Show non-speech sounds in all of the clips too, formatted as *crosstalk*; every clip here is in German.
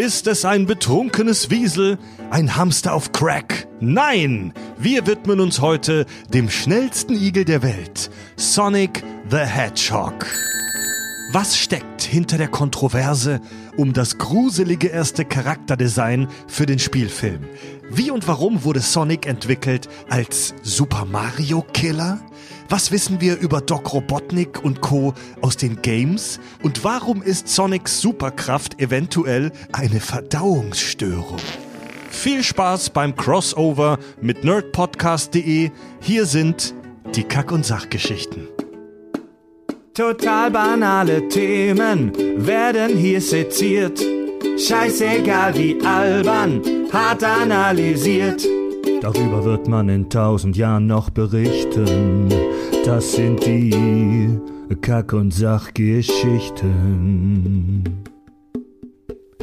Ist es ein betrunkenes Wiesel? Ein Hamster auf Crack? Nein! Wir widmen uns heute dem schnellsten Igel der Welt, Sonic the Hedgehog. Was steckt hinter der Kontroverse um das gruselige erste Charakterdesign für den Spielfilm? Wie und warum wurde Sonic entwickelt als Super Mario Killer? Was wissen wir über Doc Robotnik und Co. aus den Games? Und warum ist Sonics Superkraft eventuell eine Verdauungsstörung? Viel Spaß beim Crossover mit nerdpodcast.de. Hier sind die Kack- und Sachgeschichten. Total banale Themen werden hier seziert. Scheißegal wie albern, hart analysiert. Darüber wird man in tausend Jahren noch berichten. Das sind die Kack- und Sachgeschichten.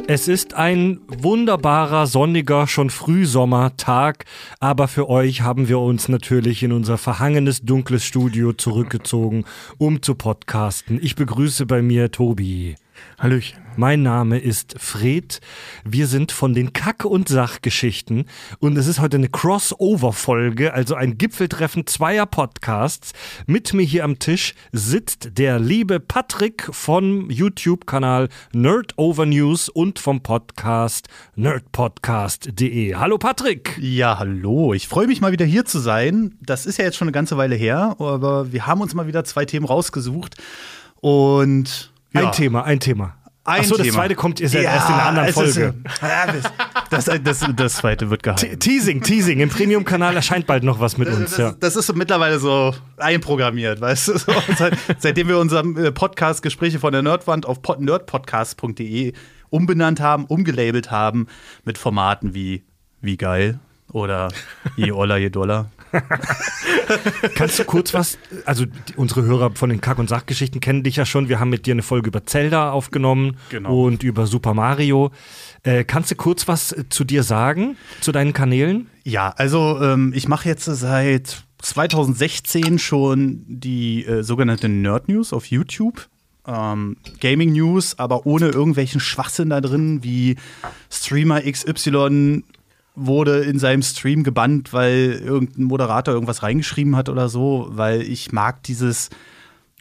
Es ist ein wunderbarer, sonniger, schon Frühsommertag, aber für euch haben wir uns natürlich in unser verhangenes, dunkles Studio zurückgezogen, um zu podcasten. Ich begrüße bei mir Tobi. Hallöchen. Mein Name ist Fred. Wir sind von den Kack- und Sachgeschichten und es ist heute eine Crossover-Folge, also ein Gipfeltreffen zweier Podcasts. Mit mir hier am Tisch sitzt der liebe Patrick vom YouTube-Kanal Nerdover News und vom Podcast nerdpodcast.de. Hallo Patrick! Ja, hallo. Ich freue mich mal wieder hier zu sein. Das ist ja jetzt schon eine ganze Weile her, aber wir haben uns mal wieder zwei Themen rausgesucht und ja. Ein Thema, ein Thema. Ein Achso, das Thema. zweite kommt ist ja, erst in einer anderen Folge. Ja, das, das, das, zweite wird geheim. Teasing, Teasing. Im Premium-Kanal erscheint bald noch was mit uns. Das, Ja. das ist so mittlerweile so einprogrammiert, weißt du? So, seit, seitdem wir unseren äh, Podcast Gespräche von der Nerdwand auf pod nerdpodcast.de umbenannt haben, umgelabelt haben mit Formaten wie Wie geil oder Je Oller, Je Dollar. *laughs* Kannst du kurz was, also die, unsere Hörer von den Kack- und Sachgeschichten kennen dich ja schon. Wir haben mit dir eine Folge über Zelda aufgenommen Genau. und über Super Mario. Äh, kannst du kurz was zu dir sagen, zu deinen Kanälen? Ja, also ähm, ich mache jetzt seit 2016 schon die äh, sogenannte Nerd News auf YouTube. Ähm, Gaming News, aber ohne irgendwelchen Schwachsinn da drin, wie Streamer XY wurde in seinem Stream gebannt, weil irgendein Moderator irgendwas reingeschrieben hat oder so, weil ich mag dieses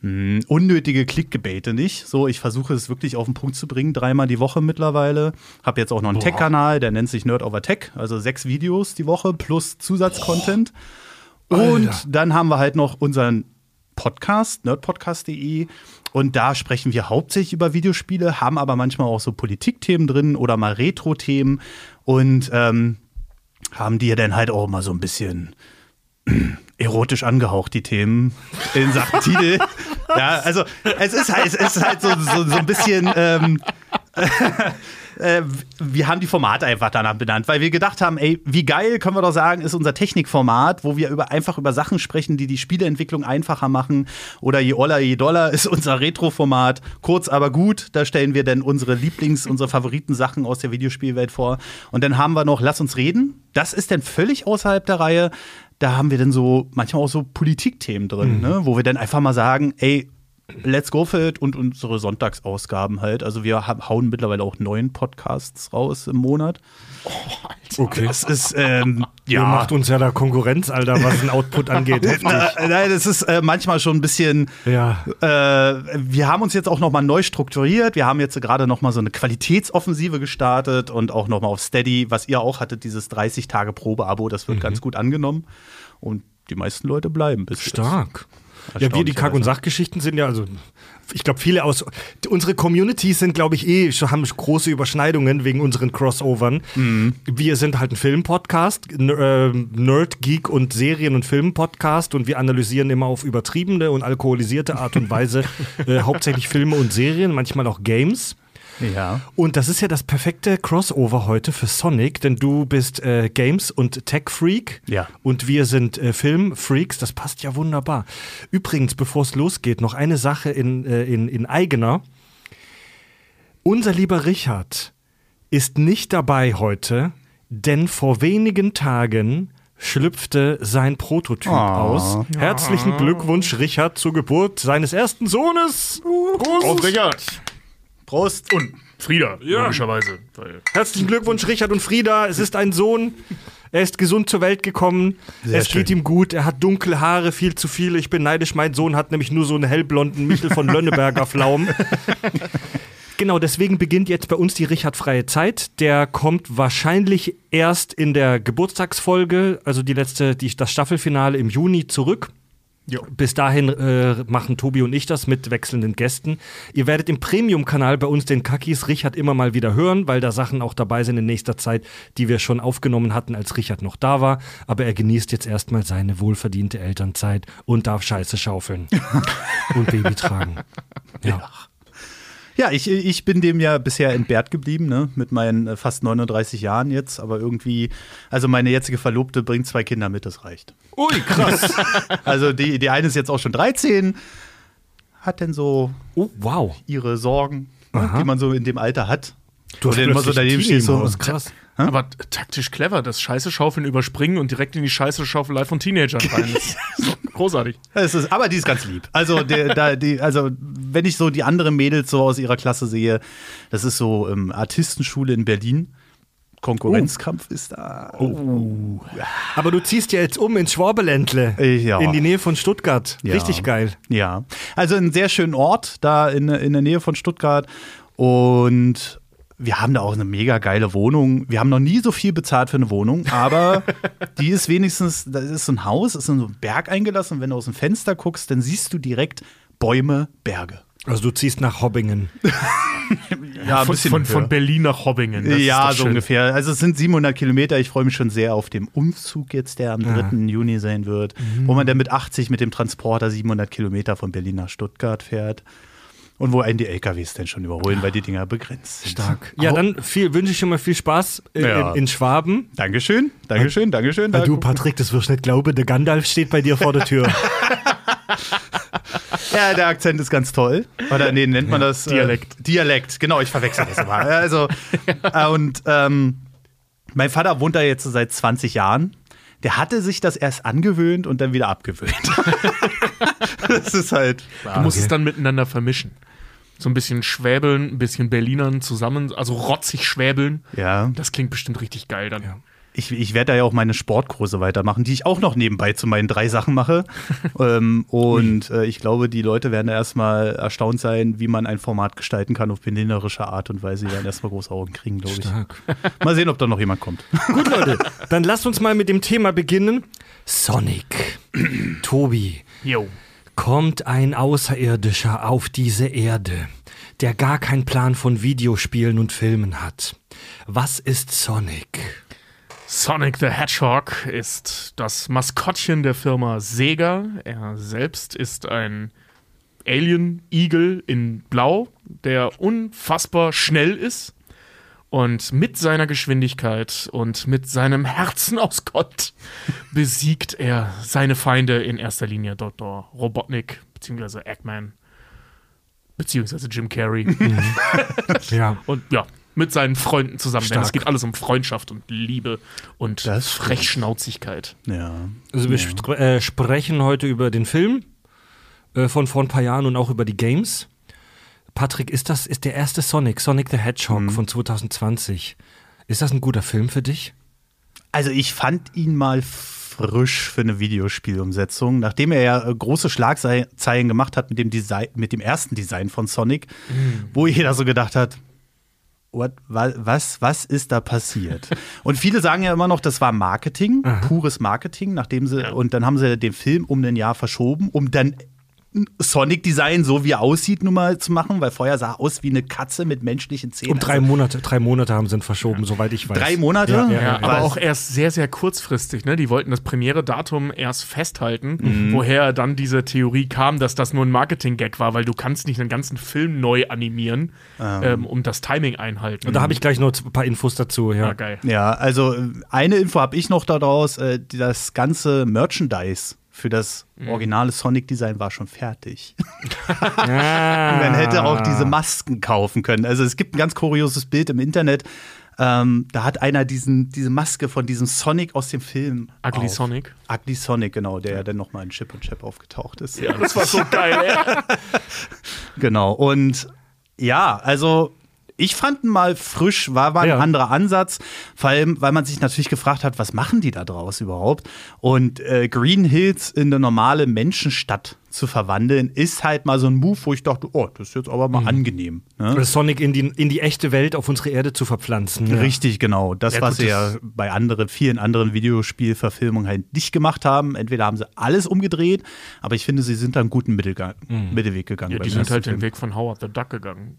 mh, unnötige Klickgebete nicht. So, ich versuche es wirklich auf den Punkt zu bringen, dreimal die Woche mittlerweile. Hab jetzt auch noch einen Tech-Kanal, der nennt sich Nerd Over Tech, also sechs Videos die Woche plus Zusatzcontent. Und dann haben wir halt noch unseren Podcast, nerdpodcast.de. Und da sprechen wir hauptsächlich über Videospiele, haben aber manchmal auch so Politikthemen drin oder mal Retro-Themen und ähm, haben die ja dann halt auch mal so ein bisschen *clears throat* erotisch angehaucht, die Themen in Sachen Titel. *laughs* Ja, also es ist halt, es ist halt so, so, so ein bisschen. Ähm, *laughs* äh, wir haben die Formate einfach danach benannt, weil wir gedacht haben, ey, wie geil können wir doch sagen, ist unser Technikformat, wo wir über, einfach über Sachen sprechen, die die Spieleentwicklung einfacher machen. Oder je Oller, je Dollar *laughs* ist unser Retro-Format. Kurz, aber gut. Da stellen wir dann unsere Lieblings-, unsere Favoriten-Sachen aus der Videospielwelt vor. Und dann haben wir noch Lass uns reden. Das ist dann völlig außerhalb der Reihe. Da haben wir dann so manchmal auch so Politikthemen drin, ne? wo wir dann einfach mal sagen, ey, Let's Go for it und unsere Sonntagsausgaben halt. Also wir ha- hauen mittlerweile auch neun Podcasts raus im Monat. Okay. Das ist, ähm, Ihr macht uns ja da Konkurrenz, Alter, was den Output angeht. *laughs* Nein, das ist äh, manchmal schon ein bisschen. Ja. Äh, wir haben uns jetzt auch noch mal neu strukturiert. Wir haben jetzt gerade noch mal so eine Qualitätsoffensive gestartet und auch noch mal auf Steady, was ihr auch hattet, dieses 30 Tage Probe-Abo. Das wird ganz gut angenommen und die meisten Leute bleiben bis jetzt. Ja, wir, die Kack- und Sachgeschichten sind ja, also, ich glaube, viele aus, unsere Communities sind, glaube ich, eh, schon- haben große Überschneidungen wegen unseren Crossovern. Wir sind halt ein Filmpodcast, N äh, Nerd, Geek und Serien- und Filmpodcast und wir analysieren immer auf übertriebene und alkoholisierte Art und Weise *laughs* äh, hauptsächlich Filme und Serien, manchmal auch Games. Ja. Und das ist ja das perfekte Crossover heute für Sonic, denn du bist äh, Games- und Tech-Freak. Ja. Und wir sind äh, Film-Freaks. Das passt ja wunderbar. Übrigens, bevor es losgeht, noch eine Sache in, äh, in, in eigener. Unser lieber Richard ist nicht dabei heute, denn vor wenigen Tagen schlüpfte sein Prototyp aus. Herzlichen Glückwunsch, Richard, zur Geburt seines ersten Sohnes. Prost. Auf Richard. Prost. Und Frieda, logischerweise. Weil Herzlichen Glückwunsch, Richard und Frieda. Es ist ein Sohn. Er ist gesund zur Welt gekommen. Sehr es geht schön. ihm gut. Er hat dunkle Haare, viel zu viele. Ich bin neidisch. Mein Sohn hat nämlich nur so einen hellblonden Michel von Lönneberger *laughs* Flaum. Genau, deswegen beginnt jetzt bei uns die Richard freie Zeit. Der kommt wahrscheinlich erst in der Geburtstagsfolge, also die letzte, die, das Staffelfinale im Juni zurück. Jo. Bis dahin äh, machen Tobi und ich das mit wechselnden Gästen. Ihr werdet im Premium-Kanal bei uns den Kakis Richard immer mal wieder hören, weil da Sachen auch dabei sind in nächster Zeit, die wir schon aufgenommen hatten, als Richard noch da war. Aber er genießt jetzt erstmal seine wohlverdiente Elternzeit und darf Scheiße schaufeln *laughs* und Baby tragen. Ja. Ja, ich, ich bin dem ja bisher entbehrt geblieben, ne? mit meinen äh, fast 39 Jahren jetzt. Aber irgendwie, also meine jetzige Verlobte bringt zwei Kinder mit, das reicht. Ui, krass. *laughs* Also die, die eine ist jetzt auch schon 13, hat denn so Oh, wow. ihre Sorgen, ne, Aha. die man so in dem Alter hat. Du hast Oder immer so daneben stehst, im Haus. krass. Aber t- taktisch clever, das Scheiße schaufeln überspringen und direkt in die Scheiße Schaufelei von Teenagern *laughs* rein. Das ist so großartig. Es ist, aber die ist ganz lieb. Also, der, da, die, also, wenn ich so die anderen Mädels so aus ihrer Klasse sehe, das ist so ähm, Artistenschule in Berlin. Konkurrenzkampf ist da. Aber du ziehst ja jetzt um ins Schwabeländle. Ja. In die Nähe von Stuttgart. Ja. Richtig geil. Ja. Also einen sehr schönen Ort da in, in der Nähe von Stuttgart. Und wir haben da auch eine mega geile Wohnung. Wir haben noch nie so viel bezahlt für eine Wohnung, aber *laughs* die ist wenigstens, das ist so ein Haus, ist in so einen Berg eingelassen. Und wenn du aus dem Fenster guckst, dann siehst du direkt Bäume, Berge. Also du ziehst nach Hobbingen. *laughs* Ja, von, von, von Berlin nach Hobbingen. Das ja, so schön. ungefähr. Also es sind 700 Kilometer. Ich freue mich schon sehr auf den Umzug jetzt, der am 3. Juni sein wird, wo man dann mit 80 mit dem Transporter 700 Kilometer von Berlin nach Stuttgart fährt. Und wo einen die LKWs dann schon überholen, weil die Dinger begrenzt sind. Stark. Ja, dann viel, wünsche ich schon mal viel Spaß äh, Ja. in, in Schwaben. Dankeschön, Dankeschön, Dankeschön. Ja, du, Patrick, das wirst du nicht glauben, der Gandalf steht bei dir vor der Tür. *laughs* Ja, der Akzent ist ganz toll. Oder nee, nennt man das? äh, Dialekt. Dialekt, genau, ich verwechsel das immer. *laughs* Also, äh, und ähm, mein Vater wohnt da jetzt seit 20 Jahren. Der hatte sich das erst angewöhnt und dann wieder abgewöhnt. *laughs* das ist halt. Du musst es dann miteinander vermischen. So ein bisschen schwäbeln, ein bisschen Berlinern zusammen, also rotzig schwäbeln. Ja. Das klingt bestimmt richtig geil dann. Ich, ich werde da ja auch meine Sportkurse weitermachen, die ich auch noch nebenbei zu meinen drei Sachen mache. *laughs* ähm, und äh, ich glaube, die Leute werden da erstmal erstaunt sein, wie man ein Format gestalten kann auf behinderische Art und Weise. Die werden erstmal große Augen kriegen, glaube ich. *laughs* Mal sehen, ob da noch jemand kommt. *laughs* Gut, Leute, dann lasst uns mal mit dem Thema beginnen. Sonic. *clears throat* Tobi, Jo. Kommt ein Außerirdischer auf diese Erde, der gar keinen Plan von Videospielen und Filmen hat. Was ist Sonic? Sonic the Hedgehog ist das Maskottchen der Firma Sega. Er selbst ist ein Alien-Igel in Blau, der unfassbar schnell ist und mit seiner Geschwindigkeit und mit seinem Herzen aus Gott *laughs* besiegt er seine Feinde in erster Linie Dr. Robotnik bzw. Eggman beziehungsweise Jim Carrey *laughs* Ja. und ja, mit seinen Freunden zusammen. Denn es geht alles um Freundschaft und Liebe und Das. Frechschnauzigkeit. Ja. Also wir spr äh, sprechen heute über den Film äh, von vor ein paar Jahren und auch über die Games. Patrick, ist das ist der erste Sonic, Sonic the Hedgehog von 2020. Ist das ein guter Film für dich? Also ich fand ihn mal frisch für eine Videospielumsetzung, nachdem er ja äh, große Schlagzeilen gemacht hat mit dem Design, mit dem ersten Design von Sonic, wo jeder so gedacht hat, what, wa- was, was ist da passiert? *laughs* und viele sagen ja immer noch, das war Marketing, pures Marketing, nachdem sie, und dann haben sie den Film um ein Jahr verschoben, um dann Sonic-Design, so wie er aussieht, nun mal zu machen, weil vorher sah er aus wie eine Katze mit menschlichen Zähnen. Um drei Also, Monate, drei Monate haben sie ihn verschoben, soweit ich weiß. Drei Monate? Ja, ja, Ja, ja. aber auch erst sehr, sehr kurzfristig. Ne? Die wollten das Premiere-Datum erst festhalten, Mhm. woher dann diese Theorie kam, dass das nur ein Marketing-Gag war, weil du kannst nicht einen ganzen Film neu animieren, ähm, um das Timing einhalten. Und da habe ich gleich noch ein paar Infos dazu. Ja. ja, geil. Ja, also äh, eine Info habe ich noch daraus, äh, das ganze Merchandise für das originale Sonic-Design war schon fertig. *laughs* Ah. Man hätte auch diese Masken kaufen können. Also es gibt ein ganz kurioses Bild im Internet. Ähm, da hat einer diesen, diese Maske von diesem Sonic aus dem Film. Ugly auf. Sonic. Ugly Sonic, genau, der ja dann nochmal in Chip und Chap aufgetaucht ist. Ja, das war so geil. ey. *laughs* Genau. Und ja, also ich fand ihn mal frisch, war, war ein Ja. anderer Ansatz. Vor allem, weil man sich natürlich gefragt hat, was machen die da draus überhaupt? Und äh, Green Hills in eine normale Menschenstadt zu verwandeln, ist halt mal so ein Move, wo ich dachte, oh, das ist jetzt aber mal angenehm. Ne? Sonic in die, in die echte Welt auf unsere Erde zu verpflanzen. Ja. Richtig, genau. Das, Ja, was sie ja bei anderen, vielen anderen Videospielverfilmungen halt nicht gemacht haben. Entweder haben sie alles umgedreht, aber ich finde, sie sind da einen guten Mittelgang, Mittelweg gegangen. Ja, die sind halt den Film. Weg von Howard the Duck gegangen.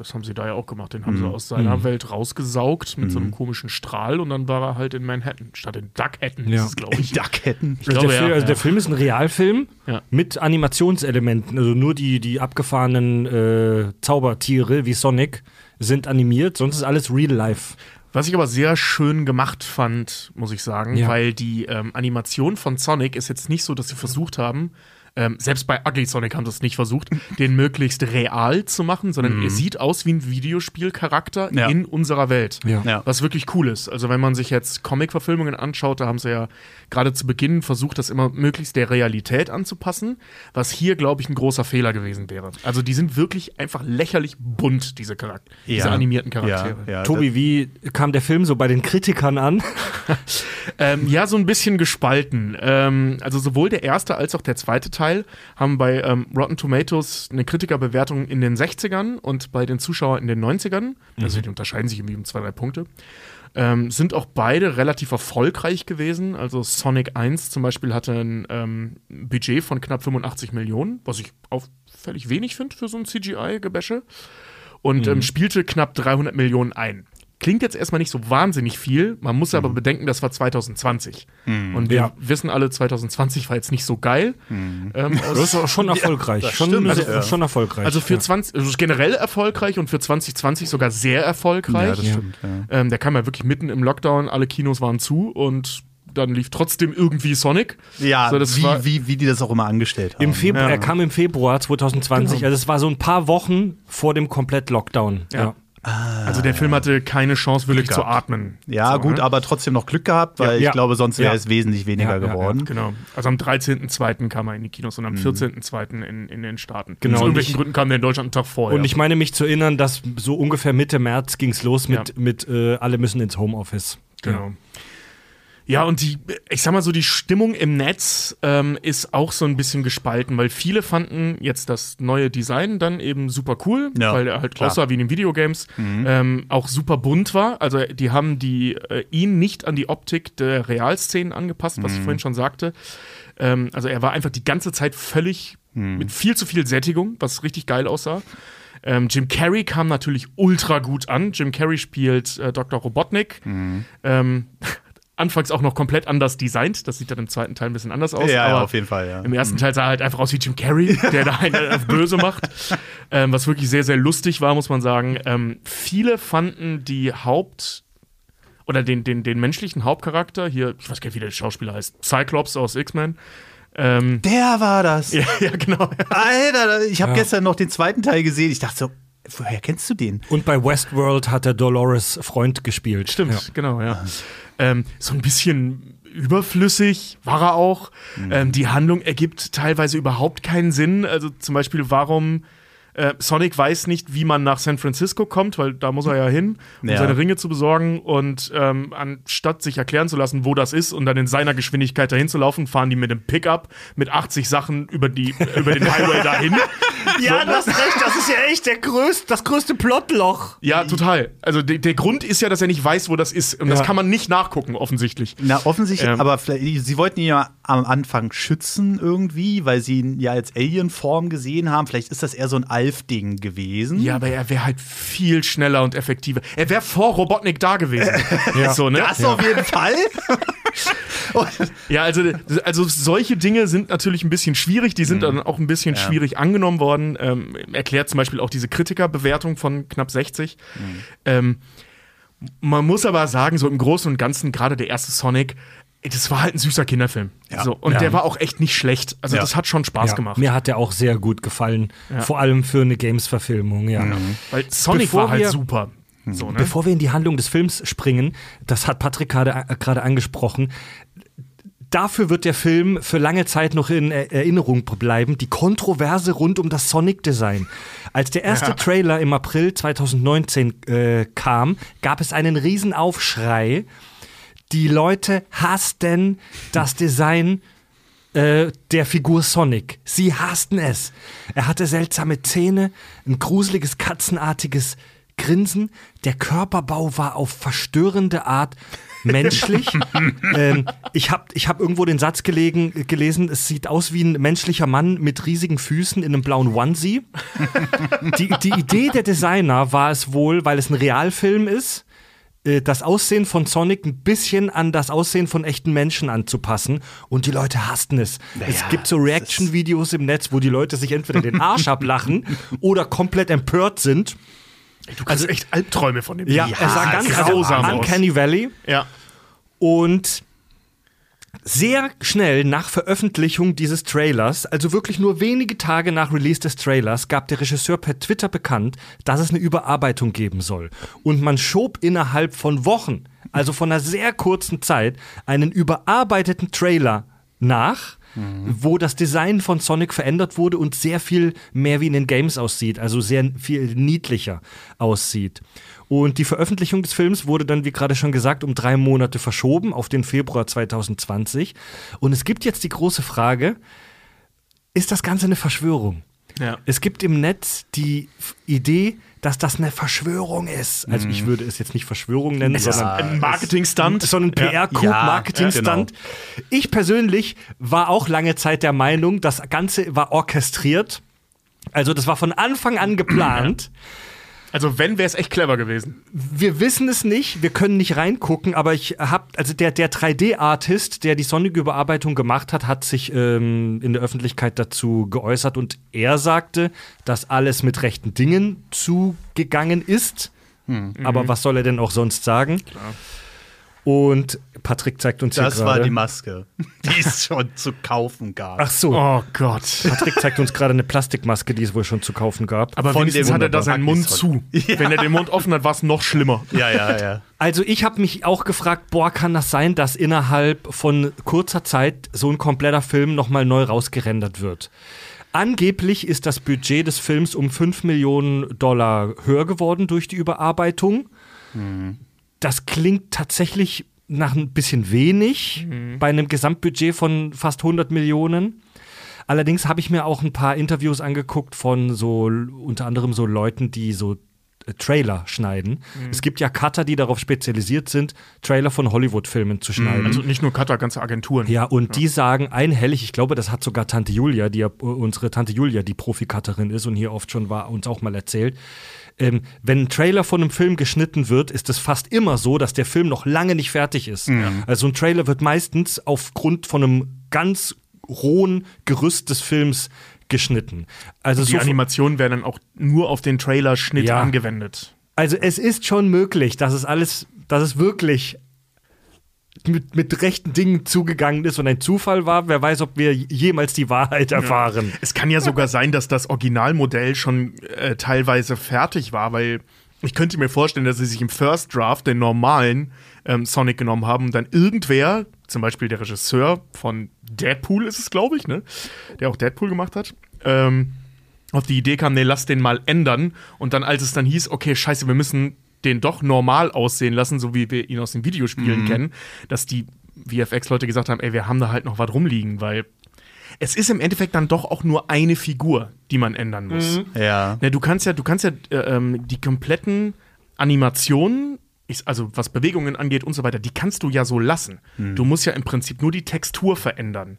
Das haben sie da ja auch gemacht. Den haben sie Mhm. aus seiner Welt rausgesaugt mit so einem komischen Strahl und dann war er halt in Manhattan. Statt in Duckhattan Ja. ist es, glaube ich. Duckhetten. Ich Also glaube, der, Film, ja. also der Film ist ein Realfilm Ja. mit Animationselementen. Also nur die, die abgefahrenen äh, Zaubertiere wie Sonic sind animiert, sonst ist alles real life. Was ich aber sehr schön gemacht fand, muss ich sagen, Ja. weil die ähm, Animation von Sonic ist jetzt nicht so, dass sie versucht haben, ähm, selbst bei Ugly Sonic haben sie es nicht versucht, *laughs* den möglichst real zu machen, sondern er sieht aus wie ein Videospielcharakter Ja. in unserer Welt. Ja. Ja. Was wirklich cool ist. Also wenn man sich jetzt Comic-Verfilmungen anschaut, da haben sie ja gerade zu Beginn versucht, das immer möglichst der Realität anzupassen, was hier, glaube ich, ein großer Fehler gewesen wäre. Also die sind wirklich einfach lächerlich bunt, diese Charakter, diese Ja. animierten Ja, Charaktere. ja, Tobi, wie kam der Film so bei den Kritikern an? *laughs* Ähm, ja, so ein bisschen gespalten. Ähm, also sowohl der erste als auch der zweite Teil haben bei ähm, Rotten Tomatoes eine Kritikerbewertung in den 60ern und bei den Zuschauern in den 90ern. Also die unterscheiden sich irgendwie um zwei, drei Punkte. Ähm, sind auch beide relativ erfolgreich gewesen. Also Sonic 1 zum Beispiel hatte ein ähm, Budget von knapp 85 Millionen, was ich auffällig wenig finde für so ein CGI-Gebäsche. Und ähm, spielte knapp 300 Millionen ein. Klingt jetzt erstmal nicht so wahnsinnig viel, man muss aber bedenken, das war 2020. Und wir Ja. wissen alle, 2020 war jetzt nicht so geil. Ähm, aus- *laughs* Das ist auch schon erfolgreich. schon, stimmt, also, ja. schon erfolgreich. also für ja. 20, also generell erfolgreich und für 2020 sogar sehr Ja, erfolgreich. das stimmt. Ja. ähm, der kam ja wirklich mitten im Lockdown, alle Kinos waren zu und dann lief trotzdem irgendwie Sonic. Ja, So, das wie, war- wie, wie die das auch immer angestellt haben. Im Februar, Ja. Er kam im Februar 2020, Genau. also es war so ein paar Wochen vor dem Komplett-Lockdown. Ja. Also der Film hatte keine Chance, wirklich zu atmen. Ja, So, gut, ne? aber trotzdem noch Glück gehabt, weil Ja. ich Ja. glaube, sonst wäre Ja. es wesentlich weniger geworden. Genau. Also am 13.02. kam er in die Kinos und am Mhm. 14.02. In, in den Staaten. Genau, Aus irgendwelchen ich- Gründen kam der in Deutschland einen Tag vorher. Und ich meine mich zu erinnern, dass so ungefähr Mitte März ging es los mit, mit äh, alle müssen ins Homeoffice. Genau. Ja, und die, ich sag mal so, die Stimmung im Netz ähm, ist auch so ein bisschen gespalten, weil viele fanden jetzt das neue Design dann eben super cool, Ja, weil er halt klar. aussah wie in den Videogames, ähm, auch super bunt war. Also die haben die äh, ihn nicht an die Optik der Realszenen angepasst, was ich vorhin schon sagte. Ähm, also er war einfach die ganze Zeit völlig mit viel zu viel Sättigung, was richtig geil aussah. Ähm, Jim Carrey kam natürlich ultra gut an. Jim Carrey spielt äh, Dr. Robotnik. Ähm, anfangs auch noch komplett anders designt. Das sieht dann im zweiten Teil ein bisschen anders aus. Ja, ja, aber auf jeden Fall, ja. Im ersten Teil sah er halt einfach aus wie Jim Carrey, der da einen auf böse macht. *laughs* Ähm, was wirklich sehr, sehr lustig war, muss man sagen. Ähm, viele fanden die Haupt- oder den, den, den menschlichen Hauptcharakter, hier, ich weiß gar nicht, wie der Schauspieler heißt, Cyclops aus X-Men. Ähm, Der war das. *laughs* ja, ja, genau. Alter, ich habe Ja. gestern noch den zweiten Teil gesehen. Ich dachte so, woher kennst du den? Und bei Westworld hat er Dolores Freund gespielt. Stimmt, Ja. genau, ja. Ähm, so ein bisschen überflüssig war er auch. Ähm, die Handlung ergibt teilweise überhaupt keinen Sinn. Also zum Beispiel, warum äh, Sonic weiß nicht, wie man nach San Francisco kommt, weil da muss er ja hin, um Ja. seine Ringe zu besorgen. Und ähm, anstatt sich erklären zu lassen, wo das ist und dann in seiner Geschwindigkeit dahin zu laufen, fahren die mit dem Pickup mit 80 Sachen über, die, über den Highway *laughs* dahin. Ja, du hast recht, das ist ja echt der größte, das größte Plotloch. Ja, total. Also de der Grund ist ja, dass er nicht weiß, wo das ist. Und das Ja. kann man nicht nachgucken, offensichtlich. Na, offensichtlich, Ähm. aber vielleicht, sie wollten ihn ja am Anfang schützen irgendwie, weil sie ihn ja als Alien-Form gesehen haben. Vielleicht ist das eher so ein Alf-Ding gewesen. Ja, aber er wäre halt viel schneller und effektiver. Er wäre vor Robotnik da gewesen. *laughs* ja. So, ne? Das auf jeden Fall. *laughs* Ja, also, also solche Dinge sind natürlich ein bisschen schwierig. Die sind dann auch ein bisschen schwierig angenommen worden. Ähm, erklärt zum Beispiel auch diese Kritikerbewertung von knapp 60. Ähm, man muss aber sagen, so im Großen und Ganzen, gerade der erste Sonic, das war halt ein süßer Kinderfilm. Ja. So, und Ja. der war auch echt nicht schlecht. Also Ja. das hat schon Spaß Ja, gemacht. Mir hat der auch sehr gut gefallen. Vor allem für eine Games-Verfilmung, ja. Weil Sonic Bevor war halt super. So, ne? Bevor wir in die Handlung des Films springen, das hat Patrick gerade äh, angesprochen. dafür wird der Film für lange Zeit noch in Er- Erinnerung bleiben. Die Kontroverse rund um das Sonic-Design. Als der erste Trailer im April 2019 äh, kam, gab es einen riesen Aufschrei. Die Leute hassten das Design äh, der Figur Sonic. Sie hassten es. Er hatte seltsame Zähne, ein gruseliges katzenartiges Grinsen. Der Körperbau war auf verstörende Art menschlich. *laughs* ähm, ich habe ich hab irgendwo den Satz gelegen, gelesen, es sieht aus wie ein menschlicher Mann mit riesigen Füßen in einem blauen Onesie. *laughs* Die, die Idee der Designer war es wohl, weil es ein Realfilm ist, das Aussehen von Sonic ein bisschen an das Aussehen von echten Menschen anzupassen und die Leute hassten es. es gibt so Reaction-Videos im Netz, wo die Leute sich entweder den Arsch *laughs* ablachen oder komplett empört sind. Du kannst echt Albträume von dem Ja, Ding. er sah ganz also grausam aus. Uncanny Valley Ja. und sehr schnell nach Veröffentlichung dieses Trailers, also wirklich nur wenige Tage nach Release des Trailers, gab der Regisseur per Twitter bekannt, dass es eine Überarbeitung geben soll. Und man schob innerhalb von Wochen, also von einer sehr kurzen Zeit, einen überarbeiteten Trailer nach, wo das Design von Sonic verändert wurde und sehr viel mehr wie in den Games aussieht, also sehr viel niedlicher aussieht. Und die Veröffentlichung des Films wurde dann, wie gerade schon gesagt, um drei Monate verschoben auf den Februar 2020. Und es gibt jetzt die große Frage, ist das Ganze eine Verschwörung? Ja. Es gibt im Netz die Idee, dass das eine Verschwörung ist. Also ich würde es jetzt nicht Verschwörung nennen, sondern Ein Marketing-Stunt. sondern PR-Coup, Ja, Marketing-Stunt. Ich persönlich war auch lange Zeit der Meinung, das Ganze war orchestriert. Also das war von Anfang an geplant. Also, wenn, wäre es echt clever gewesen. Wir wissen es nicht, wir können nicht reingucken, aber ich habe, also der, der 3D-Artist, der die sonnige Überarbeitung gemacht hat, hat sich ähm, in der Öffentlichkeit dazu geäußert und er sagte, dass alles mit rechten Dingen zugegangen ist. Aber was soll er denn auch sonst sagen? Und Patrick zeigt uns Das hier war gerade. die Maske, *laughs* die es schon zu kaufen gab. Ach so, Oh Gott. Patrick zeigt uns gerade eine Plastikmaske, die es wohl schon zu kaufen gab. Aber Von wenigstens dem hat er da seinen Mund zu. Wenn er den Mund offen hat, war es noch schlimmer. Ja, ja, ja. Also ich habe mich auch gefragt, boah, kann das sein, dass innerhalb von kurzer Zeit so ein kompletter Film nochmal neu rausgerendert wird? Angeblich ist das Budget des Films um 5 Millionen Dollar höher geworden durch die Überarbeitung. Das klingt tatsächlich nach ein bisschen wenig bei einem Gesamtbudget von fast 100 Millionen. Allerdings habe ich mir auch ein paar Interviews angeguckt von so unter anderem so Leuten, die so äh, Trailer schneiden. Es gibt ja Cutter, die darauf spezialisiert sind, Trailer von Hollywood-Filmen zu schneiden. Also nicht nur Cutter, ganze Agenturen. Ja, und die sagen einhellig, ich glaube, das hat sogar Tante Julia, die ja äh, unsere Tante Julia, die Profikatterin ist und hier oft schon war, uns auch mal erzählt. Ähm, wenn ein Trailer von einem Film geschnitten wird, ist es fast immer so, dass der Film noch lange nicht fertig ist. Also ein Trailer wird meistens aufgrund von einem ganz rohen Gerüst des Films geschnitten. Also Die so Animationen werden dann auch nur auf den Trailerschnitt Ja. angewendet. Also es ist schon möglich, dass es alles, dass es wirklich mit, mit rechten Dingen zugegangen ist und ein Zufall war. Wer weiß, ob wir jemals die Wahrheit erfahren. Es kann ja sogar *laughs* sein, dass das Originalmodell schon äh, teilweise fertig war, weil ich könnte mir vorstellen, dass sie sich im First Draft den normalen ähm, Sonic genommen haben und dann irgendwer, zum Beispiel der Regisseur von Deadpool ist es, glaube ich, ne? Der auch Deadpool gemacht hat, ähm, auf die Idee kam, nee, lass den mal ändern. Und dann, als es dann hieß, okay, scheiße, wir müssen den doch normal aussehen lassen, so wie wir ihn aus den Videospielen kennen, dass die VFX-Leute gesagt haben, ey, wir haben da halt noch was rumliegen, weil es ist im Endeffekt dann doch auch nur eine Figur, die man ändern muss. Ja. Ne, du kannst ja, du kannst ja äh, ähm, die kompletten Animationen, ich, also was Bewegungen angeht und so weiter, die kannst du ja so lassen. Du musst ja im Prinzip nur die Textur verändern.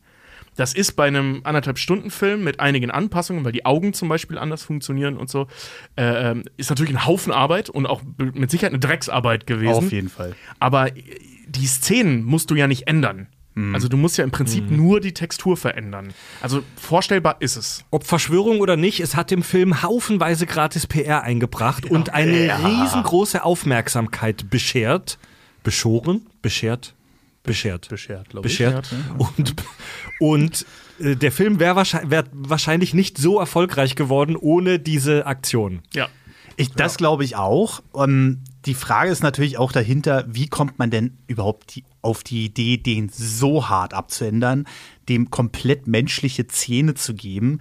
Das ist bei einem anderthalb Stunden Film mit einigen Anpassungen, weil die Augen zum Beispiel anders funktionieren und so, äh, ähm, ist natürlich ein Haufen Arbeit und auch mit Sicherheit eine Drecksarbeit gewesen. Auf jeden Fall. Aber die Szenen musst du ja nicht ändern. Also du musst ja im Prinzip nur die Textur verändern. Also vorstellbar ist es. Ob Verschwörung oder nicht, es hat dem Film haufenweise gratis PR eingebracht und eine riesengroße Aufmerksamkeit beschert. Beschoren? Beschert? Beschert. Beschert, glaube ich. beschert. Und, und äh, der Film wäre wahrscheinlich, wär wahrscheinlich nicht so erfolgreich geworden ohne diese Aktion. Ja. Ich, das glaube ich auch. Und die Frage ist natürlich auch dahinter, wie kommt man denn überhaupt die, auf die Idee, den so hart abzuändern, dem komplett menschliche Zähne zu geben.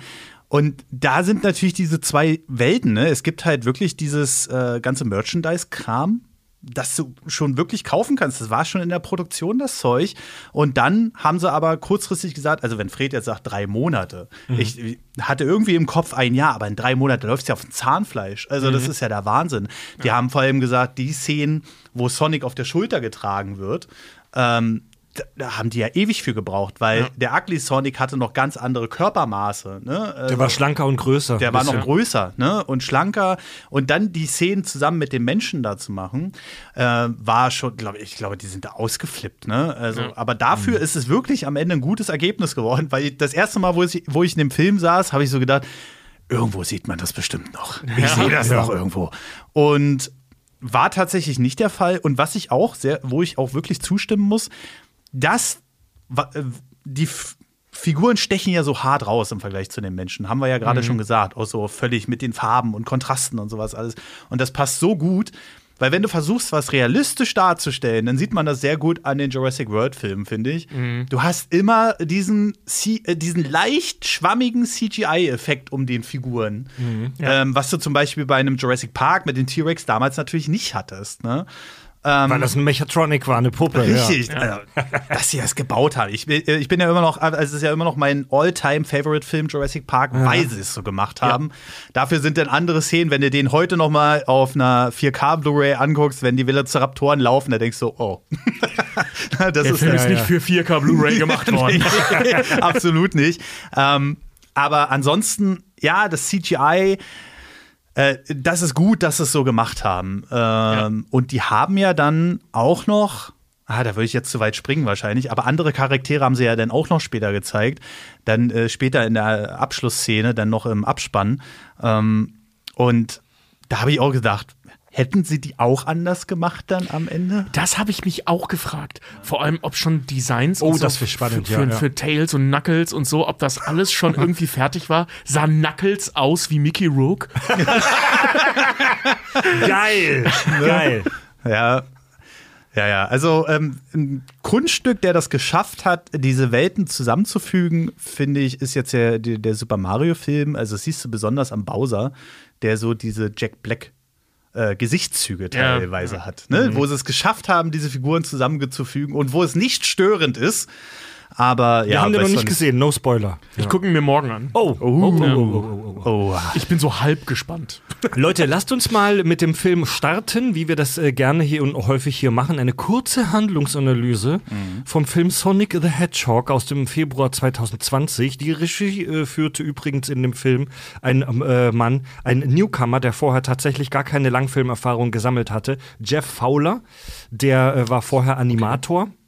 Und da sind natürlich diese zwei Welten. Ne? Es gibt halt wirklich dieses äh, ganze Merchandise-Kram, das du schon wirklich kaufen kannst. Das war schon in der Produktion das Zeug. Und dann haben sie aber kurzfristig gesagt, also wenn Fred jetzt sagt drei Monate, mhm. ich hatte irgendwie im Kopf ein Jahr, aber in drei Monaten läuft es ja auf dem Zahnfleisch. Also mhm. das ist ja der Wahnsinn. Die ja. haben vor allem gesagt, die Szenen, wo Sonic auf der Schulter getragen wird, ähm, da haben die ja ewig für gebraucht, weil ja. der Ugly Sonic hatte noch ganz andere Körpermaße. Ne? Also, der war schlanker und größer. Der war noch größer ne? und schlanker. Und dann die Szenen zusammen mit den Menschen da zu machen, äh, war schon, glaube ich, glaube, die sind da ausgeflippt. Ne? Also, ja. Aber dafür mhm. ist es wirklich am Ende ein gutes Ergebnis geworden, weil das erste Mal, wo ich, wo ich in dem Film saß, habe ich so gedacht, irgendwo sieht man das bestimmt noch. Ich sehe das noch irgendwo. Und war tatsächlich nicht der Fall. Und was ich auch sehr, wo ich auch wirklich zustimmen muss, das, äh, die Figuren stechen ja so hart raus im Vergleich zu den Menschen, haben wir ja gerade mhm. schon gesagt, auch so völlig mit den Farben und Kontrasten und sowas alles. Und das passt so gut, weil wenn du versuchst, was realistisch darzustellen, dann sieht man das sehr gut an den Jurassic World-Filmen, finde ich. Mhm. Du hast immer diesen, äh, diesen leicht schwammigen CGI-Effekt um den Figuren. Mhm. Ja. Ähm, was du zum Beispiel bei einem Jurassic Park mit den T-Rex damals natürlich nicht hattest. Ne? Ähm, Weil das ein Mechatronic war, eine Puppe. Richtig, ja. also, dass sie das gebaut hat. Ich, ich bin ja immer noch, also es ist ja immer noch mein All-Time-Favorite-Film Jurassic Park, ja. weil sie es so gemacht haben. Ja. Dafür sind dann andere Szenen, wenn du den heute noch mal auf einer 4K Blu-ray anguckst, wenn die Velociraptoren laufen, da denkst du, oh. *laughs* das Der ist, Film ist nicht für 4K Blu-ray gemacht *laughs* worden. *laughs* absolut nicht. Ähm, aber ansonsten, ja, das CGI äh, das ist gut, dass sie es so gemacht haben. Ähm, ja. Und die haben ja dann auch noch, ah, da würde ich jetzt zu weit springen wahrscheinlich, aber andere Charaktere haben sie ja dann auch noch später gezeigt. Dann äh, später in der Abschlussszene, dann noch im Abspann. Ähm, und da habe ich auch gedacht, Hätten sie die auch anders gemacht dann am Ende? Das habe ich mich auch gefragt. Vor allem, ob schon Designs oh, das so spannend, für, ja, ja. für Tails und Knuckles und so, ob das alles schon *laughs* irgendwie fertig war. Sah Knuckles aus wie Mickey Rook? *laughs* Geil, geil. Ja, ja, ja. Also ähm, ein Kunststück, der das geschafft hat, diese Welten zusammenzufügen, finde ich, ist jetzt der, der Super Mario-Film. Also das siehst du besonders am Bowser, der so diese Jack Black äh, Gesichtszüge teilweise ja. hat, ne? Mhm. wo sie es geschafft haben, diese Figuren zusammenzufügen und wo es nicht störend ist. Aber Wir ja, haben den noch nicht gesehen, no Spoiler. Ich gucke ihn mir morgen an. Oh, oh, oh, oh, oh, Ich bin so halb gespannt. Leute, lasst uns mal mit dem Film starten, wie wir das äh, gerne hier und häufig hier machen. Eine kurze Handlungsanalyse mhm. vom Film Sonic the Hedgehog aus dem Februar 2020. Die Regie äh, führte übrigens in dem Film ein äh, Mann, ein Newcomer, der vorher tatsächlich gar keine Langfilmerfahrung gesammelt hatte. Jeff Fowler, der äh, war vorher Animator. Okay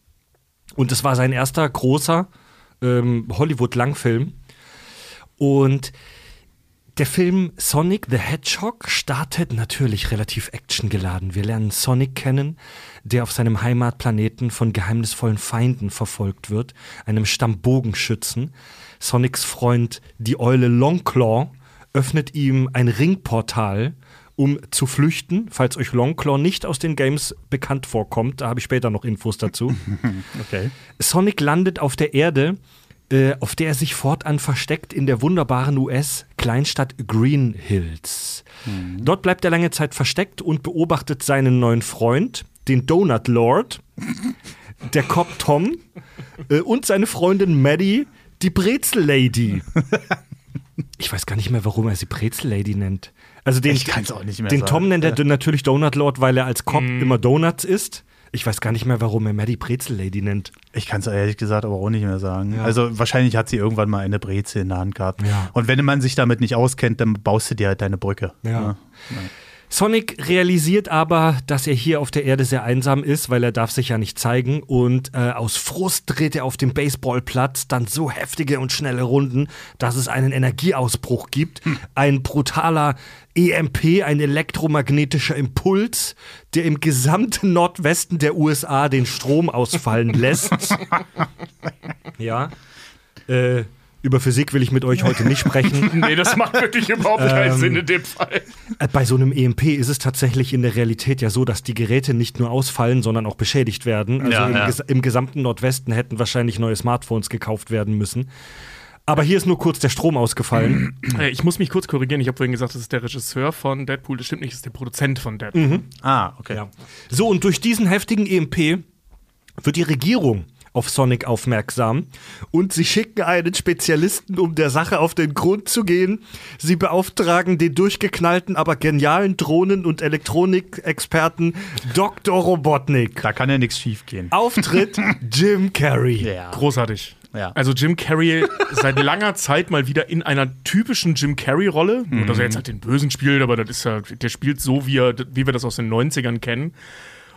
und es war sein erster großer ähm, Hollywood-Langfilm. Und der Film Sonic the Hedgehog startet natürlich relativ actiongeladen. Wir lernen Sonic kennen, der auf seinem Heimatplaneten von geheimnisvollen Feinden verfolgt wird, einem Stamm Bogenschützen. Sonics Freund, die Eule Longclaw, öffnet ihm ein Ringportal um zu flüchten, falls euch Longclaw nicht aus den Games bekannt vorkommt. Da habe ich später noch Infos dazu. *laughs* okay. Sonic landet auf der Erde, äh, auf der er sich fortan versteckt in der wunderbaren US-Kleinstadt Green Hills. Mhm. Dort bleibt er lange Zeit versteckt und beobachtet seinen neuen Freund, den Donut Lord, *laughs* der Cop Tom äh, und seine Freundin Maddie, die Brezel Lady. *laughs* Ich weiß gar nicht mehr, warum er sie Brezel Lady nennt. Also den, ich kann es auch nicht mehr Den sagen. Tom nennt er ja. natürlich Donut Lord, weil er als Cop mm. immer Donuts isst. Ich weiß gar nicht mehr, warum er Maddie Brezel Lady nennt. Ich kann es ehrlich gesagt aber auch nicht mehr sagen. Ja. Also wahrscheinlich hat sie irgendwann mal eine Brezel in der Hand gehabt. Ja. Und wenn man sich damit nicht auskennt, dann baust du dir halt deine Brücke. Ja. Sonic realisiert aber, dass er hier auf der Erde sehr einsam ist, weil er darf sich ja nicht zeigen und äh, aus Frust dreht er auf dem Baseballplatz dann so heftige und schnelle Runden, dass es einen Energieausbruch gibt. Hm. Ein brutaler EMP, ein elektromagnetischer Impuls, der im gesamten Nordwesten der USA den Strom ausfallen lässt. *laughs* ja. Äh, Über Physik will ich mit euch heute nicht sprechen. *laughs* Nee, das macht wirklich überhaupt keinen Ähm, Sinn in dem Fall. Äh, Bei so einem EMP ist es tatsächlich in der Realität ja so, dass die Geräte nicht nur ausfallen, sondern auch beschädigt werden. Also Ja, im, ja. ges im gesamten Nordwesten hätten wahrscheinlich neue Smartphones gekauft werden müssen. Aber hier ist nur kurz der Strom ausgefallen. *clears throat* Äh, Ich muss mich kurz korrigieren. Ich habe vorhin gesagt, das ist der Regisseur von Deadpool. Das stimmt nicht, das ist der Produzent von Deadpool. Ah, okay. Ja. So, und durch diesen heftigen EMP wird die Regierung auf Sonic aufmerksam und sie schicken einen Spezialisten, um der Sache auf den Grund zu gehen. Sie beauftragen den durchgeknallten, aber genialen Drohnen- und Elektronikexperten Dr. Robotnik. Da kann ja nichts schief gehen. Auftritt *laughs* Jim Carrey. Ja. Großartig. Ja. Also Jim Carrey seit langer Zeit mal wieder in einer typischen Jim Carrey-Rolle. Nur, dass er jetzt halt den Bösen spielt, aber das ist ja, der spielt so, wie, er, wie wir das aus den 90ern kennen.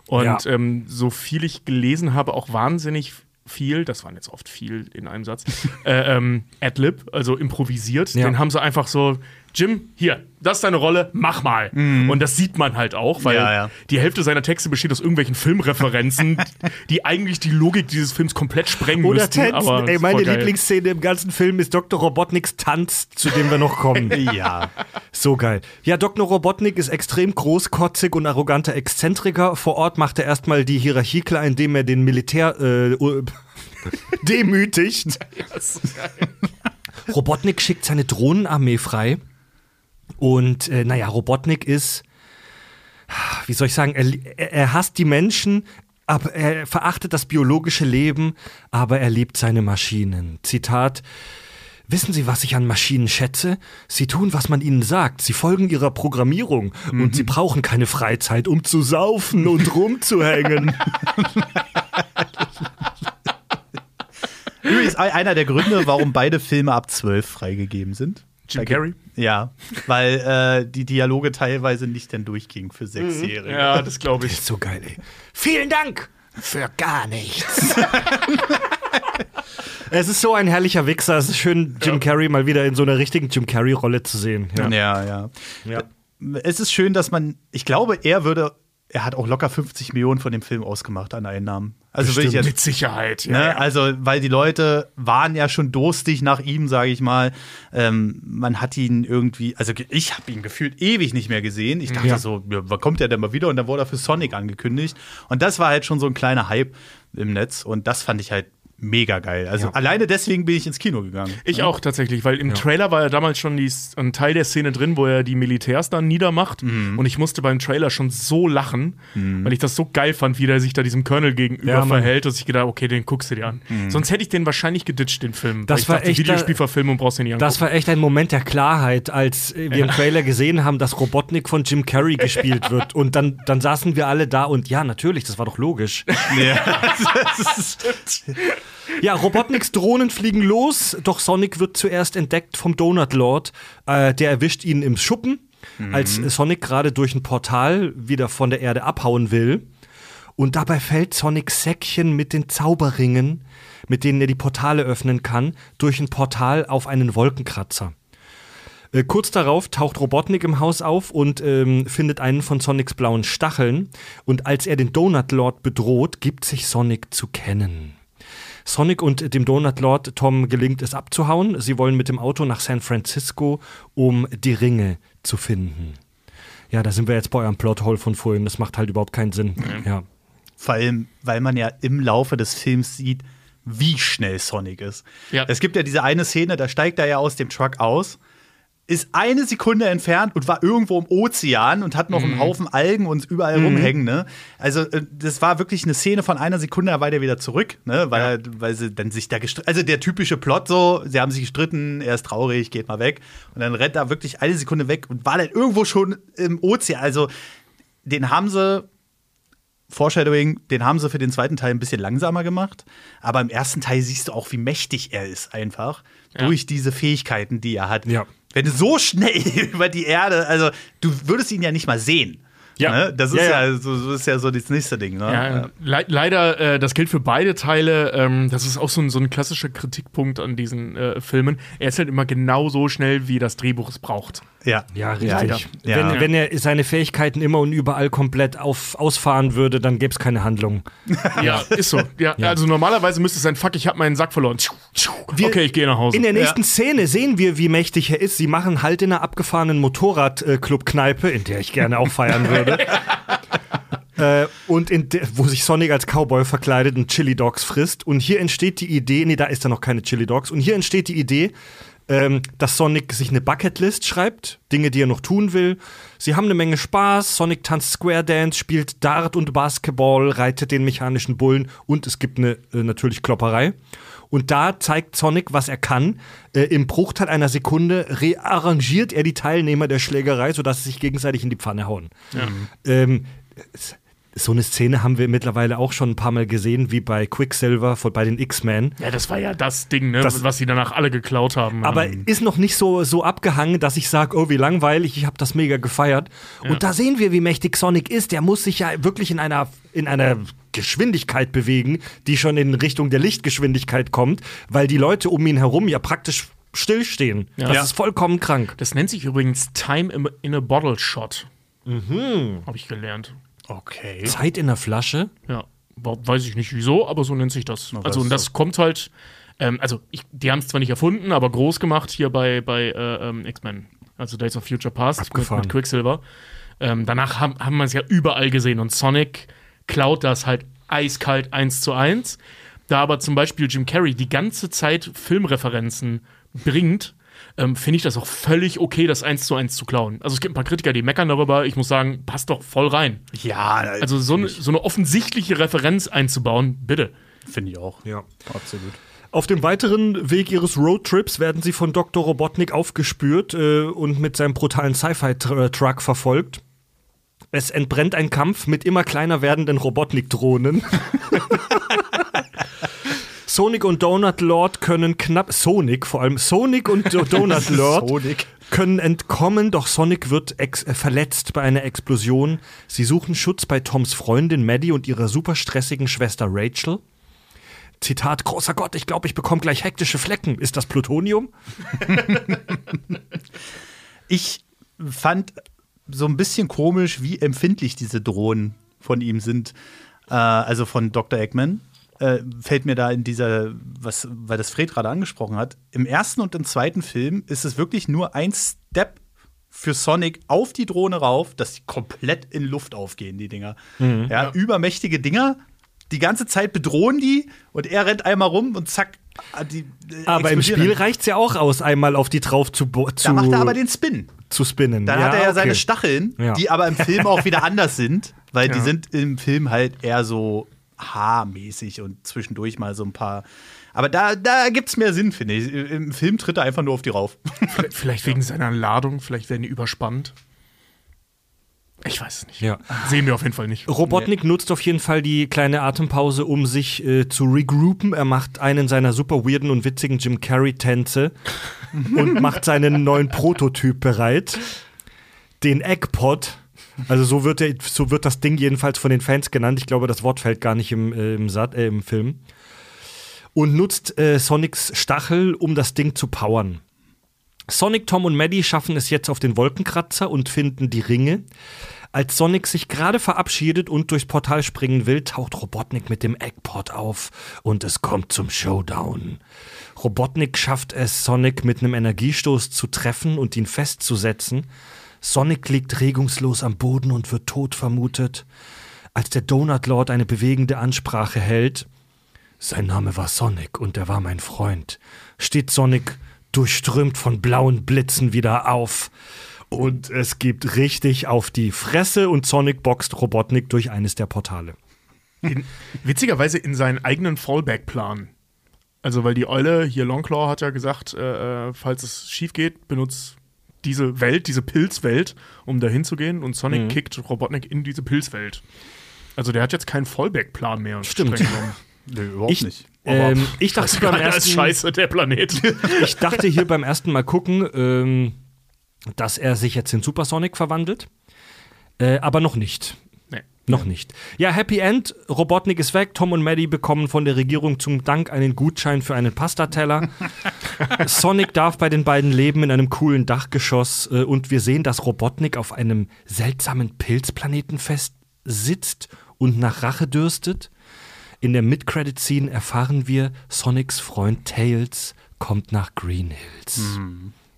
Und Ja. ähm, so viel ich gelesen habe, auch wahnsinnig viel, das waren jetzt oft viel in einem Satz, *laughs* äh, ähm, Adlib, also improvisiert. Ja. Den haben sie einfach so, Jim, hier, das ist deine Rolle, mach mal. Und das sieht man halt auch, weil Ja, ja. die Hälfte seiner Texte besteht aus irgendwelchen Filmreferenzen, *laughs* die eigentlich die Logik dieses Films komplett sprengen Oder müssten. Tanzen. Ey, meine. Lieblingsszene im ganzen Film ist Dr. Robotniks Tanz, zu dem wir noch kommen. *laughs* Ja. So geil. Ja, Dr. Robotnik ist extrem großkotzig und arroganter Exzentriker. Vor Ort macht er erstmal die Hierarchie klar, indem er den Militär äh, *laughs* demütigt. Robotnik schickt seine Drohnenarmee frei. Und äh, naja, Robotnik ist, wie soll ich sagen, er, er- hasst die Menschen, aber er verachtet das biologische Leben, aber er liebt seine Maschinen. Zitat. Wissen Sie, was ich an Maschinen schätze? Sie tun, was man ihnen sagt. Sie folgen ihrer Programmierung. Und sie brauchen keine Freizeit, um zu saufen und rumzuhängen. *laughs* *laughs* Übrigens ein- einer der Gründe, warum beide Filme ab 12 freigegeben sind. Jim Carrey? Ja, weil äh, die Dialoge teilweise nicht denn durchgingen für Sechsjährige. Ja, das glaube ich. so geil, ey. Vielen Dank für gar nichts. *laughs* es ist so ein herrlicher Wichser. Es ist schön, Jim Carrey mal wieder in so einer richtigen Jim Carrey-Rolle zu sehen. Ja. Ja, ja. Ja. Es ist schön, dass man, ich glaube, er würde, er hat auch locker 50 Millionen von dem Film ausgemacht an Einnahmen. Also ich jetzt, Mit Sicherheit. Ja, Ne? ja. Also, weil die Leute waren ja schon durstig nach ihm, sage ich mal. Ähm, man hat ihn irgendwie, also ich habe ihn gefühlt ewig nicht mehr gesehen. Ich dachte Ja. so, wann kommt der denn mal wieder? Und dann wurde er für Sonic angekündigt. Und das war halt schon so ein kleiner Hype im Netz. Und das fand ich halt mega geil. Also alleine deswegen bin ich ins Kino gegangen. Ich auch tatsächlich, weil im Trailer war ja damals schon die, ein Teil der Szene drin, wo er die Militärs dann niedermacht. Mhm. Und ich musste beim Trailer schon so lachen, weil ich das so geil fand, wie der sich da diesem Colonel gegenüber Ja. Mhm. verhält, dass ich gedacht okay, den guckst du dir an. Sonst hätte ich den wahrscheinlich geditcht, den Film. Das war dachte, echt, Videospielverfilmung brauchst du nicht angucken. Das war echt ein Moment der Klarheit, als wir im Trailer gesehen haben, dass Robotnik von Jim Carrey gespielt *laughs* wird. Und dann, dann saßen wir alle da und ja, natürlich, das war doch logisch. Ja, *laughs* *laughs* Robotniks Drohnen fliegen los, doch Sonic wird zuerst entdeckt vom Donut Lord. Äh, der erwischt ihn im Schuppen, als Sonic gerade durch ein Portal wieder von der Erde abhauen will. Und dabei fällt Sonics Säckchen mit den Zauberringen, mit denen er die Portale öffnen kann, durch ein Portal auf einen Wolkenkratzer. Äh, kurz darauf taucht Robotnik im Haus auf und ähm, findet einen von Sonics blauen Stacheln. Und als er den Donut Lord bedroht, gibt sich Sonic zu kennen. Sonic und dem Donut Lord Tom gelingt es abzuhauen. Sie wollen mit dem Auto nach San Francisco, um die Ringe zu finden. Ja, da sind wir jetzt bei eurem Plothole von vorhin. Das macht halt überhaupt keinen Sinn. Ja. Vor allem, weil man ja im Laufe des Films sieht, wie schnell Sonic ist. Ja. Es gibt ja diese eine Szene, da steigt er ja aus dem Truck aus, ist eine Sekunde entfernt und war irgendwo im Ozean und hat noch einen Haufen Algen und überall rumhängen. Ne? Also, äh, das war wirklich eine Szene von einer Sekunde, da war der wieder zurück, ne? weil, er, weil sie dann sich da gestritten. Also, der typische Plot so: sie haben sich gestritten, er ist traurig, geht mal weg. Und dann rennt er wirklich eine Sekunde weg und war dann irgendwo schon im Ozean. Also, den haben sie Foreshadowing, den haben sie für den zweiten Teil ein bisschen langsamer gemacht. Aber im ersten Teil siehst du auch, wie mächtig er ist, einfach. Durch diese Fähigkeiten, die er hat. Ja. Wenn du so schnell *laughs* über die Erde, also du würdest ihn ja nicht mal sehen. Ja. Ne? Das ist Ja, ja, ja. so, ist ja so das nächste Ding. Ne? Ja, le leider, äh, das gilt für beide Teile. Ähm, das ist auch so ein, so ein klassischer Kritikpunkt an diesen äh, Filmen. Er ist halt immer genau so schnell, wie das Drehbuch es braucht. ja. Ja, richtig. Ja, ja. Wenn, wenn er seine Fähigkeiten immer und überall komplett auf, ausfahren würde, dann gäbe es keine Handlung. *laughs* Ja, ist so. Ja, Also normalerweise müsste es sein, fuck, ich habe meinen Sack verloren. okay, ich gehe nach Hause. In der nächsten Szene sehen wir, wie mächtig er ist. Sie machen halt in einer abgefahrenen Motorradclub-Kneipe, in der ich gerne auch feiern würde. *laughs* äh, und wo sich Sonic als Cowboy verkleidet und Chili Dogs frisst. Und hier entsteht die Idee, nee, da ist er noch keine Chili Dogs. Und hier entsteht die Idee, ähm, dass Sonic sich eine Bucketlist schreibt, Dinge, die er noch tun will. Sie haben eine Menge Spaß. Sonic tanzt Square Dance, spielt Dart und Basketball, reitet den mechanischen Bullen und es gibt eine äh, natürlich Klopperei. Und da zeigt Sonic, was er kann. Äh, Im Bruchteil einer Sekunde rearrangiert er die Teilnehmer der Schlägerei, sodass sie sich gegenseitig in die Pfanne hauen. Ähm, s- so eine Szene haben wir mittlerweile auch schon ein paar Mal gesehen, wie bei Quicksilver von, bei den X-Men. ja, das war ja das Ding, ne, Das- was sie danach alle geklaut haben. Aber Ähm, ist noch nicht so, so abgehangen, dass ich sage, oh, wie langweilig, ich habe das mega gefeiert. Und da sehen wir, wie mächtig Sonic ist. Der muss sich ja wirklich in einer, in einer Geschwindigkeit bewegen, die schon in Richtung der Lichtgeschwindigkeit kommt, weil die Leute um ihn herum ja praktisch stillstehen. Das Ja. ist vollkommen krank. das nennt sich übrigens Time in- a Bottle Shot. Mhm. Habe ich gelernt. Okay. Zeit in der Flasche. Ja, weiß ich nicht wieso, aber so nennt sich das. also und das kommt halt, ähm, also ich, die haben es zwar nicht erfunden, aber groß gemacht hier bei, bei äh, ähm, X-Men, also Days of Future Past mit, mit Quicksilver. Ähm, danach haben, haben wir es ja überall gesehen und Sonic klaut das halt eiskalt eins zu eins. Da aber zum Beispiel Jim Carrey die ganze Zeit Filmreferenzen bringt, ähm, finde ich das auch völlig okay, das eins zu eins zu klauen. Also es gibt ein paar Kritiker, die meckern darüber. Ich muss sagen, passt doch voll rein. Ja, Also so eine, so eine offensichtliche Referenz einzubauen, bitte. finde ich auch. Ja. Absolut. Auf dem weiteren Weg ihres Roadtrips werden sie von Dr. Robotnik aufgespürt äh, und mit seinem brutalen Sci-Fi-Truck verfolgt. Es entbrennt ein Kampf mit immer kleiner werdenden Robotnik-Drohnen. *laughs* Sonic und Donut Lord können knapp Sonic vor allem Sonic und *laughs* Do- Donut Lord Sonic. können entkommen, doch Sonic wird äh, verletzt bei einer Explosion. Sie suchen Schutz bei Toms Freundin Maddie und ihrer super stressigen Schwester Rachel. Zitat, großer Gott, ich glaube, ich bekomme gleich hektische Flecken. Ist das Plutonium? *laughs* Ich fand so ein bisschen komisch, wie empfindlich diese Drohnen von ihm sind. Äh, also von Dr. Eggman. Äh, fällt mir da in dieser, was, weil das Fred gerade angesprochen hat, im ersten und im zweiten Film ist es wirklich nur ein Step für Sonic auf die Drohne rauf, dass die komplett in Luft aufgehen, die Dinger. Ja, übermächtige Dinger, die ganze Zeit bedrohen die und er rennt einmal rum und zack. Ah, Die, äh, Aber im Spiel reicht es ja auch aus, einmal auf die drauf zu, zu, Da macht er aber den Spin. zu spinnen. Dann ja, hat er ja okay. seine Stacheln, Ja. die aber im Film auch wieder *laughs* anders sind, weil die Ja. sind im Film halt eher so haarmäßig und zwischendurch mal so ein paar. Aber da, da gibt es mehr Sinn, finde ich. Im Film tritt er einfach nur auf die rauf. Vielleicht, vielleicht wegen seiner Ladung, vielleicht werden die überspannt. Ich weiß es nicht. Ja. Sehen wir auf jeden Fall nicht. Robotnik nutzt auf jeden Fall die kleine Atempause, um sich äh, zu regroupen. Er macht einen seiner super weirden und witzigen Jim Carrey-Tänze *laughs* und macht seinen neuen Prototyp bereit. Den Eggpot. Also so wird, der, so wird das Ding jedenfalls von den Fans genannt. Ich glaube, das Wort fällt gar nicht im, äh, im, Sat, äh, im Film. Und nutzt äh, Sonics Stachel, um das Ding zu powern. Sonic, Tom und Maddie schaffen es jetzt auf den Wolkenkratzer und finden die Ringe. Als Sonic sich gerade verabschiedet und durchs Portal springen will, taucht Robotnik mit dem Eggpot auf und es kommt zum Showdown. Robotnik schafft es, Sonic mit einem Energiestoß zu treffen und ihn festzusetzen. Sonic liegt regungslos am Boden und wird tot vermutet. Als der Donut Lord eine bewegende Ansprache hält, sein Name war Sonic und er war mein Freund. Steht Sonic durchströmt von blauen Blitzen wieder auf. Und es gibt richtig auf die Fresse und Sonic boxt Robotnik durch eines der Portale. In, witzigerweise in seinen eigenen Fallback-Plan. Also, weil die Eule, hier Longclaw, hat ja gesagt, äh, äh, falls es schief geht, benutzt diese Welt, diese Pilzwelt, um dahin zu gehen. Und Sonic kickt Robotnik in diese Pilzwelt. Also, der hat jetzt keinen Fallback-Plan mehr. Stimmt. *laughs* Nö, überhaupt Ich, nicht. ähm, ich, dachte beim *laughs* ersten, scheiße, der Planet. *laughs* ich dachte hier beim ersten Mal gucken, ähm, dass er sich jetzt in Super Sonic verwandelt. Äh, aber noch nicht. Nee. Noch nicht. Ja, Happy End. Robotnik ist weg. Tom und Maddie bekommen von der Regierung zum Dank einen Gutschein für einen Pastateller. *laughs* Sonic darf bei den beiden leben in einem coolen Dachgeschoss. äh, Und wir sehen, dass Robotnik auf einem seltsamen Pilzplaneten fest sitzt und nach Rache dürstet. In der Mid-Credit-Scene erfahren wir, Sonics Freund Tails kommt nach Green Hills.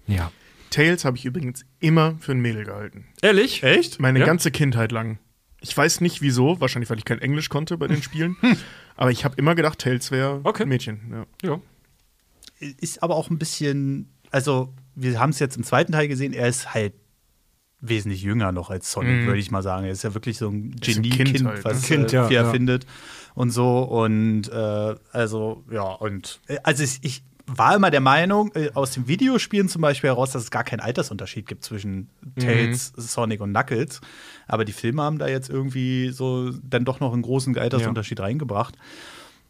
Ja. Tails habe ich übrigens immer für ein Mädel gehalten. Ehrlich? Echt? Meine Ja? ganze Kindheit lang. Ich weiß nicht wieso, wahrscheinlich weil ich kein Englisch konnte bei den Spielen. *laughs* aber ich habe immer gedacht, Tails wäre Okay. ein Mädchen. Ja. Ja. Ist aber auch ein bisschen, also wir haben es jetzt im zweiten Teil gesehen, er ist halt wesentlich jünger noch als Sonic, Mhm. würde ich mal sagen. Er ist ja wirklich so ein Genie-Kind, Kind halt, ne? was Kind, äh, ja, viel ja. erfindet und so. Und äh, also, ja, und äh, also ich, ich war immer der Meinung, äh, aus den Videospielen zum Beispiel heraus, dass es gar keinen Altersunterschied gibt zwischen Tails, Sonic und Knuckles. Aber die Filme haben da jetzt irgendwie so dann doch noch einen großen Altersunterschied reingebracht.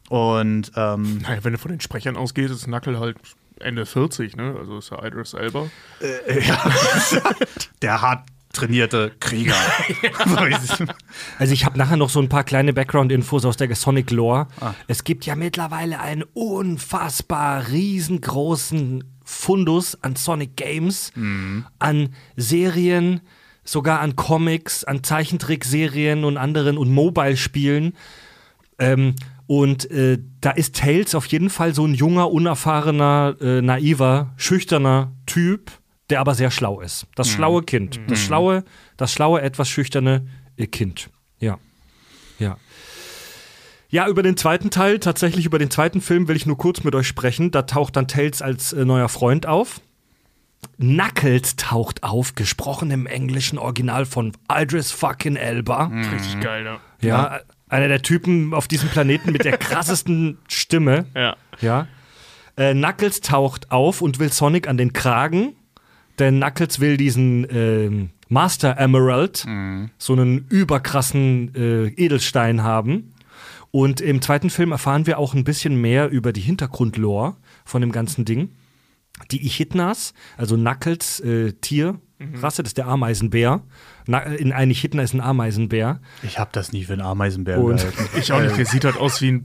Und ähm, *laughs* Naja, wenn du von den Sprechern ausgehst, ist Knuckle halt Ende 40, ne? Also ist ja Idris Elba. *laughs* der hart trainierte Krieger. *laughs* Also ich habe nachher noch so ein paar kleine Background-Infos aus der Sonic Lore. Es gibt ja mittlerweile einen unfassbar riesengroßen Fundus an Sonic Games, an Serien, sogar an Comics, an Zeichentrickserien und anderen und Mobile-Spielen. Ähm, und äh, da ist Tails auf jeden Fall so ein junger, unerfahrener, äh, naiver, schüchterner Typ, der aber sehr schlau ist. Das schlaue Kind. Das schlaue, das schlaue, etwas schüchterne äh, Kind. Ja. Ja. Ja, über den zweiten Teil, tatsächlich über den zweiten Film will ich nur kurz mit euch sprechen. Da taucht dann Tails als äh, neuer Freund auf. Knuckles taucht auf, gesprochen im englischen Original von Idris fucking Elba. Richtig geil, ja. Ja, einer der Typen auf diesem Planeten mit der krassesten *laughs* Stimme. Ja. Ja. Äh, Knuckles taucht auf und will Sonic an den Kragen, denn Knuckles will diesen ähm, Master Emerald, so einen überkrassen äh, Edelstein haben. Und im zweiten Film erfahren wir auch ein bisschen mehr über die Hintergrundlore von dem ganzen Ding. Die Echidnas, also Knuckles äh, Tierrasse, das ist der Ameisenbär. Na, in ein Echidna ist ein Ameisenbär. Ich habe das nie für einen Ameisenbär Und- gehalten. *laughs* Ich auch nicht. Der sieht halt aus wie ein,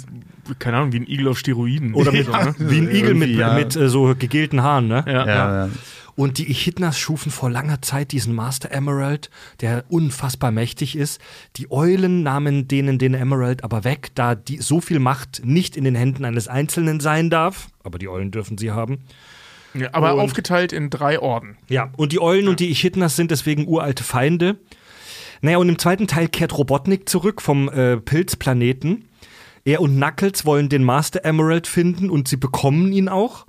keine Ahnung, wie ein Igel auf Steroiden. Oder mit, so, ne? wie ein Igel mit, ja. mit äh, so gegelten Haaren, ne? Ja. Ja, ja. Und die Echidnas schufen vor langer Zeit diesen Master Emerald, der unfassbar mächtig ist. Die Eulen nahmen denen den Emerald aber weg, da die, so viel Macht nicht in den Händen eines Einzelnen sein darf. Aber die Eulen dürfen sie haben. Ja, aber Und- aufgeteilt in drei Orden. Ja, und die Eulen und die Echidnas sind deswegen uralte Feinde. Naja, und im zweiten Teil kehrt Robotnik zurück vom äh, Pilzplaneten. Er und Knuckles wollen den Master Emerald finden und sie bekommen ihn auch.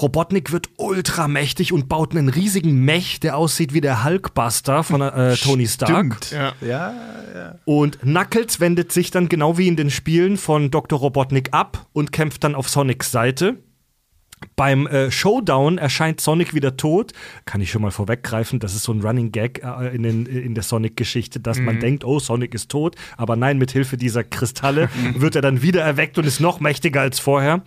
Robotnik wird ultramächtig und baut einen riesigen Mech, der aussieht wie der Hulkbuster von äh, Tony Stark. Stimmt. Ja. Ja, ja. Und Knuckles wendet sich dann genau wie in den Spielen von Dr. Robotnik ab und kämpft dann auf Sonics Seite. Beim äh, Showdown erscheint Sonic wieder tot. Kann ich schon mal vorweggreifen, das ist so ein Running Gag äh, in, den, in der Sonic-Geschichte, dass man denkt, oh, Sonic ist tot. Aber nein, mit Hilfe dieser Kristalle *laughs* wird er dann wieder erweckt und ist noch mächtiger als vorher.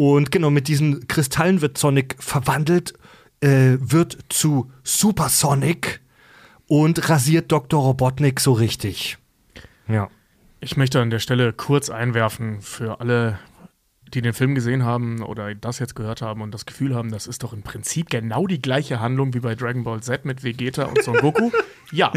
Und genau mit diesen Kristallen wird Sonic verwandelt, äh, wird zu Super Sonic und rasiert Dr. Robotnik so richtig. Ja. Ich möchte an der Stelle kurz einwerfen für alle, die den Film gesehen haben oder das jetzt gehört haben und das Gefühl haben, das ist doch im Prinzip genau die gleiche Handlung wie bei Dragon Ball Z mit Vegeta und Son Goku. *laughs* Ja,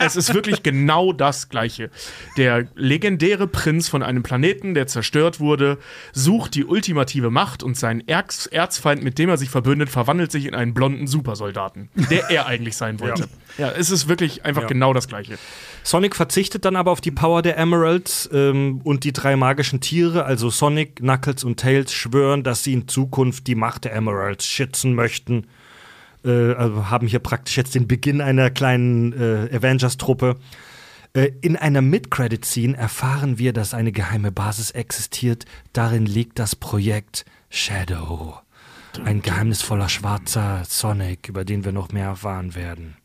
es ist wirklich genau das Gleiche. Der legendäre Prinz von einem Planeten, der zerstört wurde, sucht die ultimative Macht und sein Erz Erzfeind, mit dem er sich verbündet, verwandelt sich in einen blonden Supersoldaten, der er eigentlich sein wollte. Ja, es ist wirklich einfach Ja. genau das Gleiche. Sonic verzichtet dann aber auf die Power der Emeralds ähm, und die drei magischen Tiere, also Sonic, Knuckles und Tails, schwören, dass sie in Zukunft die Macht der Emeralds schützen möchten. Äh, also haben hier praktisch jetzt den Beginn einer kleinen äh, Avengers-Truppe. Äh, in einer Mid-Credit-Scene erfahren wir, dass eine geheime Basis existiert. Darin liegt das Projekt Shadow. Ein geheimnisvoller schwarzer Sonic, über den wir noch mehr erfahren werden.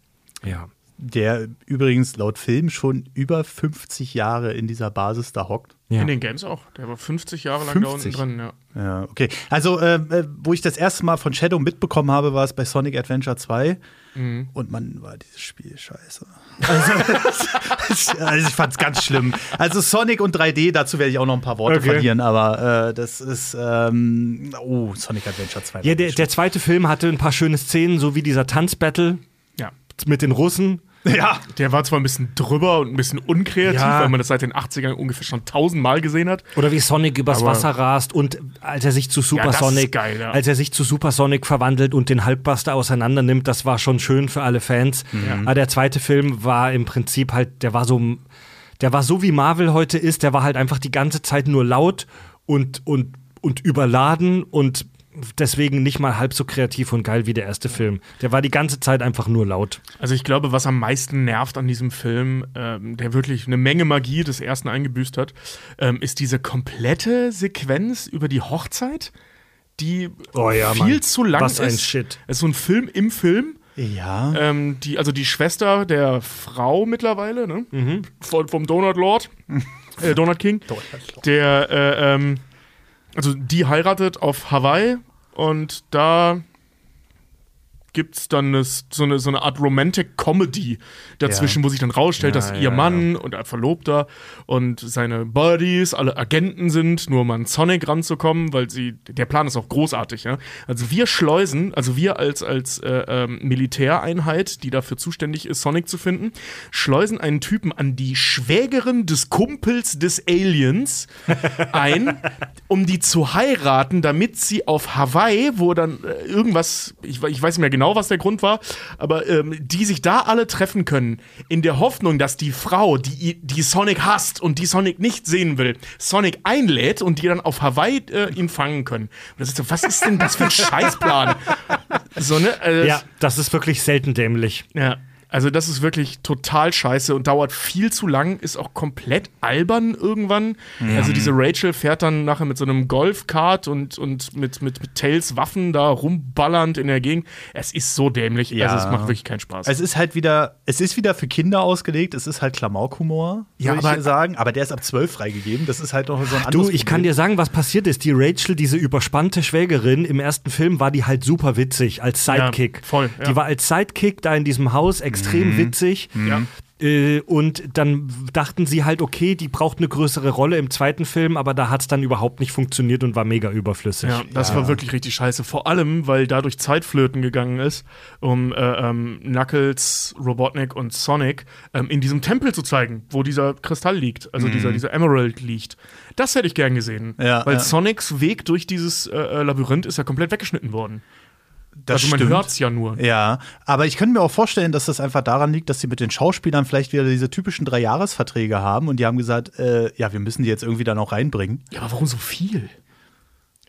Ja. der übrigens laut Film schon über 50 Jahre in dieser Basis da hockt. Ja. In den Games auch. Der war 50 Jahre lang da 50? unten drin, ja. Ja, okay. Also, äh, äh, wo ich das erste Mal von Shadow mitbekommen habe, war es bei Sonic Adventure 2. Mhm. Und man war dieses Spiel scheiße. Also, *laughs* also ich fand es ganz schlimm. Also Sonic und 3D, dazu werde ich auch noch ein paar Worte Okay. verlieren, aber äh, das ist ähm, oh, Sonic Adventure 2. Ja, der, der zweite Film hatte ein paar schöne Szenen, so wie dieser Tanzbattle Ja. mit den Russen. Ja. Der war zwar ein bisschen drüber und ein bisschen unkreativ, Ja. weil man das seit den 80ern ungefähr schon tausendmal gesehen hat. Oder wie Sonic übers Aber- Wasser rast und als er sich zu Super ist Sonic, geil, ja. als er sich zu Super Sonic verwandelt und den Hulkbuster auseinander nimmt, das war schon schön für alle Fans. Aber der zweite Film war im Prinzip halt, der war so, der war so wie Marvel heute ist, der war halt einfach die ganze Zeit nur laut und, und, und überladen und deswegen nicht mal halb so kreativ und geil wie der erste Film. Der war die ganze Zeit einfach nur laut. Also ich glaube, was am meisten nervt an diesem Film, ähm, der wirklich eine Menge Magie des ersten eingebüßt hat, ähm, ist diese komplette Sequenz über die Hochzeit, die Oh ja, viel Mann. zu lang Was ein ist. Shit. Es ist so ein Film im Film. Ja. Ähm, die, also die Schwester der Frau mittlerweile, ne? Mhm. Von, vom Donut Lord, *laughs* äh, Donut King, der, äh, ähm, also die heiratet auf Hawaii und da gibt's dann eine, so, eine, so eine Art Romantic Comedy dazwischen, wo sich dann rausstellt, dass ihr Mann und ein Verlobter und seine Buddies alle Agenten sind, nur um an Sonic ranzukommen, weil sie, der Plan ist auch großartig, ja. Also wir schleusen, also wir als, als äh, ähm, Militäreinheit, die dafür zuständig ist, Sonic zu finden, schleusen einen Typen an die Schwägerin des Kumpels des Aliens *laughs* ein, um die zu heiraten, damit sie auf Hawaii, wo dann äh, irgendwas, ich, ich weiß nicht mehr genau, was der Grund war, aber ähm, die sich da alle treffen können, in der Hoffnung, dass die Frau, die, die Sonic hasst und die Sonic nicht sehen will, Sonic einlädt und die dann auf Hawaii äh, ihn fangen können. Und das ist so, was ist denn das für ein Scheißplan? *laughs* So, ne? Also, Ja, das ist wirklich selten dämlich. ja, also das ist wirklich total scheiße und dauert viel zu lang, ist auch komplett albern irgendwann. Also diese Rachel fährt dann nachher mit so einem Golfkart und, und mit, mit, mit Tails Waffen da rumballernd in der Gegend. Es ist so dämlich, Ja. also es macht wirklich keinen Spaß. Es ist halt wieder, es ist wieder für Kinder ausgelegt, es ist halt Klamaukhumor, Ja, würde ich sagen, aber der ist ab 12 freigegeben. Das ist halt noch so ein Du, anderes ich kann dir sagen, was passiert ist. Die Rachel, diese überspannte Schwägerin, im ersten Film war die halt super witzig als Sidekick. Ja, voll, ja. Die war als Sidekick da in diesem Haus extrem witzig. ja. Äh, und dann dachten sie halt, okay, die braucht eine größere Rolle im zweiten Film, aber da hat es dann überhaupt nicht funktioniert und war mega überflüssig. Ja, das war wirklich richtig scheiße. Vor allem, weil dadurch Zeit flöten gegangen ist, um äh, ähm, Knuckles, Robotnik und Sonic ähm, in diesem Tempel zu zeigen, wo dieser Kristall liegt, also dieser, dieser Emerald liegt. Das hätte ich gern gesehen. Ja, weil ja. Sonics Weg durch dieses äh, äh, Labyrinth ist ja komplett weggeschnitten worden. Das also man stimmt. hört's ja nur. Ja, aber ich könnte mir auch vorstellen, dass das einfach daran liegt, dass sie mit den Schauspielern vielleicht wieder diese typischen Dreijahresverträge haben und die haben gesagt, äh, ja, wir müssen die jetzt irgendwie dann auch reinbringen. Ja, aber warum so viel?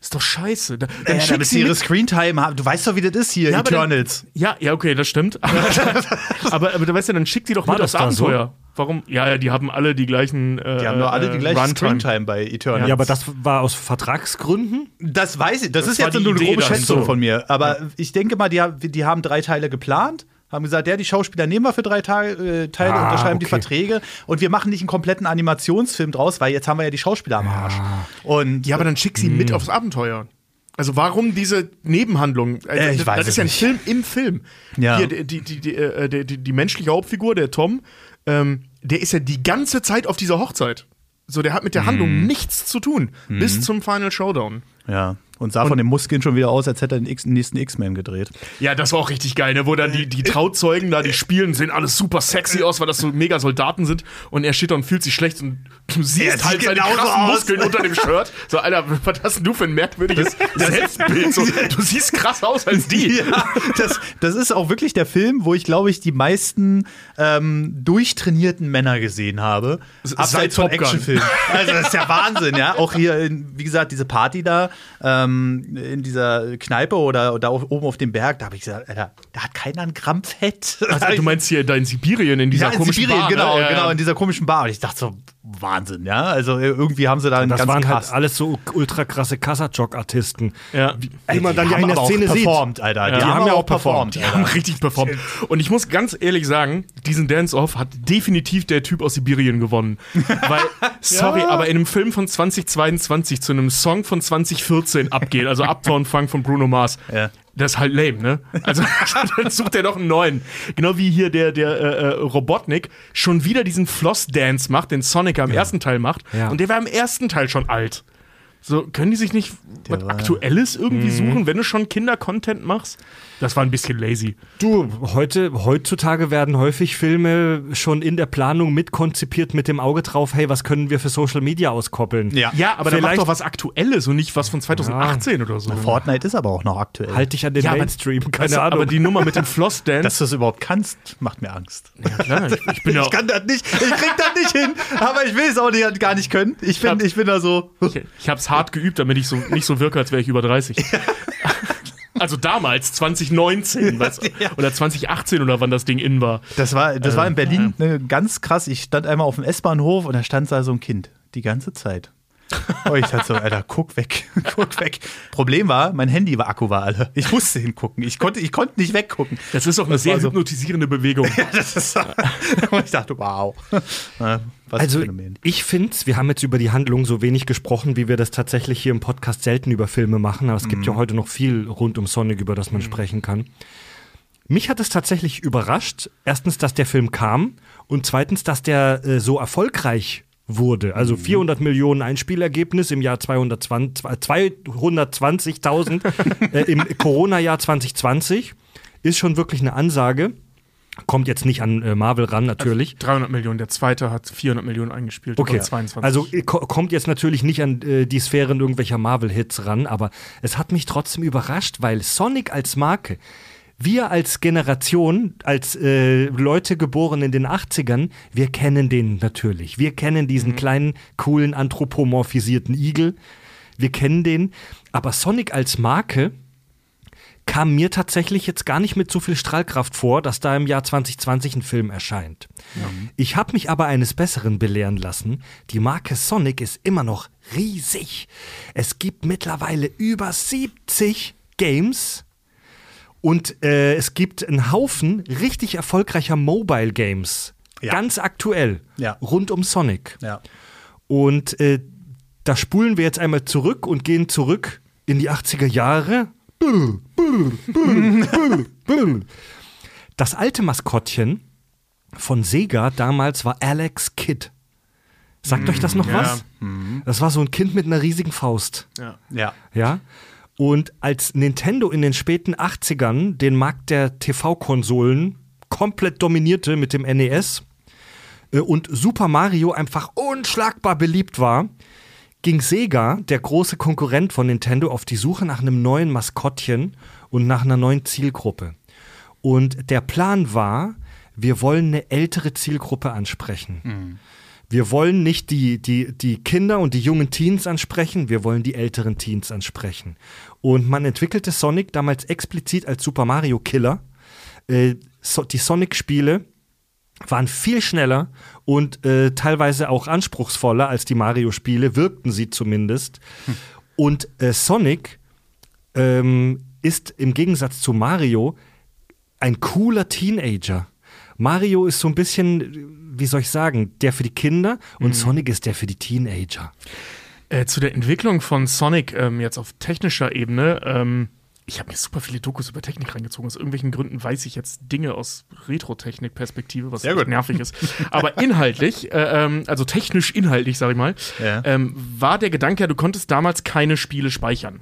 Ist doch scheiße. Da, dann Äh, schick damit sie sie ihre Screentime haben. Du weißt doch, wie das ist hier, Ja, aber dann- Eternals. Ja, ja, okay, das stimmt. *laughs* aber, aber du weißt ja, dann schickt die doch War mit das aufs da so? Abenteuer. Warum? Ja, ja, die haben alle die gleichen. Äh, Die haben nur alle die gleiche Runtime. Screentime bei Eternals. Ja, aber das war aus Vertragsgründen? Das weiß ich. Das, Das ist jetzt nur eine grobe. Schätzung von mir. Aber ich denke mal, die, die haben drei Teile geplant. Haben gesagt, ja, die Schauspieler nehmen wir für drei Tage, äh, Teile, Ah, unterschreiben die okay. Verträge und wir machen nicht einen kompletten Animationsfilm draus, weil jetzt haben wir ja die Schauspieler am Arsch. Ah. Und Ja, aber dann schick sie mit aufs Abenteuer. Also warum diese Nebenhandlung? Also, Äh, ich das, weiß das ist ja ein. Film im Film. Ja. Hier, die, die, die, die, äh, die, die, die menschliche Hauptfigur, der Tom, ähm, der ist ja die ganze Zeit auf dieser Hochzeit. So, der hat mit der Mhm. Handlung nichts zu tun. Bis zum Final Showdown. ja, und sah von den Muskeln schon wieder aus, als hätte er den X nächsten X-Men gedreht. Ja, das war auch richtig geil, ne? Wo dann die, die Trauzeugen da, die spielen, sehen alles super sexy aus, weil das so mega Soldaten sind. Und er steht da und fühlt sich schlecht und du siehst halt seine krassen aus. Muskeln unter dem Shirt. So, Alter, was hast denn du für ein merkwürdiges Selbstbild? So, du siehst krass aus als die. Ja, das, das ist auch wirklich der Film, wo ich, glaube ich, die meisten ähm, durchtrainierten Männer gesehen habe. Seit Abseits von. Actionfilmen. Also, das ist ja Wahnsinn, ja. Auch hier, in, wie gesagt, diese Party da ähm, in dieser Kneipe oder da oben auf dem Berg, da habe ich gesagt, Alter, da hat keiner ein Gramm Fett. Also, du meinst hier da in Sibirien, in dieser ja, in komischen Sibirien, Bar, genau, ne? Genau, in dieser komischen Bar. Und ich dachte so, Wahnsinn, ja. Also irgendwie haben sie da einen Das ganz waren halt alles so ultra krasse Kassajok-Artisten. Ja. Wie man dann die ja in haben der Szene sieht. performt, Alter. Die, Ja. haben ja auch performt. Die haben richtig performt. Und ich muss ganz ehrlich sagen, diesen Dance-Off hat definitiv der Typ aus Sibirien gewonnen. Weil, *laughs* sorry, aber in einem Film von 2022 zu einem Song von 2014 abgehen, also Uptown Funk von Bruno Mars, Ja. Das ist halt lame, ne? Also *laughs* *laughs* dann sucht er doch einen neuen. Genau wie hier der, der äh, äh, Robotnik schon wieder diesen Floss-Dance macht, den Sonic am ersten Teil macht. Ja. Und der war im ersten Teil schon alt. So, können die sich nicht was war- Aktuelles irgendwie suchen, wenn du schon Kinder-Content machst? Das war ein bisschen lazy. Du, heute, heutzutage werden häufig Filme schon in der Planung mitkonzipiert mit dem Auge drauf, hey, was können wir für Social Media auskoppeln? Ja. Ja, aber dann mach Vielleicht- doch was Aktuelles und nicht was von 2018 oder so. Fortnite ist aber auch noch aktuell. Halt dich an den Ja, aber- Mainstream, keine Weißt du, Ahnung. Aber die Nummer mit dem Floss-Dance. *laughs* Dass du das überhaupt kannst, macht mir Angst. ja, klar, ich, ich bin *laughs* ja Ich kann das nicht, ich krieg das nicht hin, aber ich will es auch nicht, gar nicht können. Ich bin, hab- ich bin da so. Ich, ich habe es hart geübt, damit ich so nicht so wirke, als wäre ich über 30. *laughs* Also damals, 2019 weißt du, oder 2018 oder wann das Ding in war. Das war, das war in Berlin ne, ganz krass. Ich stand einmal auf dem S-Bahnhof und da stand da so ein Kind. Die ganze Zeit. Oh, ich dachte so, *laughs* Alter, guck weg, *laughs* guck weg. Problem war, mein Handy war Akku war alle. Ich musste hingucken. Ich konnte, ich konnte nicht weggucken. Das ist auch eine sehr war so- hypnotisierende Bewegung. *laughs* Das ist, und ich dachte, wow. Was Also ich finde, wir haben jetzt über die Handlung so wenig gesprochen, wie wir das tatsächlich hier im Podcast selten über Filme machen. Aber es gibt ja heute noch viel rund um Sonic, über das man sprechen kann. Mich hat es tatsächlich überrascht. Erstens, dass der Film kam und zweitens, dass der äh, so erfolgreich wurde. Also 400 Millionen Einspielergebnis im Jahr 220 220.000 *laughs* äh, im Corona-Jahr 2020 ist schon wirklich eine Ansage. Kommt jetzt nicht an äh, Marvel ran, natürlich. 300 Millionen, der zweite hat 400 Millionen eingespielt. Okay, oder 22. also äh, ko kommt jetzt natürlich nicht an äh, die Sphären irgendwelcher Marvel-Hits ran, aber es hat mich trotzdem überrascht, weil Sonic als Marke, wir als Generation, als äh, Leute geboren in den 80ern, wir kennen den natürlich. Wir kennen diesen kleinen, coolen, anthropomorphisierten Igel. Wir kennen den. Aber Sonic als Marke kam mir tatsächlich jetzt gar nicht mit so viel Strahlkraft vor, dass da im Jahr 2020 ein Film erscheint. Ich habe mich aber eines Besseren belehren lassen. Die Marke Sonic ist immer noch riesig. Es gibt mittlerweile über 70 Games und äh, es gibt einen Haufen richtig erfolgreicher Mobile Games. Ja. Ganz aktuell. Ja. Rund um Sonic. Ja. Und äh, da spulen wir jetzt einmal zurück und gehen zurück in die 80er Jahre. Das alte Maskottchen von Sega damals war Alex Kidd. Sagt euch das noch ja. was? Das war so ein Kind mit einer riesigen Faust. ja. Ja. Ja. Und als Nintendo in den späten 80ern den Markt der TV-Konsolen komplett dominierte mit dem NES äh, und Super Mario einfach unschlagbar beliebt war, ging Sega, der große Konkurrent von Nintendo, auf die Suche nach einem neuen Maskottchen und nach einer neuen Zielgruppe. Und der Plan war, wir wollen eine ältere Zielgruppe ansprechen. Wir wollen nicht die, die, die Kinder und die jungen Teens ansprechen, wir wollen die älteren Teens ansprechen. Und man entwickelte Sonic damals explizit als Super Mario Killer. Äh, so, die Sonic-Spiele waren viel schneller und äh, teilweise auch anspruchsvoller als die Mario-Spiele, wirkten sie zumindest. Und äh, Sonic ähm, ist im Gegensatz zu Mario ein cooler Teenager. Mario ist so ein bisschen, wie soll ich sagen, der für die Kinder und Sonic ist der für die Teenager. Äh, zu der Entwicklung von Sonic ähm, jetzt auf technischer Ebene. Ähm, ich habe mir super viele Dokus über Technik reingezogen. Aus irgendwelchen Gründen weiß ich jetzt Dinge aus Retro-Technik-Perspektive, was nervig ist. Aber inhaltlich, *laughs* äh, ähm, also technisch inhaltlich, sag ich mal, Ja. ähm, war der Gedanke, ja, du konntest damals keine Spiele speichern.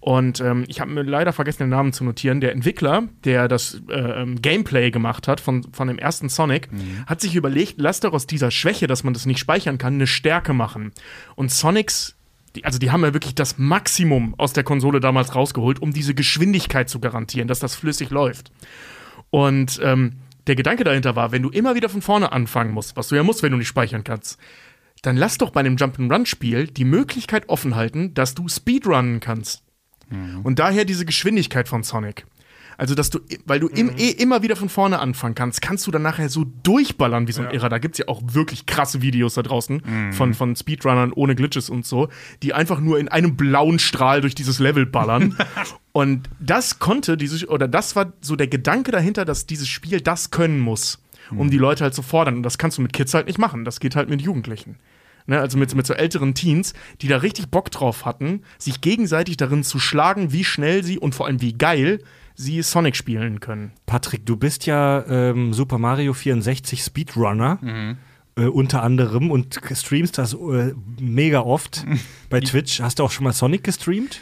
Und ähm, ich habe mir leider vergessen, den Namen zu notieren. Der Entwickler, der das äh, ähm, Gameplay gemacht hat von, von dem ersten Sonic, hat sich überlegt, lass doch aus dieser Schwäche, dass man das nicht speichern kann, eine Stärke machen. Und Sonics die, also die haben ja wirklich das Maximum aus der Konsole damals rausgeholt, um diese Geschwindigkeit zu garantieren, dass das flüssig läuft. Und ähm, der Gedanke dahinter war, wenn du immer wieder von vorne anfangen musst, was du ja musst, wenn du nicht speichern kannst, dann lass doch bei einem Jump'n'Run-Spiel die Möglichkeit offen halten, dass du Speedrunnen kannst. Und daher diese Geschwindigkeit von Sonic. Also, dass du, weil du im, eh immer wieder von vorne anfangen kannst, kannst du dann nachher so durchballern wie so ein Irrer. Da gibt's ja auch wirklich krasse Videos da draußen von, von Speedrunnern ohne Glitches und so, die einfach nur in einem blauen Strahl durch dieses Level ballern. *laughs* und das konnte dieses, oder das war so der Gedanke dahinter, dass dieses Spiel das können muss, um die Leute halt zu fordern. Und das kannst du mit Kids halt nicht machen. Das geht halt mit Jugendlichen. Ne, also mit, mit so älteren Teens, die da richtig Bock drauf hatten, sich gegenseitig darin zu schlagen, wie schnell sie und vor allem wie geil sie Sonic spielen können. Patrick, du bist ja ähm, Super Mario 64 Speedrunner. Äh, unter anderem und streamst das äh, mega oft *laughs* bei Twitch. Hast du auch schon mal Sonic gestreamt?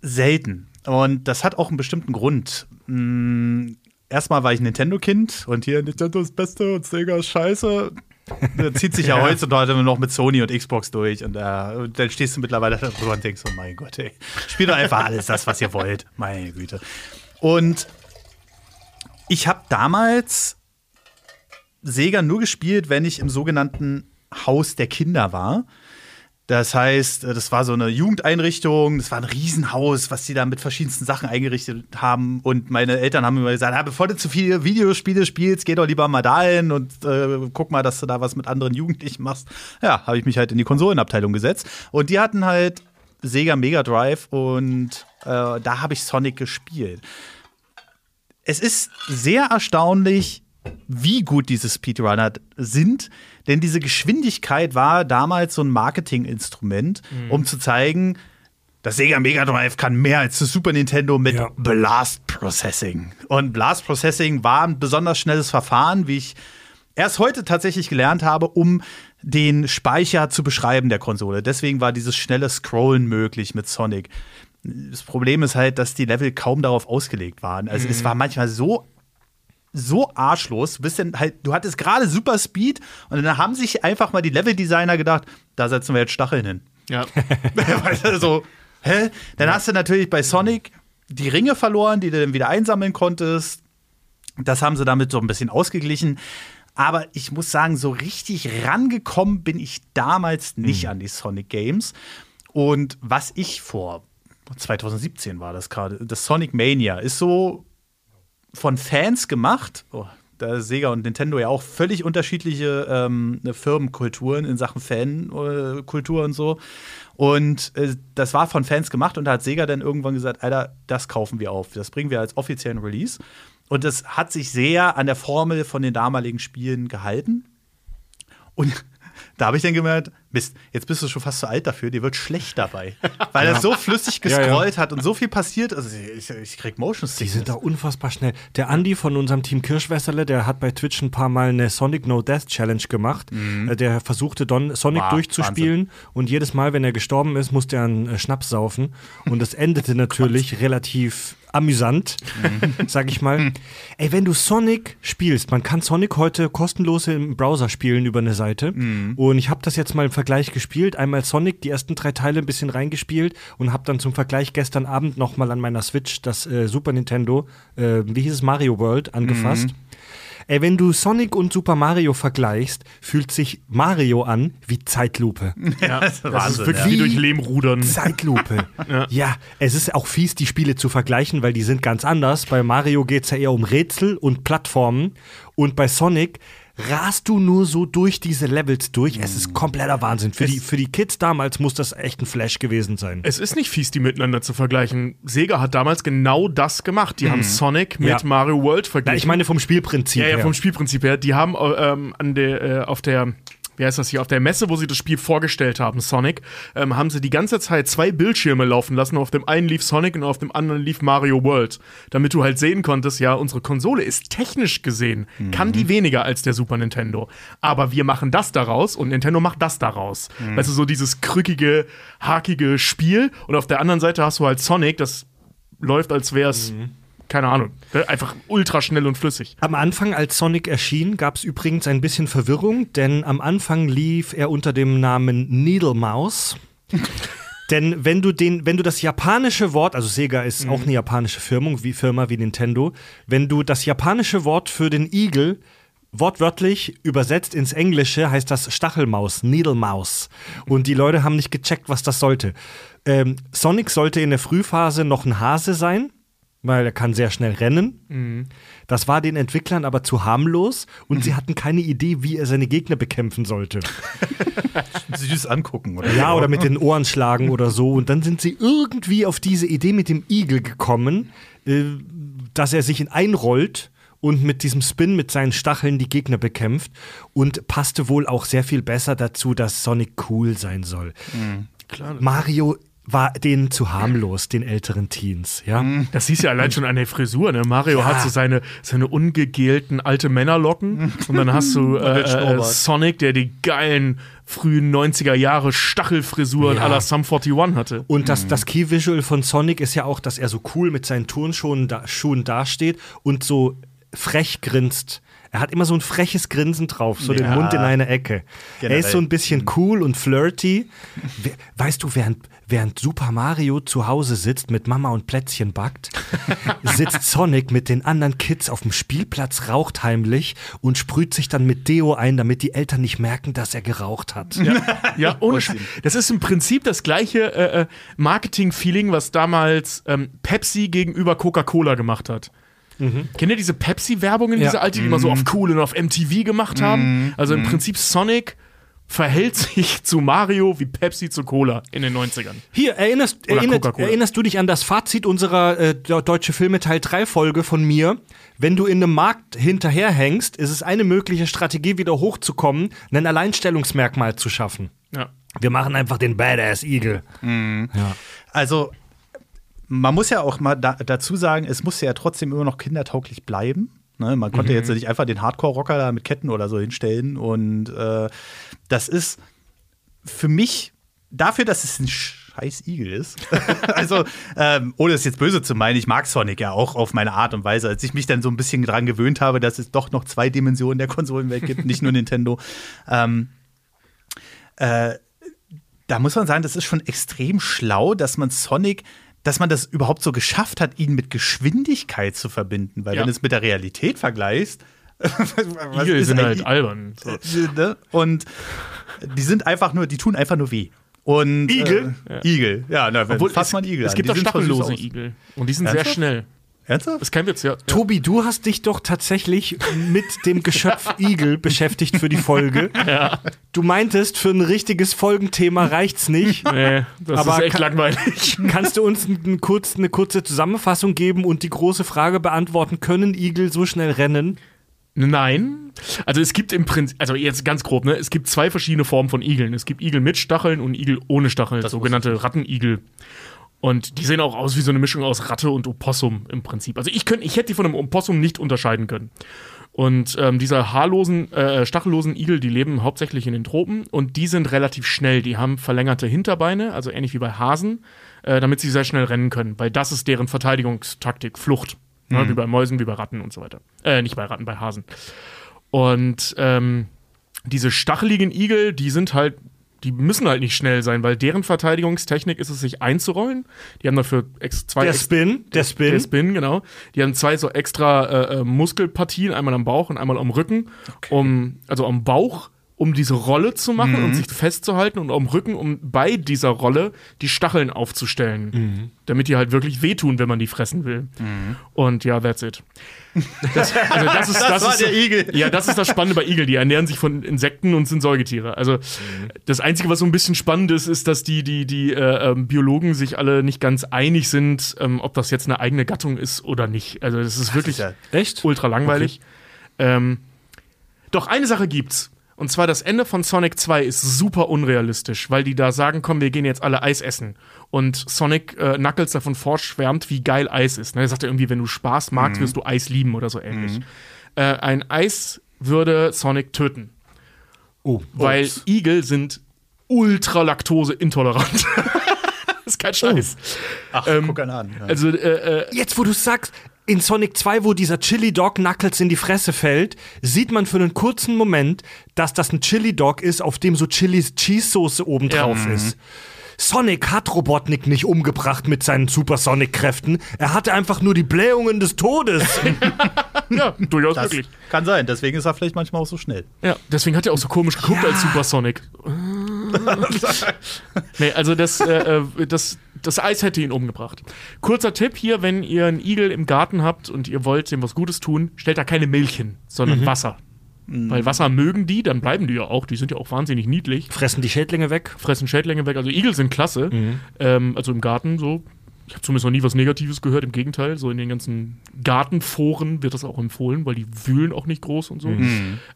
Selten. Und das hat auch einen bestimmten Grund. Mm, Erstmal war ich Nintendo-Kind und hier Nintendo ist das Beste und Sega ist scheiße. *laughs* Das zieht sich ja, heutzutage noch mit Sony und Xbox durch und, äh, und dann stehst du mittlerweile da drüber und denkst so, mein Gott, ey, spielt doch einfach alles das, was ihr wollt. Meine Güte. Und ich habe damals Sega nur gespielt, wenn ich im sogenannten Haus der Kinder war. Das heißt, äh, das war so eine Jugendeinrichtung, das war ein Riesenhaus, was sie da mit verschiedensten Sachen eingerichtet haben. Und meine Eltern haben immer gesagt, ah, bevor du zu viele Videospiele spielst, geh doch lieber mal dahin und äh, guck mal, dass du da was mit anderen Jugendlichen machst. Ja, habe ich mich halt in die Konsolenabteilung gesetzt. Und die hatten halt Sega Mega Drive und äh, da habe ich Sonic gespielt. Es ist sehr erstaunlich, wie gut diese Speedrunner sind, denn diese Geschwindigkeit war damals so ein Marketinginstrument, um zu zeigen, das Sega Mega Drive kann mehr als das Super Nintendo mit Ja. Blast Processing. Und Blast Processing war ein besonders schnelles Verfahren, wie ich erst heute tatsächlich gelernt habe, um den Speicher zu beschreiben der Konsole. Deswegen war dieses schnelle Scrollen möglich mit Sonic. Das Problem ist halt, dass die Level kaum darauf ausgelegt waren. Also es war manchmal so so arschlos. Du, bist dann halt, du hattest gerade super Speed und dann haben sich einfach mal die Leveldesigner gedacht, da setzen wir jetzt Stacheln hin. Ja. *laughs* Weißt du, so, hä? Dann hast du natürlich bei Sonic die Ringe verloren, die du dann wieder einsammeln konntest. Das haben sie damit so ein bisschen ausgeglichen. Aber ich muss sagen, so richtig rangekommen bin ich damals nicht an die Sonic Games. Und was ich vor 2017 war das gerade, das Sonic Mania ist so von Fans gemacht. Oh, da Sega und Nintendo ja auch völlig unterschiedliche ähm, Firmenkulturen in Sachen Fankultur und so. Und äh, das war von Fans gemacht und da hat Sega dann irgendwann gesagt, Alter, das kaufen wir auf. Das bringen wir als offiziellen Release. Und das hat sich sehr an der Formel von den damaligen Spielen gehalten. Und da habe ich dann gemerkt, Mist, jetzt bist du schon fast zu alt dafür, dir wird schlecht dabei. *laughs* Weil das so flüssig Ja, ja. gescrollt hat und so viel passiert. Also ich, ich krieg Motion Die Sickness. sind da unfassbar schnell. Der Andi von unserem Team Kirschwässerle, der hat bei Twitch ein paar Mal eine Sonic No Death Challenge gemacht. Äh, Der versuchte Don Sonic Wow, durchzuspielen und jedes Mal, wenn er gestorben ist, musste er einen äh, Schnaps saufen. Und das endete *laughs* natürlich relativ amüsant, sag ich mal. Ey, wenn du Sonic spielst, man kann Sonic heute kostenlos im Browser spielen über eine Seite. Und ich habe das jetzt mal im Vergleich gespielt. Einmal Sonic, die ersten drei Teile ein bisschen reingespielt und habe dann zum Vergleich gestern Abend noch mal an meiner Switch das äh, Super Nintendo, äh, wie hieß es, Mario World angefasst. Ey, wenn du Sonic und Super Mario vergleichst, fühlt sich Mario an wie Zeitlupe. *laughs* ja. Das ist Wahnsinn, wirklich ja. wie durch Lehm rudern. Zeitlupe. *laughs* ja. es ist auch fies, die Spiele zu vergleichen, weil die sind ganz anders. Bei Mario geht es ja eher um Rätsel und Plattformen. Und bei Sonic rast du nur so durch diese Levels durch. Es ist kompletter Wahnsinn. Für, die, für die Kids damals muss das echt ein Flash gewesen sein. Es ist nicht fies, die miteinander zu vergleichen. Sega hat damals genau das gemacht. Die haben Sonic mit Ja. Mario World verglichen. ich meine vom Spielprinzip ja, ja, her. vom Spielprinzip her. Die haben ähm, an der, äh, auf der, wie heißt das hier, auf der Messe, wo sie das Spiel vorgestellt haben, Sonic, ähm, haben sie die ganze Zeit zwei Bildschirme laufen lassen. Auf dem einen lief Sonic und auf dem anderen lief Mario World. Damit du halt sehen konntest, ja, unsere Konsole ist technisch gesehen, kann die weniger als der Super Nintendo. Aber wir machen das daraus und Nintendo macht das daraus. Weißt du, so dieses krückige, hakige Spiel. Und auf der anderen Seite hast du halt Sonic, das läuft, als wäre es, keine Ahnung, einfach ultra schnell und flüssig. Am Anfang, als Sonic erschien, gab es übrigens ein bisschen Verwirrung, denn am Anfang lief er unter dem Namen Needle Mouse. *laughs* denn wenn du den, wenn du das japanische Wort, also Sega ist auch eine japanische Firma wie, Firma wie Nintendo, wenn du das japanische Wort für den Igel wortwörtlich übersetzt ins Englische heißt das Stachelmaus, Needle Mouse. Und die Leute haben nicht gecheckt, was das sollte. Ähm, Sonic sollte in der Frühphase noch ein Hase sein. Weil er kann sehr schnell rennen. Mhm. Das war den Entwicklern aber zu harmlos und sie hatten keine Idee, wie er seine Gegner bekämpfen sollte. *laughs* Süß angucken, oder? Ja, oder mit den Ohren schlagen oder so. Und dann sind sie irgendwie auf diese Idee mit dem Igel gekommen, äh, dass er sich in einrollt und mit diesem Spin mit seinen Stacheln die Gegner bekämpft und passte wohl auch sehr viel besser dazu, dass Sonic cool sein soll. Klar. Mario war denen zu harmlos, den älteren Teens, ja. Das hieß ja allein schon an der Frisur. Ne? Mario Ja. hat so seine, seine ungegelten alte Männerlocken. Und dann hast du *laughs* äh, den äh. Sonic, der die geilen frühen 90er Jahre Stachelfrisuren Ja. à la Sum 41 hatte. Und das, das Key-Visual von Sonic ist ja auch, dass er so cool mit seinen Turnschuhen da, Schuhen dasteht und so frech grinst. Er hat immer so ein freches Grinsen drauf, so den Ja. Mund in eine Ecke. Er Generell. ist so ein bisschen cool und flirty. We weißt du, während, während Super Mario zu Hause sitzt, mit Mama und Plätzchen backt, *laughs* sitzt Sonic mit den anderen Kids auf dem Spielplatz, raucht heimlich und sprüht sich dann mit Deo ein, damit die Eltern nicht merken, dass er geraucht hat. Ja, *laughs* ohne Sch Das ist im Prinzip das gleiche äh, äh, Marketing-Feeling, was damals ähm, Pepsi gegenüber Coca-Cola gemacht hat. Kennt ihr diese Pepsi-Werbungen, Ja. diese alte, die immer so auf cool und auf MTV gemacht haben? Also im Prinzip Sonic verhält sich zu Mario wie Pepsi zu Cola in den 90ern. Hier, erinnerst, Coca-Cola. erinnerst du dich an das Fazit unserer äh, Deutsche Filme Teil 3 Folge von mir? Wenn du in einem Markt hinterherhängst, ist es eine mögliche Strategie, wieder hochzukommen, ein Alleinstellungsmerkmal zu schaffen. Ja. Wir machen einfach den Badass Igel. Also, man muss ja auch mal da, dazu sagen, es muss ja trotzdem immer noch kindertauglich bleiben. Ne? Man konnte jetzt nicht einfach den Hardcore-Rocker da mit Ketten oder so hinstellen. Und äh, das ist für mich, dafür, dass es ein scheiß Igel ist, *laughs* also ähm, ohne es jetzt böse zu meinen, ich mag Sonic ja auch auf meine Art und Weise. Als ich mich dann so ein bisschen dran gewöhnt habe, dass es doch noch zwei Dimensionen der Konsolenwelt gibt, nicht nur *laughs* Nintendo. Ähm, äh, da muss man sagen, das ist schon extrem schlau, dass man Sonic, dass man das überhaupt so geschafft hat, ihn mit Geschwindigkeit zu verbinden. Weil Ja. wenn du es mit der Realität vergleichst, *laughs* was Igel ist sind halt albern. So. *laughs* ne? Und die sind einfach nur, die tun einfach nur weh. Und, Igel? Äh, Igel, ja, na, Obwohl, fasst man Igel es an. gibt Die auch stachellose. Igel. Und die sind sehr Ernsthaft? schnell. Ernsthaft? Das kein Witz, ja. Tobi, du hast dich doch tatsächlich mit dem Geschöpf *laughs* Igel beschäftigt für die Folge. Du meintest, für ein richtiges Folgenthema reicht's nicht. Nee, das Aber ist echt kann- langweilig. Kannst du uns ein, kurz, eine kurze Zusammenfassung geben und die große Frage beantworten, können Igel so schnell rennen? Nein. Also es gibt im Prinzip, also jetzt ganz grob, ne? Es gibt zwei verschiedene Formen von Igeln. Es gibt Igel mit Stacheln und Igel ohne Stacheln, sogenannte Rattenigel. Und die sehen auch aus wie so eine Mischung aus Ratte und Opossum im Prinzip. Also ich könnte, ich hätte die von einem Opossum nicht unterscheiden können. Und ähm, diese haarlosen, äh, stachellosen Igel, die leben hauptsächlich in den Tropen und die sind relativ schnell. Die haben verlängerte Hinterbeine, also ähnlich wie bei Hasen, äh, damit sie sehr schnell rennen können, weil das ist deren Verteidigungstaktik, Flucht. Ne, wie bei Mäusen, wie bei Ratten und so weiter. Äh, nicht bei Ratten, bei Hasen. Und ähm, diese stacheligen Igel, die sind halt, die müssen halt nicht schnell sein, weil deren Verteidigungstechnik ist es, sich einzurollen. Die haben dafür zwei Der Spin, der Spin. der Spin, genau. Die haben zwei so extra äh, äh, Muskelpartien, einmal am Bauch und einmal am Rücken, um, also am Bauch, um diese Rolle zu machen und sich festzuhalten und am Rücken, um bei dieser Rolle die Stacheln aufzustellen, damit die halt wirklich wehtun, wenn man die fressen will. Und ja, that's it. Das, also das ist, *laughs* das, war ist, der Igel. Ja, das ist das Spannende bei Igel. Die ernähren sich von Insekten und sind Säugetiere. Also das Einzige, was so ein bisschen spannend ist, ist, dass die, die, die äh, ähm, Biologen sich alle nicht ganz einig sind, ähm, ob das jetzt eine eigene Gattung ist oder nicht. Also das ist wirklich ja- Echt? ultra langweilig. Ähm, doch eine Sache gibt's. Und zwar das Ende von Sonic 2 ist super unrealistisch, weil die da sagen, komm, wir gehen jetzt alle Eis essen. Und Sonic äh, Knuckles davon vorschwärmt, wie geil Eis ist. Ne? Er sagt ja irgendwie, wenn du Spaß magst, wirst du Eis lieben oder so ähnlich. Äh, ein Eis würde Sonic töten. Oh, Weil ups. Igel sind ultra laktoseintolerant. *laughs* das ist kein Scheiß. Ach, Ähm, guck einen an. Ja. Also, äh, äh, Jetzt, wo du sagst, in Sonic 2, wo dieser Chili Dog Knuckles in die Fresse fällt, sieht man für einen kurzen Moment, dass das ein Chili Dog ist, auf dem so Chilis Cheese Soße oben drauf Ja. ist. Sonic hat Robotnik nicht umgebracht mit seinen Supersonic-Kräften. Er hatte einfach nur die Blähungen des Todes. *laughs* ja, durchaus das wirklich. kann sein, deswegen ist er vielleicht manchmal auch so schnell. Ja, deswegen hat er auch so komisch geguckt Ja. als Supersonic. *laughs* nee, also das, äh, äh, das das Eis hätte ihn umgebracht. Kurzer Tipp hier, wenn ihr einen Igel im Garten habt und ihr wollt dem was Gutes tun, stellt da keine Milch hin, sondern Wasser. Weil Wasser mögen die, dann bleiben die ja auch. Die sind ja auch wahnsinnig niedlich. Fressen die Schädlinge weg. Fressen Schädlinge weg. Also Igel sind klasse. Ähm, also im Garten so. Ich habe zumindest noch nie was Negatives gehört. Im Gegenteil, so in den ganzen Gartenforen wird das auch empfohlen, weil die wühlen auch nicht groß und so.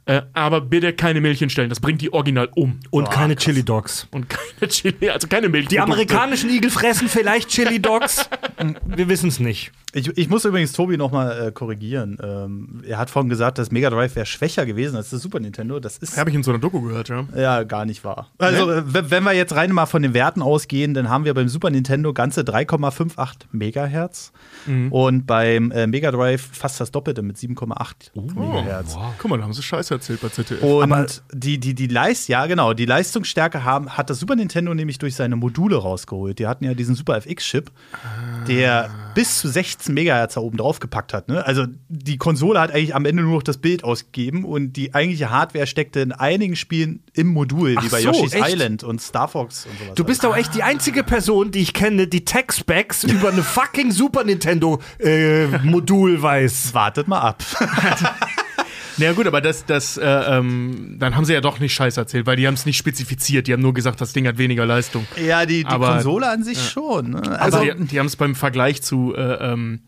Äh, aber bitte keine Milch hinstellen. Das bringt die original um. Und keine Chili Dogs. Und keine Chili, also keine Milch. Die amerikanischen Igel fressen vielleicht Chili Dogs. *laughs* Wir wissen es nicht. Ich, ich muss übrigens Tobi noch mal äh, korrigieren. Ähm, er hat vorhin gesagt, das Mega Drive wäre schwächer gewesen als das Super Nintendo. Das ist Habe ich in so einer Doku gehört, ja. ja gar nicht wahr. Also, w- wenn wir jetzt rein mal von den Werten ausgehen, dann haben wir beim Super Nintendo ganze 3,58 Megahertz und beim äh, Mega Drive fast das Doppelte mit 7,8 Megahertz. Guck mal, da haben sie Scheiße erzählt bei ZDF. Und die, die, die Leist, ja genau, die Leistungsstärke haben, hat das Super Nintendo nämlich durch seine Module rausgeholt. Die hatten ja diesen Super FX-Chip, der bis zu 16 Megahertz da oben drauf gepackt hat. Ne? Also die Konsole hat eigentlich am Ende nur noch das Bild ausgegeben und die eigentliche Hardware steckte in einigen Spielen im Modul, wie Ach bei so, Yoshi's echt? Island und Star Fox und sowas. Du bist doch echt die einzige Person, die ich kenne, die Tech-Specs *laughs* über eine fucking Super Nintendo-Modul weiß. Wartet mal ab. *laughs* Na ja, gut, aber das, das, äh, ähm, dann haben sie ja doch nicht Scheiße erzählt, weil die haben es nicht spezifiziert. Die haben nur gesagt, das Ding hat weniger Leistung. ja, die, die Aber- Konsole an sich schon. Ne? Also, Also, die, die haben es beim Vergleich zu äh, ähm,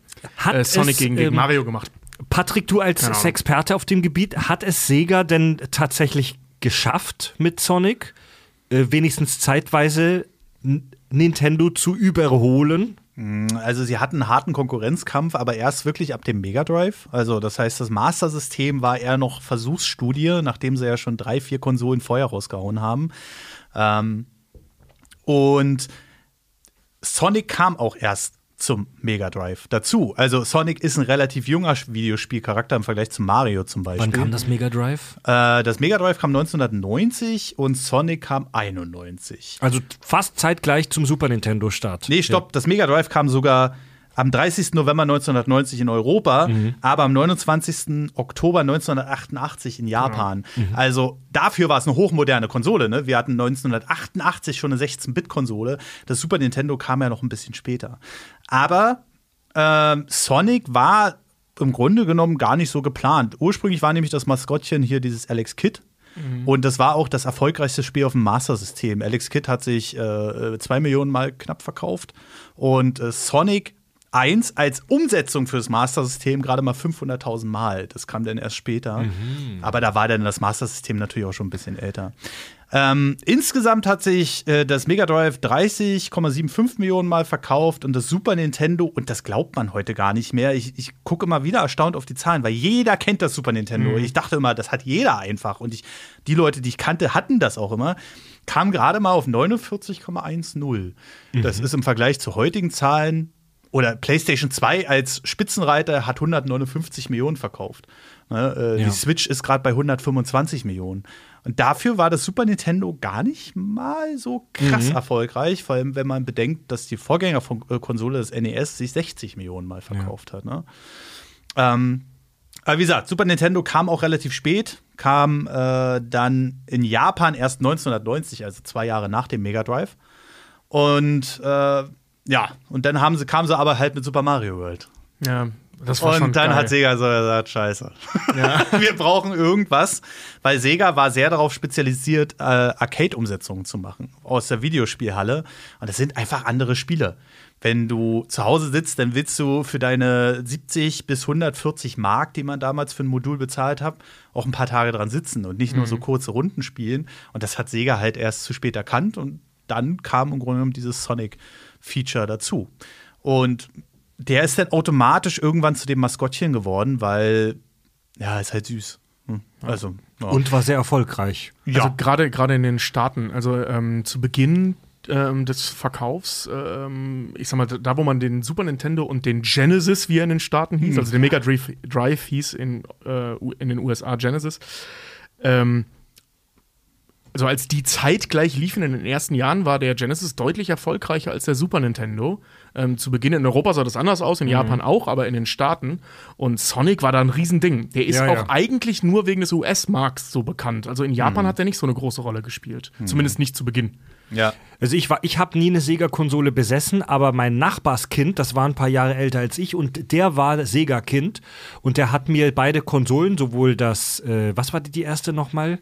äh, Sonic es, gegen, gegen ähm, Mario gemacht. Patrick, du als. Experte auf dem Gebiet, hat es Sega denn tatsächlich geschafft mit Sonic, äh, wenigstens zeitweise Nintendo zu überholen? Also sie hatten einen harten Konkurrenzkampf, aber erst wirklich ab dem Mega Drive. Also das heißt, das Master-System war eher noch Versuchsstudie, nachdem sie ja schon drei, vier Konsolen vorher rausgehauen haben. Ähm, und Sonic kam auch erst zum Mega Drive dazu. Also Sonic ist ein relativ junger Videospielcharakter im Vergleich zu Mario zum Beispiel. Wann kam das Mega Drive? Äh, das Mega Drive kam 1990 und Sonic kam 91. Also fast zeitgleich zum Super Nintendo-Start. Nee, stopp, das Mega Drive kam sogar am 30. November 1990 in Europa, aber am 29. Oktober 1988 in Japan. Also dafür war es eine hochmoderne Konsole. Ne? Wir hatten 1988 schon eine 16-Bit-Konsole. Das Super Nintendo kam ja noch ein bisschen später. Aber ähm, Sonic war im Grunde genommen gar nicht so geplant. Ursprünglich war nämlich das Maskottchen hier dieses Alex Kidd. Und das war auch das erfolgreichste Spiel auf dem Master-System. Alex Kidd hat sich äh, zwei Millionen Mal knapp verkauft. Und äh, Sonic 1 als Umsetzung fürs Master-System gerade mal 500.000 Mal. Das kam dann erst später. Aber da war dann das Master-System natürlich auch schon ein bisschen älter. Ähm, insgesamt hat sich äh, das Mega Drive 30,75 Millionen Mal verkauft und das Super Nintendo, und das glaubt man heute gar nicht mehr. Ich, ich gucke immer wieder erstaunt auf die Zahlen, weil jeder kennt das Super Nintendo. Ich dachte immer, das hat jeder einfach. Und ich, die Leute, die ich kannte, hatten das auch immer. Kam gerade mal auf 49,10. Das ist im Vergleich zu heutigen Zahlen oder PlayStation 2 als Spitzenreiter hat 159 Millionen verkauft. Ne, äh, Ja. Die Switch ist gerade bei 125 Millionen. Und dafür war das Super Nintendo gar nicht mal so krass erfolgreich, vor allem wenn man bedenkt, dass die Vorgängerkonsole des NES sich 60 Millionen Mal verkauft hat. Ne? Ähm, aber wie gesagt, Super Nintendo kam auch relativ spät, kam äh, dann in Japan erst 1990, also zwei Jahre nach dem Mega Drive. Und äh, ja, und dann haben sie, kamen sie aber halt mit Super Mario World. Ja, Und dann geil. hat Sega so gesagt, scheiße. *laughs* Wir brauchen irgendwas, weil Sega war sehr darauf spezialisiert, äh, Arcade-Umsetzungen zu machen aus der Videospielhalle. Und das sind einfach andere Spiele. Wenn du zu Hause sitzt, dann willst du für deine 70 bis 140 Mark, die man damals für ein Modul bezahlt hat, auch ein paar Tage dran sitzen und nicht nur so kurze Runden spielen. Und das hat Sega halt erst zu spät erkannt und dann kam im Grunde genommen dieses Sonic-Feature dazu. Und der ist dann automatisch irgendwann zu dem Maskottchen geworden, weil, ja, ist halt süß. Hm. Also, ja. Und war sehr erfolgreich. ja. Also gerade gerade in den Staaten, also ähm, zu Beginn ähm, des Verkaufs, ähm, ich sag mal, da wo man den Super Nintendo und den Genesis, wie er in den Staaten hieß, also der Mega Drive, Drive hieß in, äh, in den USA Genesis, ähm, also als die zeitgleich liefen in den ersten Jahren, war der Genesis deutlich erfolgreicher als der Super Nintendo. Ähm, zu Beginn in Europa sah das anders aus, in Japan auch, aber in den Staaten. Und Sonic war da ein Riesending. Der ist Ja, auch ja. eigentlich nur wegen des US-Markts so bekannt. Also in Japan hat er nicht so eine große Rolle gespielt. Zumindest nicht zu Beginn. Ja. Also ich war, ich habe nie eine Sega-Konsole besessen, aber mein Nachbarskind, das war ein paar Jahre älter als ich und der war Sega-Kind und der hat mir beide Konsolen, sowohl das, äh, was war die, die erste nochmal?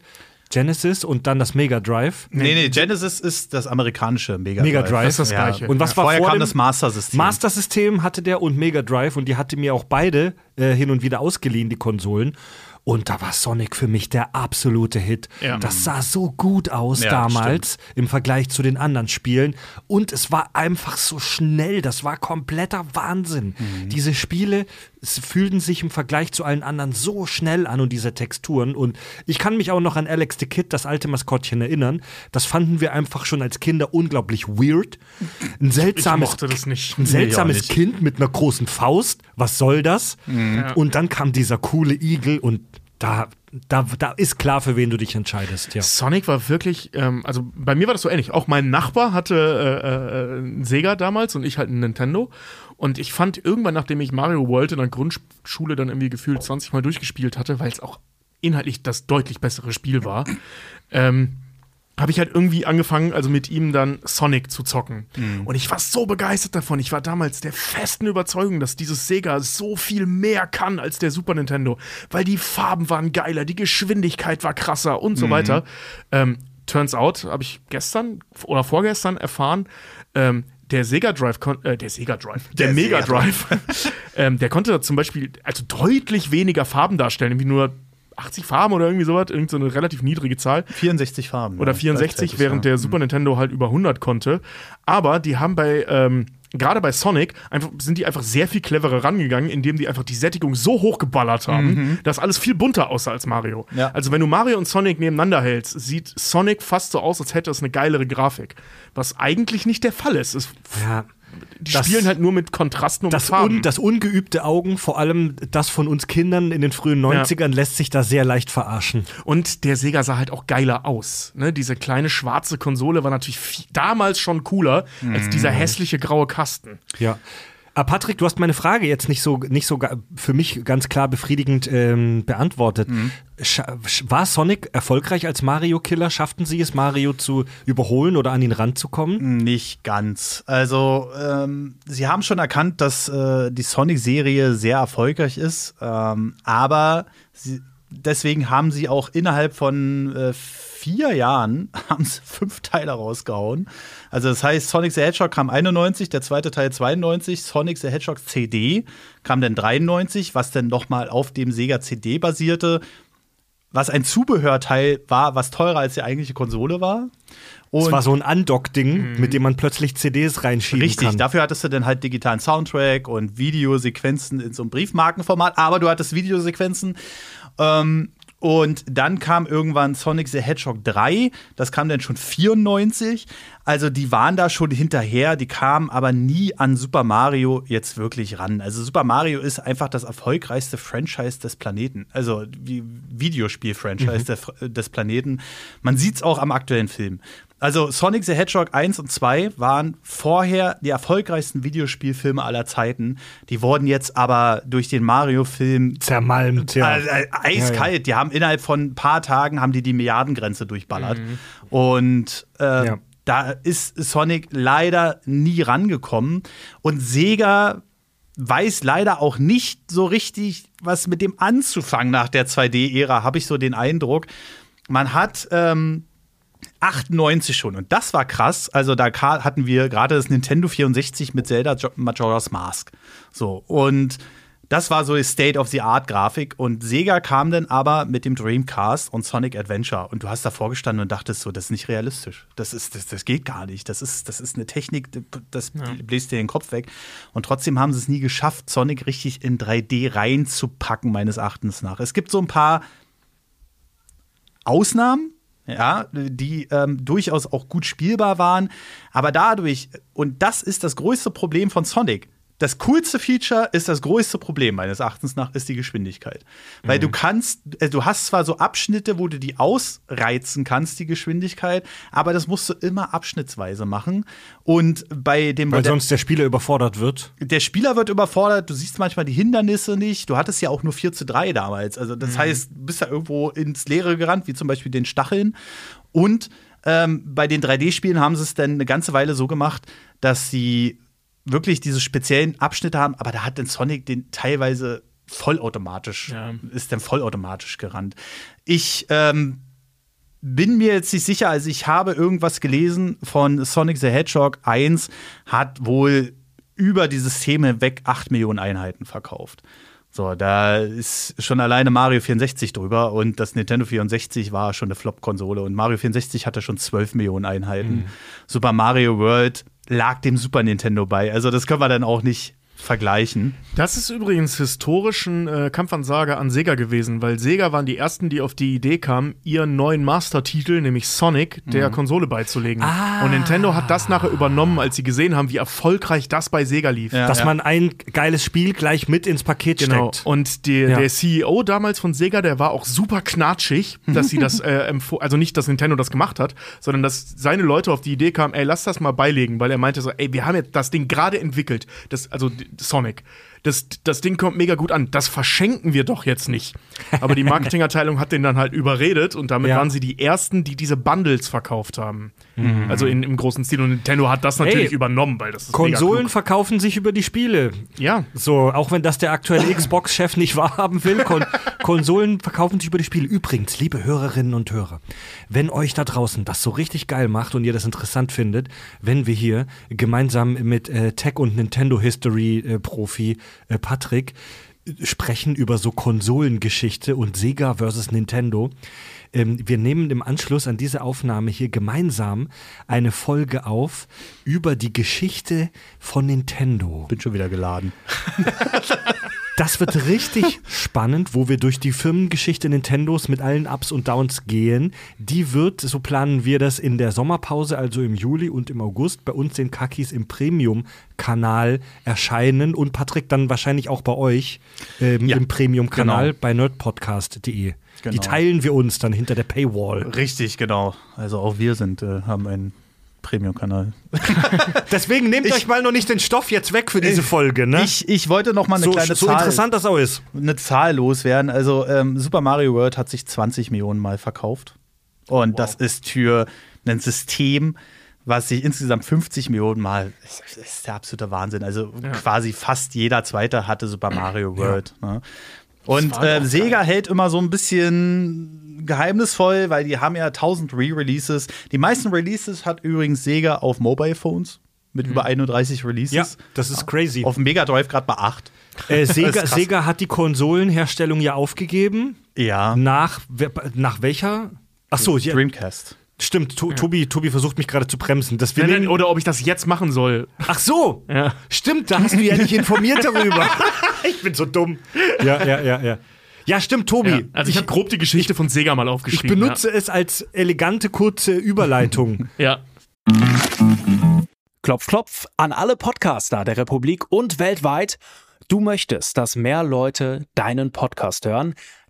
Genesis und dann das Mega Drive. Nee, nee, Genesis ist das amerikanische Mega Drive. Mega Drive. Das ist das Ja. Gleiche. Und was war Vorher vor kam dem das Master-System. Master-System hatte der und Mega Drive und die hatte mir auch beide äh, hin und wieder ausgeliehen, die Konsolen. Und da war Sonic für mich der absolute Hit. Ja. Das sah so gut aus Ja, damals im Vergleich zu den anderen Spielen. Und es war einfach so schnell. Das war kompletter Wahnsinn. Mhm. Diese Spiele es fühlten sich im Vergleich zu allen anderen so schnell an und diese Texturen. Und ich kann mich auch noch an Alex the Kid, das alte Maskottchen, erinnern. Das fanden wir einfach schon als Kinder unglaublich weird. Ein Ich seltsames mochte das nicht. ein seltsames nicht. Kind mit einer großen Faust. Was soll das? Ja. Und dann kam dieser coole Igel und da, da, da ist klar, für wen du dich entscheidest. Ja. Sonic war wirklich, ähm, also bei mir war das so ähnlich. Auch mein Nachbar hatte äh, äh, einen Sega damals und ich halt einen Nintendo. Und ich fand irgendwann, nachdem ich Mario World in der Grundschule dann irgendwie gefühlt 20 Mal durchgespielt hatte, weil es auch inhaltlich das deutlich bessere Spiel war, ähm, habe ich halt irgendwie angefangen, also mit ihm dann Sonic zu zocken. Und ich war so begeistert davon. Ich war damals der festen Überzeugung, dass dieses Sega so viel mehr kann als der Super Nintendo, weil die Farben waren geiler, die Geschwindigkeit war krasser und so weiter. Ähm, turns out, habe ich gestern oder vorgestern erfahren, ähm, der Sega Drive, äh, der Sega Drive, der, Der Mega Drive, *laughs* ähm, der konnte zum Beispiel also deutlich weniger Farben darstellen, irgendwie nur 80 Farben oder irgendwie sowas, irgend so eine relativ niedrige Zahl. 64 Farben. Oder ja, 64, gleichzeitig, während ja. der Super Nintendo halt über 100 konnte. Aber die haben bei, ähm, gerade bei Sonic, einfach, sind die einfach sehr viel cleverer rangegangen, indem die einfach die Sättigung so hochgeballert haben, dass alles viel bunter aussah als Mario. Ja. Also wenn du Mario und Sonic nebeneinander hältst, sieht Sonic fast so aus, als hätte es eine geilere Grafik. Was eigentlich nicht der Fall ist. Es, Ja. Die Das- spielen halt nur mit Kontrasten und Das, Farben. un, das ungeübte Augen, vor allem das von uns Kindern in den frühen 90ern, lässt sich da sehr leicht verarschen. Und der Sega sah halt auch geiler aus. Ne? Diese kleine schwarze Konsole war natürlich viel, damals schon cooler als dieser hässliche graue Kasten. Ja. Aber Patrick, du hast meine Frage jetzt nicht so, nicht so für mich ganz klar befriedigend ähm, beantwortet. Sch- War Sonic erfolgreich als Mario-Killer? Schafften sie es, Mario zu überholen oder an ihn ranzukommen? Nicht ganz. Also, ähm, sie haben schon erkannt, dass äh, die Sonic-Serie sehr erfolgreich ist, ähm, aber sie, deswegen haben sie auch innerhalb von äh, vier Jahren *laughs* haben sie fünf Teile rausgehauen. Also das heißt, Sonic the Hedgehog kam 91, der zweite Teil 92, Sonic the Hedgehog CD kam dann 93, was dann noch mal auf dem Sega CD basierte, was ein Zubehörteil war, was teurer als die eigentliche Konsole war. Es Und war so ein Undock-Ding, mit dem man plötzlich CDs reinschieben Richtig, kann. dafür hattest du dann halt digitalen Soundtrack und Videosequenzen in so einem Briefmarkenformat, aber du hattest Videosequenzen. Ähm, und dann kam irgendwann Sonic the Hedgehog 3, das kam dann schon 94. Also die waren da schon hinterher, die kamen aber nie an Super Mario jetzt wirklich ran. Also Super Mario ist einfach das erfolgreichste Franchise des Planeten. Also Videospiel-Franchise der- des Planeten. Man sieht es auch am aktuellen Film. Also Sonic the Hedgehog 1 und 2 waren vorher die erfolgreichsten Videospielfilme aller Zeiten. Die wurden jetzt aber durch den Mario-Film Zermalmt, ja. äh, äh, eiskalt. Die haben innerhalb von ein paar Tagen haben die die Milliardengrenze durchballert. Und äh, Ja. da ist Sonic leider nie rangekommen. Und Sega weiß leider auch nicht so richtig, was mit dem anzufangen nach der 2D-Ära, habe ich so den Eindruck. Man hat ähm, 98 schon und das war krass. Also da hatten wir gerade das Nintendo 64 mit Zelda Jo- Majora's Mask. So und das war so die State of the Art Grafik und Sega kam dann aber mit dem Dreamcast und Sonic Adventure und du hast davor gestanden und dachtest so, das ist nicht realistisch. Das ist das, das geht gar nicht. Das ist das ist eine Technik, das bläst dir den Kopf weg und trotzdem haben sie es nie geschafft, Sonic richtig in 3D reinzupacken meines Erachtens nach. Es gibt so ein paar Ausnahmen, ja, die ähm, durchaus auch gut spielbar waren. Aber dadurch, und das ist das größte Problem von Sonic, das coolste Feature ist das größte Problem meines Erachtens nach, ist die Geschwindigkeit. Weil du kannst, äh, du hast zwar so Abschnitte, wo du die ausreizen kannst, die Geschwindigkeit, aber das musst du immer abschnittsweise machen. Und bei dem Weil sonst der Spieler überfordert wird. der Spieler wird überfordert, du siehst manchmal die Hindernisse nicht. Du hattest ja auch nur 4 zu 3 damals. Also, das heißt, du bist ja irgendwo ins Leere gerannt, wie zum Beispiel den Stacheln. Und ähm, bei den 3D-Spielen haben sie es dann eine ganze Weile so gemacht, dass sie wirklich diese speziellen Abschnitte haben, aber da hat den Sonic den teilweise vollautomatisch, Ja. ist dann vollautomatisch gerannt. Ich ähm, bin mir jetzt nicht sicher, also ich habe irgendwas gelesen von Sonic the Hedgehog 1 hat wohl über die Systeme hinweg 8 Millionen Einheiten verkauft. So, da ist schon alleine Mario 64 drüber und das Nintendo 64 war schon eine Flop-Konsole und Mario 64 hatte schon 12 Millionen Einheiten. Super Mario World lag dem Super Nintendo bei. Also das können wir dann auch nicht vergleichen. Das ist übrigens historischen äh, Kampfansage an Sega gewesen, weil Sega waren die ersten, die auf die Idee kamen, ihren neuen Master-Titel, nämlich Sonic, der Konsole beizulegen. Und Nintendo hat das nachher übernommen, als sie gesehen haben, wie erfolgreich das bei Sega lief. Ja. Dass man ein geiles Spiel gleich mit ins Paket Genau. steckt. Und die, Ja. der CEO damals von Sega, der war auch super knatschig, *laughs* dass sie das äh, also nicht, dass Nintendo das gemacht hat, sondern dass seine Leute auf die Idee kamen, ey, lass das mal beilegen, weil er meinte so, ey, wir haben jetzt das Ding gerade entwickelt, das, also Sonic. Das, das Ding kommt mega gut an. Das verschenken wir doch jetzt nicht. Aber die *laughs* Marketingabteilung hat den dann halt überredet und damit Ja. waren sie die ersten, die diese Bundles verkauft haben. Also in, im großen Stil. Und Nintendo hat das natürlich Hey, übernommen, weil das ist Konsolen verkaufen sich über die Spiele. Ja. So, auch wenn das der aktuelle *laughs* Xbox-Chef nicht wahrhaben will, Kon Konsolen verkaufen sich über die Spiele. Übrigens, liebe Hörerinnen und Hörer, wenn euch da draußen das so richtig geil macht und ihr das interessant findet, wenn wir hier gemeinsam mit äh, Tech- und Nintendo-History-Profi äh, Patrick äh, sprechen über so Konsolengeschichte und Sega versus Nintendo. Ähm, wir nehmen im Anschluss an diese Aufnahme hier gemeinsam eine Folge auf über die Geschichte von Nintendo. Bin schon wieder geladen. *laughs* Das wird richtig spannend, wo wir durch die Firmengeschichte Nintendos mit allen Ups und Downs gehen. Die wird, so planen wir das in der Sommerpause, also im Juli und im August, bei uns den Kakis im Premium-Kanal erscheinen und Patrick dann wahrscheinlich auch bei euch ähm, Ja, im Premium-Kanal genau. bei nerdpodcast.de. Die Genau. teilen wir uns dann hinter der Paywall. Richtig, genau. Also auch wir sind, äh, haben einen Premium-Kanal. *laughs* Deswegen nehmt Ich- euch mal noch nicht den Stoff jetzt weg für diese Folge, ne? Ich, ich wollte noch mal eine so, kleine so Zahl, interessant das auch ist. eine Zahl loswerden. Also ähm, Super Mario World hat sich 20 Millionen Mal verkauft. Und das ist für ein System, was sich insgesamt 50 Millionen Mal, das ist der absolute Wahnsinn. Also quasi fast jeder Zweite hatte Super Mario World. Ne? Und äh, Sega hält immer so ein bisschen geheimnisvoll, weil die haben ja 1000 Re-Releases. Die meisten Releases hat übrigens Sega auf Mobile Phones mit über 31 Releases. Ja, das ist crazy. Auf dem Mega Drive gerade bei 8. Äh, *laughs* Sega. Sega hat die Konsolenherstellung ja aufgegeben. Ja. Nach, nach welcher? Ach so, ja, Dreamcast. Stimmt. To Tobi, Tobi versucht mich gerade zu bremsen. Das wir Nein, nein, oder ob ich das jetzt machen soll. ach so, Ja. stimmt. Da hast du ja nicht informiert darüber. *laughs* ich bin so dumm. Ja, ja, ja, ja. Ja, stimmt, Tobi. Ja, also ich habe grob die Geschichte von Sega mal ich aufgeschrieben. benutze es als elegante kurze Überleitung. *laughs* Ja. Klopf, klopf an alle Podcaster der Republik und weltweit. Du möchtest, dass mehr Leute deinen Podcast hören?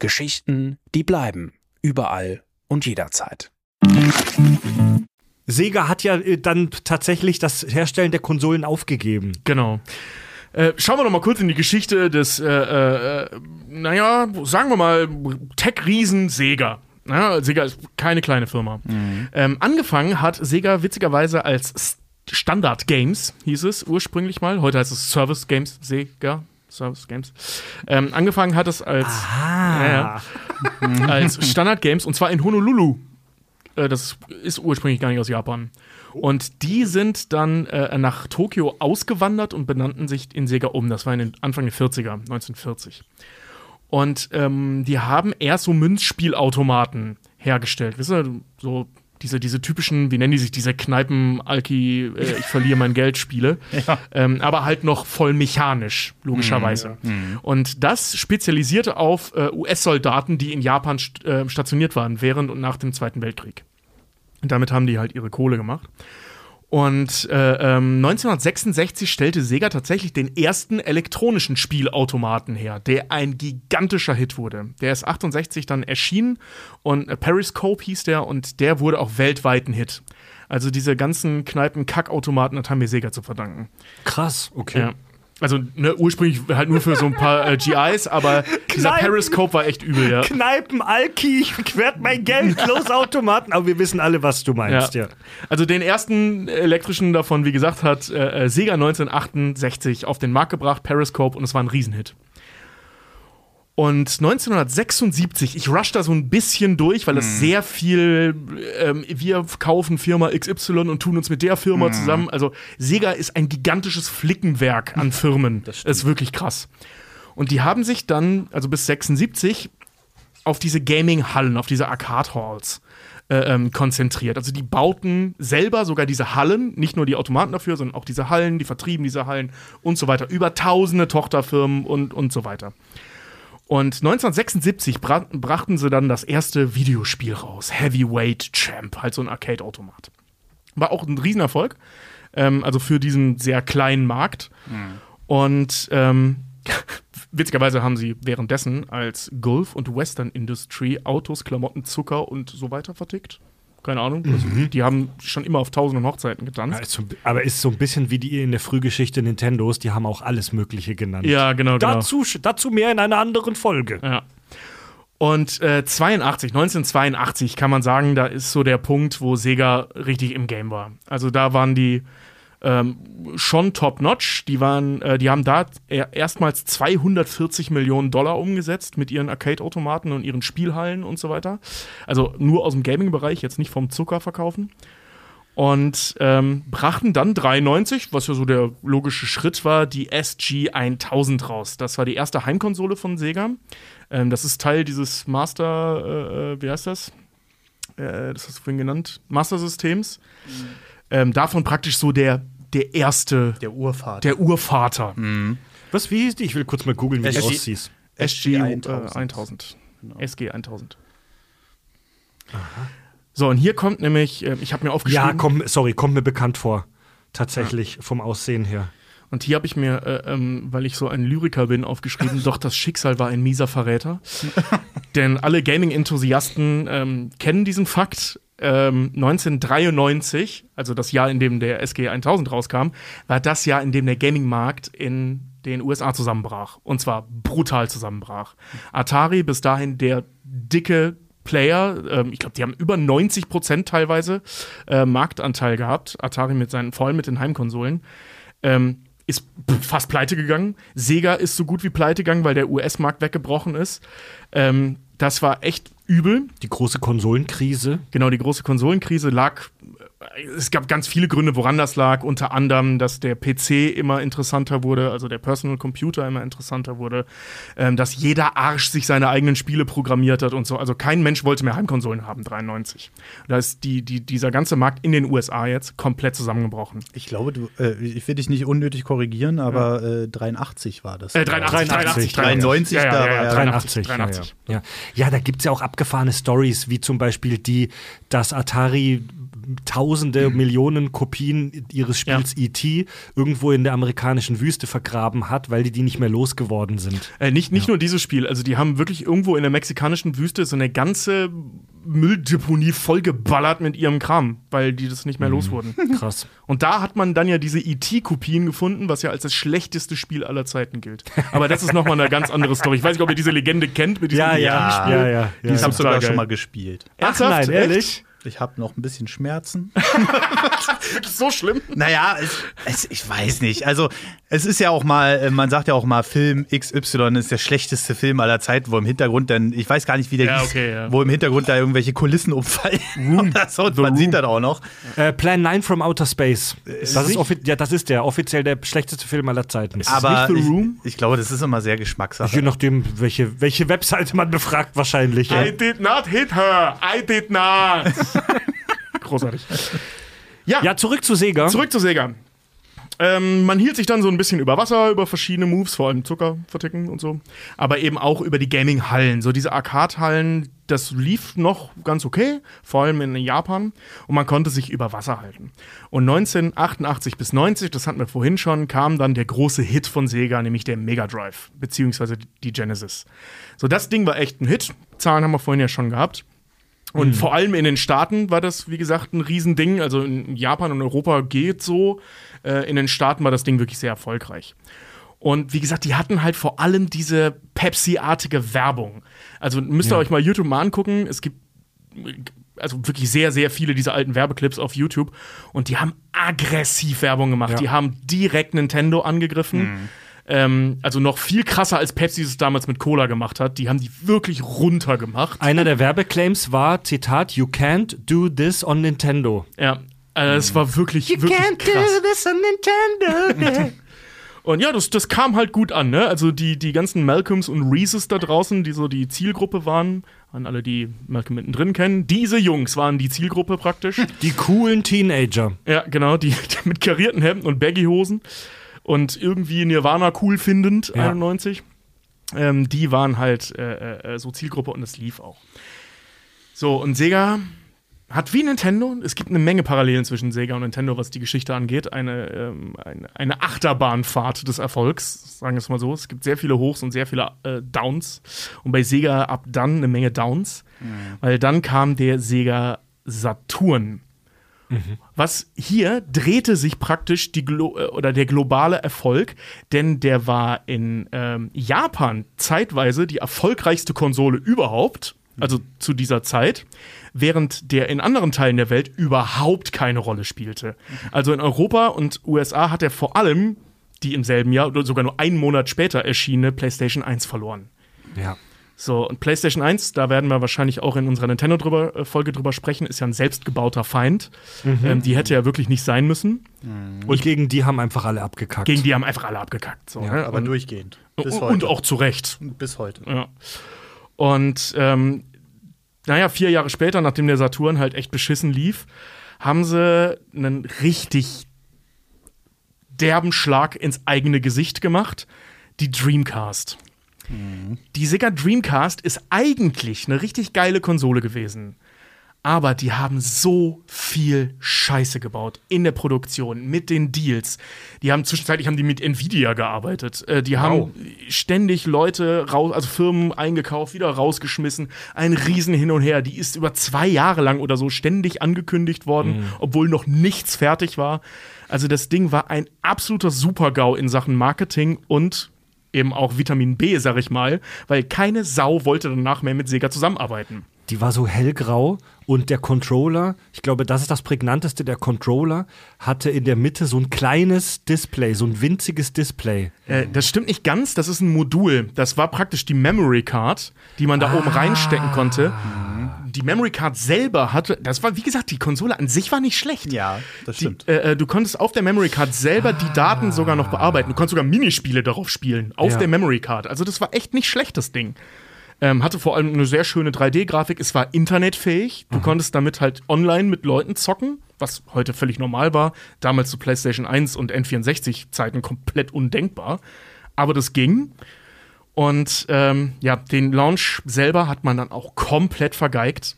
Geschichten, die bleiben. Überall und jederzeit. Sega hat ja äh, dann tatsächlich das Herstellen der Konsolen aufgegeben. Genau. Äh, schauen wir noch mal kurz in die Geschichte des, äh, äh, naja, sagen wir mal, Tech-Riesen Sega. Ja, Sega ist keine kleine Firma. Ähm, angefangen hat Sega witzigerweise als Standard Games, hieß es ursprünglich mal. Heute heißt es Service Games Sega. Service Games. Ähm, angefangen hat es als, ja, ja, als Standard Games und zwar in Honolulu. Äh, das ist ursprünglich gar nicht aus Japan. Und die sind dann äh, nach Tokio ausgewandert und benannten sich in Sega um. Das war in den Anfang der 40er, 1940. Und ähm, die haben erst so Münzspielautomaten hergestellt. Wisst ihr, so diese, diese typischen, wie nennen die sich, diese Kneipen-Alki, äh, ich verliere mein Geld Spiele. *laughs* Ähm, aber halt noch voll mechanisch, logischerweise. Und das spezialisierte auf äh, US-Soldaten, die in Japan st äh, stationiert waren, während und nach dem Zweiten Weltkrieg. Und damit haben die halt ihre Kohle gemacht. Und äh, ähm, 1966 stellte Sega tatsächlich den ersten elektronischen Spielautomaten her, der ein gigantischer Hit wurde. Der ist 68 dann erschienen und äh, Periscope hieß der und der wurde auch weltweit ein Hit. Also diese ganzen Kneipen-Kackautomaten, das haben wir Sega zu verdanken. Krass, okay. Ja. Also ne, ursprünglich halt nur für so ein paar äh, GIs, aber dieser Kneipen- Periscope war echt übel, ja. Kneipen, Alki, ich quert mein Geld, los Automaten. Aber wir wissen alle, was du meinst, ja. Also den ersten elektrischen davon, wie gesagt, hat äh, äh, Sega 1968 auf den Markt gebracht, Periscope, und es war ein Riesenhit. Und 1976, ich rush da so ein bisschen durch, weil es sehr viel, ähm, wir kaufen Firma XY und tun uns mit der Firma zusammen. Also Sega ist ein gigantisches Flickenwerk an Firmen. Das ist wirklich krass. Und die haben sich dann, also bis 76, auf diese Gaming-Hallen, auf diese Arcade-Halls äh, ähm, konzentriert. Also die bauten selber sogar diese Hallen, nicht nur die Automaten dafür, sondern auch diese Hallen, die vertrieben diese Hallen und so weiter. Über tausende Tochterfirmen und, und so weiter. Und 1976 bra brachten sie dann das erste Videospiel raus, Heavyweight Champ, halt so ein Arcade-Automat. War auch ein Riesenerfolg, ähm, also für diesen sehr kleinen Markt. Und ähm, *laughs* witzigerweise haben sie währenddessen als Gulf und Western Industry Autos, Klamotten, Zucker und so weiter vertickt. Keine Ahnung. Also, die haben schon immer auf tausenden Hochzeiten getanzt. Ja, ist so, aber ist so ein bisschen wie die in der Frühgeschichte Nintendos, die haben auch alles Mögliche genannt. Ja, genau, genau. Dazu, dazu mehr in einer anderen Folge. Ja. Und äh, 82, 1982 kann man sagen, da ist so der Punkt, wo Sega richtig im Game war. Also da waren die ähm, schon top-notch. Die waren, äh, die haben da er erstmals 240 Millionen Dollar umgesetzt mit ihren Arcade-Automaten und ihren Spielhallen und so weiter. Also nur aus dem Gaming-Bereich, jetzt nicht vom Zucker verkaufen. Und ähm, brachten dann 93, was ja so der logische Schritt war, die SG 1000 raus. Das war die erste Heimkonsole von Sega. Ähm, das ist Teil dieses Master, äh, wie heißt das? Äh, das hast du vorhin genannt, Master-Systems. Ähm, davon praktisch so der, der erste, Der Urvater. der Urvater. Was, wie hieß die? Ich will kurz mal googeln, wie die aussieht. SG 1000. 1000. Äh, 1000. SG 1000. So, und hier kommt nämlich, äh, ich habe mir aufgeschrieben. Ja, komm, sorry, kommt mir bekannt vor. Tatsächlich, vom Aussehen her. Und hier habe ich mir, äh, ähm, weil ich so ein Lyriker bin, aufgeschrieben, *laughs* doch das Schicksal war ein mieser Verräter. Denn alle Gaming-Enthusiasten ähm, kennen diesen Fakt. Ähm, 1993, also das Jahr, in dem der SG 1000 rauskam, war das Jahr, in dem der Gaming-Markt in den USA zusammenbrach. Und zwar brutal zusammenbrach. Atari bis dahin der dicke Player, ähm, ich glaube, die haben über 90 Prozent teilweise äh, Marktanteil gehabt. Atari mit seinen, vor allem mit den Heimkonsolen. Ähm, ist fast pleite gegangen. Sega ist so gut wie pleite gegangen, weil der US-Markt weggebrochen ist. Ähm, das war echt übel. Die große Konsolenkrise. Genau, die große Konsolenkrise lag. Es gab ganz viele Gründe, woran das lag. Unter anderem, dass der PC immer interessanter wurde, also der Personal Computer immer interessanter wurde, ähm, dass jeder Arsch sich seine eigenen Spiele programmiert hat und so. Also kein Mensch wollte mehr Heimkonsolen haben, 93. Da ist die, die, dieser ganze Markt in den USA jetzt komplett zusammengebrochen. Ich glaube, du, äh, ich will dich nicht unnötig korrigieren, aber äh, 83 war das. Äh, 83, 83, 93, Ja, ja, da ja, war ja, ja 83. 83. Ja, ja. ja. ja da gibt es ja auch abgefahrene Stories, wie zum Beispiel die, dass Atari tausende, Millionen Kopien ihres Spiels E.T. irgendwo in der amerikanischen Wüste vergraben hat, weil die die nicht mehr losgeworden sind. Äh, nicht nicht nur dieses Spiel, also die haben wirklich irgendwo in der mexikanischen Wüste so eine ganze Mülldeponie vollgeballert mit ihrem Kram, weil die das nicht mehr los wurden. *laughs* Krass. Und da hat man dann ja diese ET-Kopien gefunden, was ja als das schlechteste Spiel aller Zeiten gilt. Aber das ist nochmal eine ganz andere Story. Ich weiß nicht, ob ihr diese Legende kennt mit diesem Ja, ja, ET-Spiel. ja, ja. Ich ist habe total sogar geil. schon mal gespielt. Ach Ernsthaft? nein, ehrlich? Ich habe noch ein bisschen Schmerzen. Wirklich *laughs* so schlimm? Naja, es, es, ich weiß nicht. Also, es ist ja auch mal, äh, man sagt ja auch mal, Film XY ist der schlechteste Film aller Zeiten, wo im Hintergrund dann, ich weiß gar nicht, wie der Ja, hieß, okay, ja. wo im Hintergrund da irgendwelche Kulissen umfallen. *laughs* Oder so, und man sieht das auch noch. Äh, Plan 9 from Outer Space. Das ist, nicht- offi- ja, das ist der offiziell der schlechteste Film aller Zeiten. Aber nicht The ich, Room? ich glaube, das ist immer sehr Geschmackssache. Je nachdem, welche, welche Webseite man befragt, wahrscheinlich. Ja. I did not hit her. I did not. *laughs* Großartig. Ja, ja, zurück zu Sega. zurück zu Sega. Ähm, man hielt sich dann so ein bisschen über Wasser, über verschiedene Moves, vor allem Zucker verticken und so. Aber eben auch über die Gaming-Hallen. So diese Arcade-Hallen, das lief noch ganz okay, vor allem in Japan. Und man konnte sich über Wasser halten. Und 1988 bis 90, das hatten wir vorhin schon, kam dann der große Hit von Sega, nämlich der Mega Drive, beziehungsweise die Genesis. So, das Ding war echt ein Hit. Zahlen haben wir vorhin ja schon gehabt. Und vor allem in den Staaten war das, wie gesagt, ein Riesending. Also in Japan und Europa geht so. Äh, in den Staaten war das Ding wirklich sehr erfolgreich. Und wie gesagt, die hatten halt vor allem diese Pepsi-artige Werbung. Also müsst ihr euch mal YouTube mal angucken. Es gibt also wirklich sehr, sehr viele dieser alten Werbeclips auf YouTube. Und die haben aggressiv Werbung gemacht. Ja. Die haben direkt Nintendo angegriffen. Ähm, also noch viel krasser als Pepsi es damals mit Cola gemacht hat. Die haben die wirklich runtergemacht. Einer der Werbeclaims war, Zitat, You can't do this on Nintendo. Ja, äh, es war wirklich, wirklich krass. this on Nintendo. *laughs* Und ja, das, das kam halt gut an, ne? Also die, die ganzen Malcolms und Reeses da draußen, die so die Zielgruppe waren, an alle, die Malcolm mittendrin kennen, diese Jungs waren die Zielgruppe praktisch. Die coolen Teenager. ja, genau, die, die mit karierten Hemden und Baggyhosen und irgendwie Nirvana cool findend, Ja. 91. Ähm, die waren halt äh, äh, so Zielgruppe und es lief auch. So, und Sega hat wie Nintendo, es gibt eine Menge Parallelen zwischen Sega und Nintendo, was die Geschichte angeht, eine, ähm, eine, eine Achterbahnfahrt des Erfolgs, sagen wir es mal so. Es gibt sehr viele Hochs und sehr viele äh, Downs. Und bei Sega ab dann eine Menge Downs, weil dann kam der Sega Saturn. Was hier drehte sich praktisch die Glo äh, oder der globale Erfolg, denn der war in ähm, Japan zeitweise die erfolgreichste Konsole überhaupt, also zu dieser Zeit, während der in anderen Teilen der Welt überhaupt keine Rolle spielte. Also in Europa und USA hat er vor allem die im selben Jahr oder sogar nur einen Monat später erschienene PlayStation 1 verloren. Ja. So, und PlayStation 1, da werden wir wahrscheinlich auch in unserer Nintendo-Folge drüber sprechen, ist ja ein selbstgebauter Feind. Ähm, die hätte ja wirklich nicht sein müssen. Und gegen die haben einfach alle abgekackt. Gegen die haben einfach alle abgekackt. So, ne? Aber und, durchgehend. Bis und, heute. und auch zu Recht. Bis heute. Ja. Und ähm, naja, vier Jahre später, nachdem der Saturn halt echt beschissen lief, haben sie einen richtig derben Schlag ins eigene Gesicht gemacht. Die Dreamcast. Die Sega Dreamcast ist eigentlich eine richtig geile Konsole gewesen. Aber die haben so viel Scheiße gebaut in der Produktion, mit den Deals. Die haben zwischenzeitlich haben die mit Nvidia gearbeitet. Äh, die haben ständig Leute raus, also Firmen eingekauft, wieder rausgeschmissen. Ein Riesen hin und her. Die ist über zwei Jahre lang oder so ständig angekündigt worden, obwohl noch nichts fertig war. Also das Ding war ein absoluter Super-GAU in Sachen Marketing und eben auch Vitamin B, sag ich mal, weil keine Sau wollte danach mehr mit Sega zusammenarbeiten. Die war so hellgrau und der Controller, ich glaube, das ist das prägnanteste, der Controller hatte in der Mitte so ein kleines Display, so ein winziges Display. Äh, das stimmt nicht ganz, das ist ein Modul. Das war praktisch die Memory Card, die man da oben reinstecken konnte. Die Memory Card selber hatte, das war, wie gesagt, die Konsole an sich war nicht schlecht. Ja, das Die, stimmt. äh, äh, du konntest auf der Memory Card selber die Daten sogar noch bearbeiten. Du konntest sogar Minispiele darauf spielen, auf Ja. der Memory Card. Also das war echt nicht schlecht, das Ding. Ähm, hatte vor allem eine sehr schöne 3D-Grafik. Es war internetfähig. Du konntest damit halt online mit Leuten zocken, was heute völlig normal war. Damals zu PlayStation 1 und N64-Zeiten komplett undenkbar. Aber das ging. Und ähm, ja, den Launch selber hat man dann auch komplett vergeigt.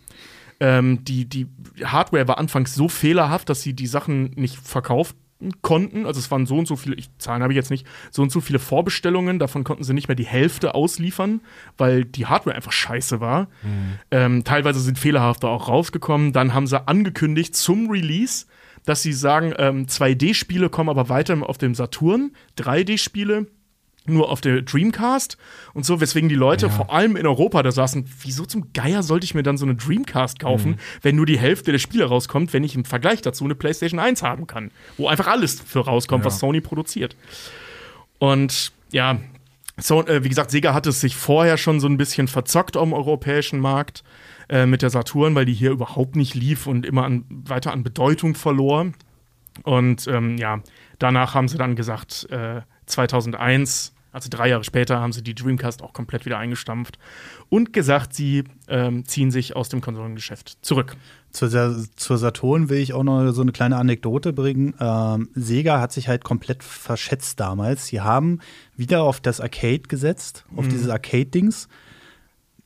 Ähm, die, die Hardware war anfangs so fehlerhaft, dass sie die Sachen nicht verkaufen konnten. Also es waren so und so viele, ich, Zahlen habe ich jetzt nicht, so und so viele Vorbestellungen, davon konnten sie nicht mehr die Hälfte ausliefern, weil die Hardware einfach scheiße war. Ähm, teilweise sind fehlerhafte auch rausgekommen. Dann haben sie angekündigt zum Release, dass sie sagen, ähm, 2D-Spiele kommen aber weiter auf dem Saturn, 3D-Spiele nur auf der Dreamcast und so, weswegen die Leute vor allem in Europa da saßen, wieso zum Geier sollte ich mir dann so eine Dreamcast kaufen, wenn nur die Hälfte der Spiele rauskommt, wenn ich im Vergleich dazu eine PlayStation 1 haben kann, wo einfach alles für rauskommt, was Sony produziert. Und ja, so, äh, wie gesagt, Sega hat es sich vorher schon so ein bisschen verzockt am europäischen Markt äh, mit der Saturn, weil die hier überhaupt nicht lief und immer an, weiter an Bedeutung verlor. Und ähm, ja, danach haben sie dann gesagt, äh, 2001, also drei Jahre später, haben sie die Dreamcast auch komplett wieder eingestampft und gesagt, sie ähm, ziehen sich aus dem Konsolengeschäft zurück. Zur, zur Saturn will ich auch noch so eine kleine Anekdote bringen. Ähm, Sega hat sich halt komplett verschätzt damals. Sie haben wieder auf das Arcade gesetzt, auf dieses Arcade-Dings.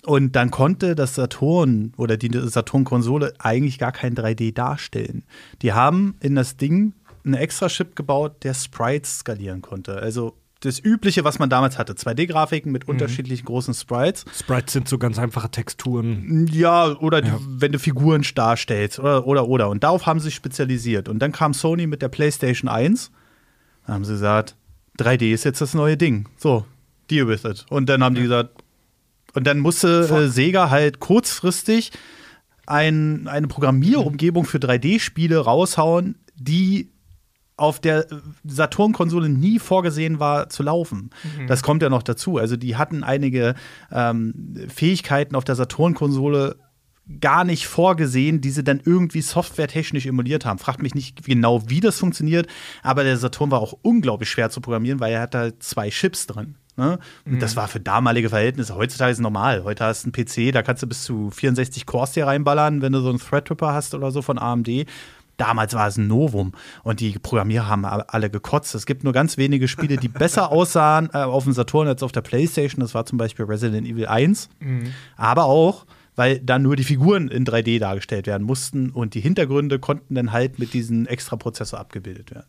Und dann konnte das Saturn oder die Saturn-Konsole eigentlich gar kein 3D darstellen. Die haben in das Ding einen extra Chip gebaut, der Sprites skalieren konnte. Also das Übliche, was man damals hatte. 2D-Grafiken mit unterschiedlichen großen Sprites. Sprites sind so ganz einfache Texturen. Ja, oder die, wenn du Figuren darstellst oder, oder, oder. Und darauf haben sie sich spezialisiert. Und dann kam Sony mit der PlayStation 1. Da haben sie gesagt, 3D ist jetzt das neue Ding. So, deal with it. Und dann haben die gesagt, und dann musste äh, Sega halt kurzfristig ein, eine Programmierumgebung für 3D-Spiele raushauen, die auf der Saturn-Konsole nie vorgesehen war zu laufen. Das kommt ja noch dazu. Also die hatten einige ähm, Fähigkeiten auf der Saturn-Konsole gar nicht vorgesehen, die sie dann irgendwie softwaretechnisch emuliert haben. Fragt mich nicht genau, wie das funktioniert, aber der Saturn war auch unglaublich schwer zu programmieren, weil er hat halt zwei Chips drin. Ne? Und das war für damalige Verhältnisse. Heutzutage ist es normal. Heute hast du einen PC, da kannst du bis zu 64 Cores hier reinballern, wenn du so einen Threadripper hast oder so von AMD. Damals war es ein Novum und die Programmierer haben alle gekotzt. Es gibt nur ganz wenige Spiele, die *laughs* besser aussahen äh, auf dem Saturn als auf der PlayStation. Das war zum Beispiel Resident Evil 1. Aber auch, weil dann nur die Figuren in 3D dargestellt werden mussten und die Hintergründe konnten dann halt mit diesem Extra-Prozessor abgebildet werden.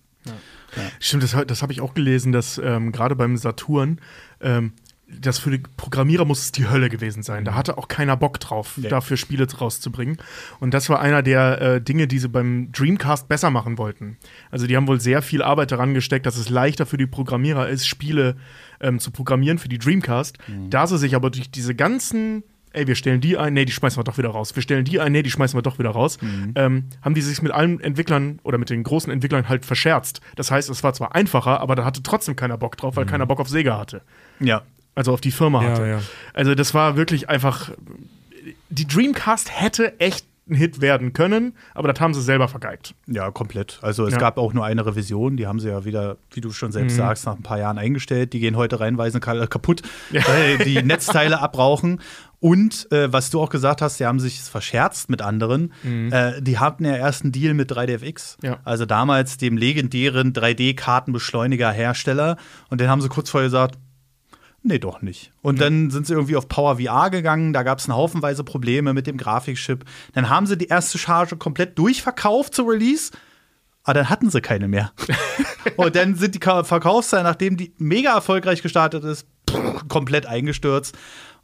Stimmt, das, das habe ich auch gelesen, dass ähm, gerade beim Saturn, ähm, das für die Programmierer muss es die Hölle gewesen sein. Da hatte auch keiner Bock drauf, Nee. dafür Spiele rauszubringen. Und das war einer der äh, Dinge, die sie beim Dreamcast besser machen wollten. Also die haben wohl sehr viel Arbeit daran gesteckt, dass es leichter für die Programmierer ist, Spiele ähm, zu programmieren für die Dreamcast. Da sie sich aber durch diese ganzen Ey, wir stellen die ein, nee, die schmeißen wir doch wieder raus. Wir stellen die ein, nee, die schmeißen wir doch wieder raus. Ähm, haben die sich mit allen Entwicklern oder mit den großen Entwicklern halt verscherzt. Das heißt, es war zwar einfacher, aber da hatte trotzdem keiner Bock drauf, weil keiner Bock auf Sega hatte. Ja. Also auf die Firma Ja, hatte. ja. Also das war wirklich einfach. Die Dreamcast hätte echt ein Hit werden können, aber das haben sie selber vergeigt. Ja, komplett. Also es Ja. gab auch nur eine Revision, die haben sie ja wieder, wie du schon selbst sagst, nach ein paar Jahren eingestellt. Die gehen heute reinweise ka- kaputt, weil die *laughs* Netzteile abrauchen. Und äh, was du auch gesagt hast, die haben sich verscherzt mit anderen. Äh, die hatten ja erst einen Deal mit 3DFX. Ja. Also damals dem legendären 3D-Kartenbeschleuniger-Hersteller. Und den haben sie kurz vorher gesagt, Nee, doch nicht. Und dann sind sie irgendwie auf Power VR gegangen, da gab es haufenweise Probleme mit dem Grafikchip. Dann haben sie die erste Charge komplett durchverkauft zu Release, aber dann hatten sie keine mehr. *laughs* und dann sind die Ka- Verkaufszahlen, nachdem die mega erfolgreich gestartet ist, komplett eingestürzt.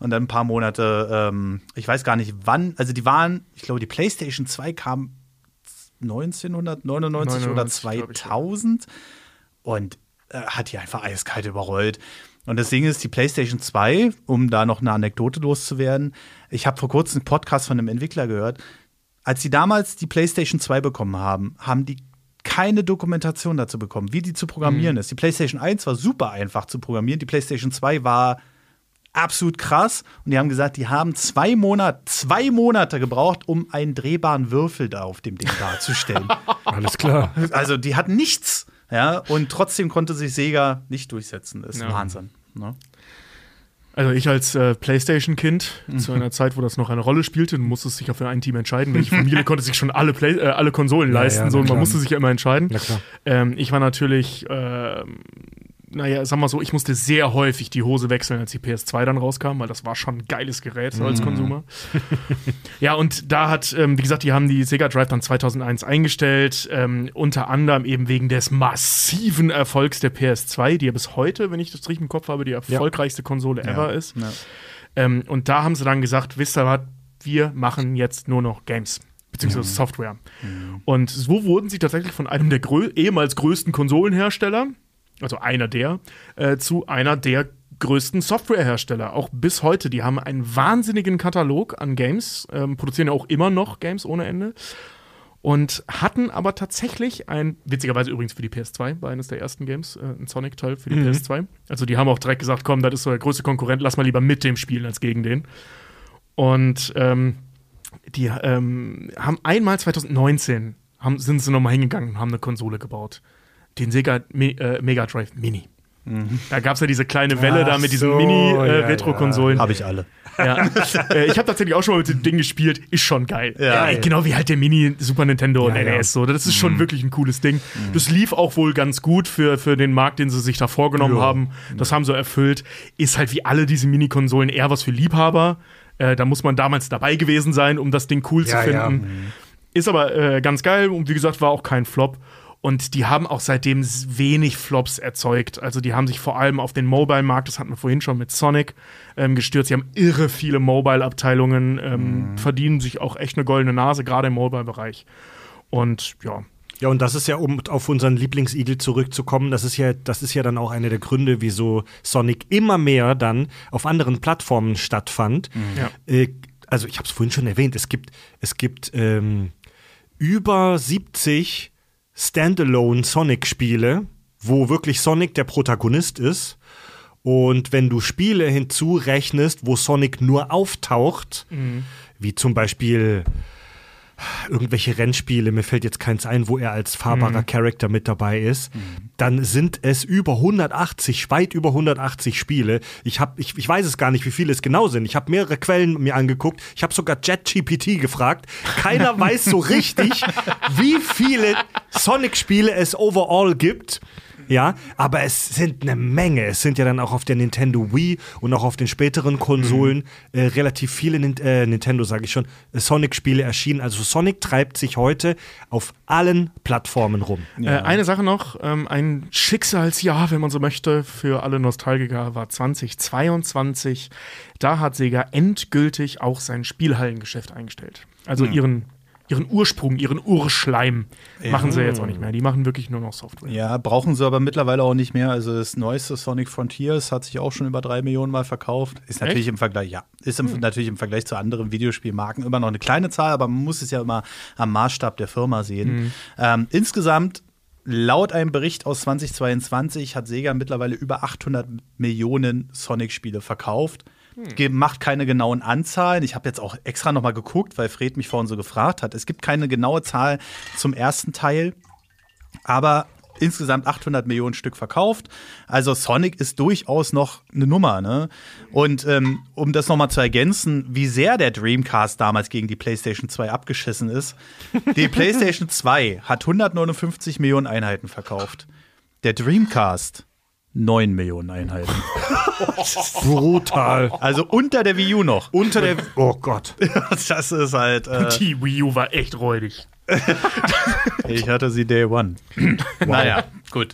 Und dann ein paar Monate, ähm, ich weiß gar nicht wann, also die waren, ich glaube, die PlayStation 2 kam 1999 oder 99, glaub ich, ja. 2000 und äh, hat die einfach eiskalt überrollt. Und das Ding ist, die PlayStation 2, um da noch eine Anekdote loszuwerden, ich habe vor kurzem einen Podcast von einem Entwickler gehört. Als sie damals die PlayStation 2 bekommen haben, haben die keine Dokumentation dazu bekommen, wie die zu programmieren ist. Die PlayStation 1 war super einfach zu programmieren, die PlayStation 2 war absolut krass. Und die haben gesagt, die haben zwei Monate, zwei Monate gebraucht, um einen drehbaren Würfel da auf dem Ding darzustellen. *laughs* Alles klar. Also die hatten nichts, ja, und trotzdem konnte sich Sega nicht durchsetzen. Das ist Ja. Wahnsinn. Ne? Also ich als äh, PlayStation-Kind Mhm. zu einer Zeit, wo das noch eine Rolle spielte, du musstest dich ja für ein Team entscheiden. Welche Familie *laughs* konnte sich schon alle, Play äh, alle Konsolen Ja, leisten? ja, so, man musste sich ja immer entscheiden. Ähm, ich war natürlich, ähm, naja, sag mal so, ich musste sehr häufig die Hose wechseln, als die PS2 dann rauskam, weil das war schon ein geiles Gerät so als Mhm. Konsumer. *laughs* ja, und da hat, ähm, wie gesagt, die haben die Sega Drive dann 2001 eingestellt, ähm, unter anderem eben wegen des massiven Erfolgs der PS2, die ja bis heute, wenn ich das richtig im Kopf habe, die erfolgreichste Konsole ever ist. Ja. Ähm, und da haben sie dann gesagt, wisst ihr was, wir machen jetzt nur noch Games. Beziehungsweise Software. Und so wurden sie tatsächlich von einem der grö ehemals größten Konsolenhersteller, also einer der, äh, zu einer der größten Softwarehersteller, auch bis heute. Die haben einen wahnsinnigen Katalog an Games, ähm, produzieren ja auch immer noch Games ohne Ende. Und hatten aber tatsächlich ein, witzigerweise übrigens für die PS2, war eines der ersten Games, äh, ein Sonic-Teil für die Mhm. PS2. Also die haben auch direkt gesagt, komm, das ist so der größte Konkurrent, lass mal lieber mit dem spielen als gegen den. Und ähm, die ähm, haben einmal 2019 haben, sind sie nochmal hingegangen und haben eine Konsole gebaut. Den Sega Me äh, Mega Drive Mini. Da gab es ja diese kleine Welle da Ach mit diesen so, ja, Mini-Retro-Konsolen. Habe ich alle. Ja. *laughs* äh, ich habe tatsächlich auch schon mal mit dem Ding gespielt. Ist schon geil. Ja. Äh, genau wie halt der Mini Super Nintendo und Ja, ja. NES. So. Das ist schon wirklich ein cooles Ding. Das lief auch wohl ganz gut für, für den Markt, den sie sich da vorgenommen haben. Das haben sie erfüllt. Ist halt wie alle diese Mini-Konsolen eher was für Liebhaber. Äh, da muss man damals dabei gewesen sein, um das Ding cool zu Ja, ja. finden. Ist aber äh, ganz geil und wie gesagt, war auch kein Flop. Und die haben auch seitdem wenig Flops erzeugt. Also die haben sich vor allem auf den Mobile-Markt, das hatten wir vorhin schon mit Sonic, ähm, gestürzt. Sie haben irre viele Mobile-Abteilungen, ähm, verdienen sich auch echt eine goldene Nase, gerade im Mobile-Bereich. Und ja, Ja, und das ist ja, um auf unseren Lieblingsigel zurückzukommen, das ist ja, das ist ja dann auch einer der Gründe, wieso Sonic immer mehr dann auf anderen Plattformen stattfand. Ja. Äh, also ich habe es vorhin schon erwähnt, es gibt, es gibt ähm, über 70 Standalone Sonic-Spiele, wo wirklich Sonic der Protagonist ist. Und wenn du Spiele hinzurechnest, wo Sonic nur auftaucht, wie zum Beispiel irgendwelche Rennspiele, mir fällt jetzt keins ein, wo er als fahrbarer Charakter mit dabei ist, dann sind es über 180, weit über 180 Spiele. Ich, hab, ich, ich weiß es gar nicht, wie viele es genau sind. Ich habe mehrere Quellen mir angeguckt. Ich habe sogar JetGPT gefragt. Keiner *laughs* weiß so richtig, wie viele Sonic-Spiele es overall gibt. Ja, aber es sind eine Menge. Es sind ja dann auch auf der Nintendo Wii und auch auf den späteren Konsolen äh, relativ viele Nin äh, Nintendo, sage ich schon, äh, Sonic-Spiele erschienen. Also Sonic treibt sich heute auf allen Plattformen rum. Äh, eine Sache noch, ähm, ein Schicksalsjahr, wenn man so möchte, für alle Nostalgiker war 2022. Da hat Sega endgültig auch sein Spielhallengeschäft eingestellt. Also ihren, ihren Ursprung, ihren Urschleim machen sie jetzt auch nicht mehr. Die machen wirklich nur noch Software. Ja, brauchen sie aber mittlerweile auch nicht mehr. Also das neueste Sonic Frontiers hat sich auch schon über drei Millionen Mal verkauft. Ist natürlich Echt? im Vergleich, ja, ist im, natürlich im Vergleich zu anderen Videospielmarken immer noch eine kleine Zahl, aber man muss es ja immer am Maßstab der Firma sehen. Ähm, insgesamt Laut einem Bericht aus 2022 hat Sega mittlerweile über 800 Millionen Sonic-Spiele verkauft. Ge- Macht keine genauen Anzahlen. Ich habe jetzt auch extra noch mal geguckt, weil Fred mich vorhin so gefragt hat. Es gibt keine genaue Zahl zum ersten Teil, aber insgesamt 800 Millionen Stück verkauft. Also Sonic ist durchaus noch eine Nummer. Ne? Und ähm, um das noch mal zu ergänzen, wie sehr der Dreamcast damals gegen die PlayStation 2 abgeschissen ist. *laughs* Die PlayStation 2 hat 159 Millionen Einheiten verkauft. Der Dreamcast 9 Millionen Einheiten. *laughs* Brutal. Also unter der Wii U noch. Unter der. *laughs* Oh Gott. Das ist halt. Äh, Die Wii U war echt räudig. *laughs* ich hatte sie Day One. Naja, gut.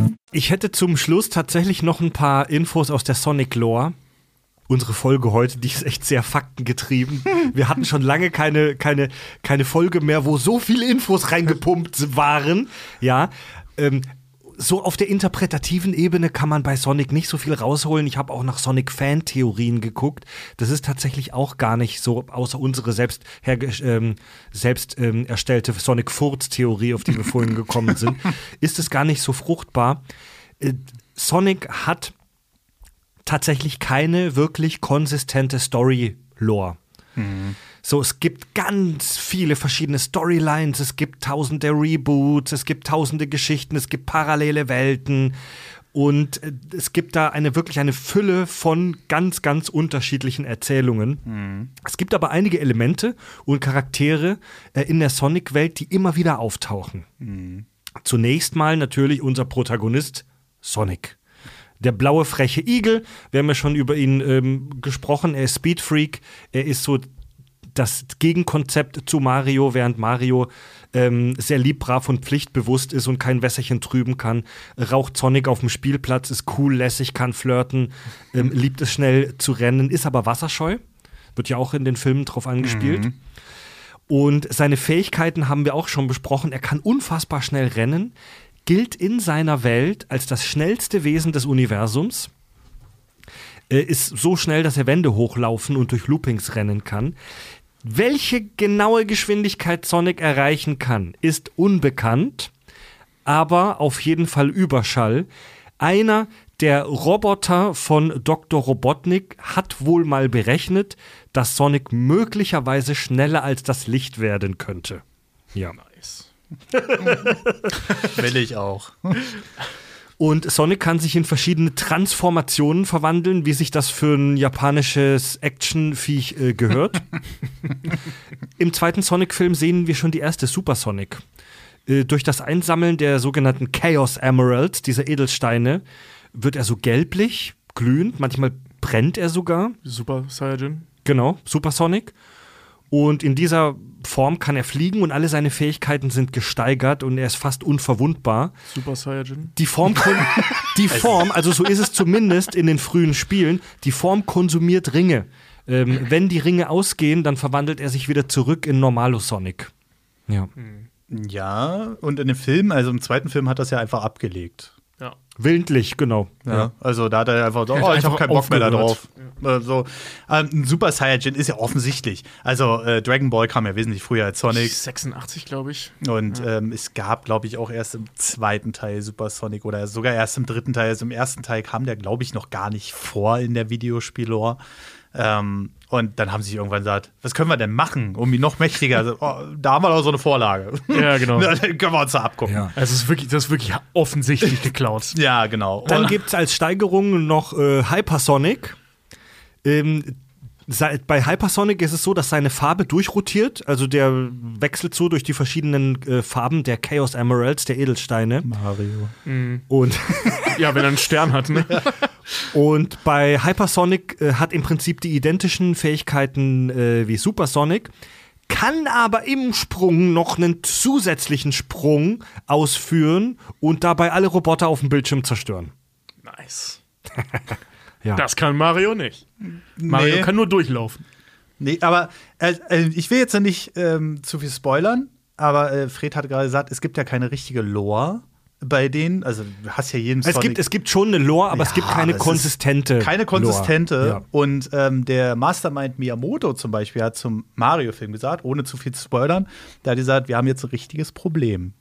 Ich hätte zum Schluss tatsächlich noch ein paar Infos aus der Sonic Lore. Unsere Folge heute, die ist echt sehr faktengetrieben. *laughs* Wir hatten schon lange keine, keine, keine Folge mehr, wo so viele Infos reingepumpt waren. Ja. Ähm, so auf der interpretativen Ebene kann man bei Sonic nicht so viel rausholen. Ich habe auch nach Sonic-Fan-Theorien geguckt. Das ist tatsächlich auch gar nicht so, außer unsere selbst, ähm, selbst ähm, erstellte Sonic-Furz-Theorie, auf die wir vorhin gekommen sind, *laughs* ist es gar nicht so fruchtbar. Äh, Sonic hat tatsächlich keine wirklich konsistente Story-Lore. So, es gibt ganz viele verschiedene Storylines, es gibt tausende Reboots, es gibt tausende Geschichten, es gibt parallele Welten. Und äh, es gibt da eine wirklich eine Fülle von ganz, ganz unterschiedlichen Erzählungen. Es gibt aber einige Elemente und Charaktere äh, in der Sonic-Welt, die immer wieder auftauchen. Zunächst mal natürlich unser Protagonist Sonic. Der blaue freche Igel, wir haben ja schon über ihn ähm, gesprochen, er ist Speedfreak, er ist so das Gegenkonzept zu Mario, während Mario ähm, sehr lieb, brav und pflichtbewusst ist und kein Wässerchen trüben kann. Raucht Sonic auf dem Spielplatz, ist cool, lässig, kann flirten, ähm, liebt es schnell zu rennen, ist aber wasserscheu. Wird ja auch in den Filmen drauf angespielt. Mhm. Und seine Fähigkeiten haben wir auch schon besprochen. Er kann unfassbar schnell rennen, gilt in seiner Welt als das schnellste Wesen des Universums. Äh, ist so schnell, dass er Wände hochlaufen und durch Loopings rennen kann. Welche genaue Geschwindigkeit Sonic erreichen kann, ist unbekannt, aber auf jeden Fall Überschall. Einer der Roboter von Dr. Robotnik hat wohl mal berechnet, dass Sonic möglicherweise schneller als das Licht werden könnte. Ja. Nice. *laughs* Will ich auch. *laughs* Und Sonic kann sich in verschiedene Transformationen verwandeln, wie sich das für ein japanisches Actionviech äh, gehört. *laughs* Im zweiten Sonic-Film sehen wir schon die erste Super Sonic. Äh, durch das Einsammeln der sogenannten Chaos Emeralds, dieser Edelsteine, wird er so gelblich, glühend, manchmal brennt er sogar. Super Saiyajin. Genau, Super Sonic. Und in dieser Form kann er fliegen und alle seine Fähigkeiten sind gesteigert und er ist fast unverwundbar. Super Saiyajin. Die Form, *laughs* die Form, also so ist es zumindest in den frühen Spielen, die Form konsumiert Ringe. Ähm, wenn die Ringe ausgehen, dann verwandelt er sich wieder zurück in Normalo Sonic. Ja. Ja, und in dem Film, also im zweiten Film hat das ja einfach abgelegt. Ja. Willentlich, genau. Ja. Also da hat er einfach so, oh, ich einfach habe keinen Bock mehr da drauf. aufgehört. Äh, so. Ähm, ein Super Saiyajin ist ja offensichtlich. Also äh, Dragon Ball kam ja wesentlich früher als Sonic. 86, glaube ich. Und ähm, es gab, glaube ich, auch erst im zweiten Teil Super Sonic oder sogar erst im dritten Teil. Also im ersten Teil kam der, glaube ich, noch gar nicht vor in der Videospiellore. Ähm, und dann haben sie sich irgendwann gesagt, was können wir denn machen, um ihn noch mächtiger? Also, oh, da haben wir doch so eine Vorlage. Ja, genau. *laughs* Na, dann können wir uns da abgucken. Ja. Ja, Also es ist wirklich, das ist wirklich offensichtlich geklaut. *laughs* genau. Dann gibt es als Steigerung noch äh, Hypersonic. Ähm, seit- bei Hypersonic ist es so, dass seine Farbe durchrotiert. Also der wechselt so durch die verschiedenen äh, Farben der Chaos Emeralds, der Edelsteine. Mario. Und, Ja, wenn er einen Stern hat, ne? *laughs* und bei Hypersonic äh, hat im Prinzip die identischen Fähigkeiten äh, wie Supersonic, kann aber im Sprung noch einen zusätzlichen Sprung ausführen und dabei alle Roboter auf dem Bildschirm zerstören. Nice. *laughs* Ja. Das kann Mario nicht. Mario Nee. kann nur durchlaufen. Nee, aber äh, äh, ich will jetzt ja nicht ähm, zu viel spoilern, aber äh, Fred hat gerade gesagt, es gibt ja keine richtige Lore bei denen. Also du hast ja jeden Es gibt, es gibt schon eine Lore, aber es Ja, gibt keine es ist konsistente. keine konsistente. Ja. Und ähm, der Mastermind Miyamoto zum Beispiel hat zum Mario-Film gesagt, ohne zu viel zu spoilern, der hat gesagt, wir haben jetzt ein richtiges Problem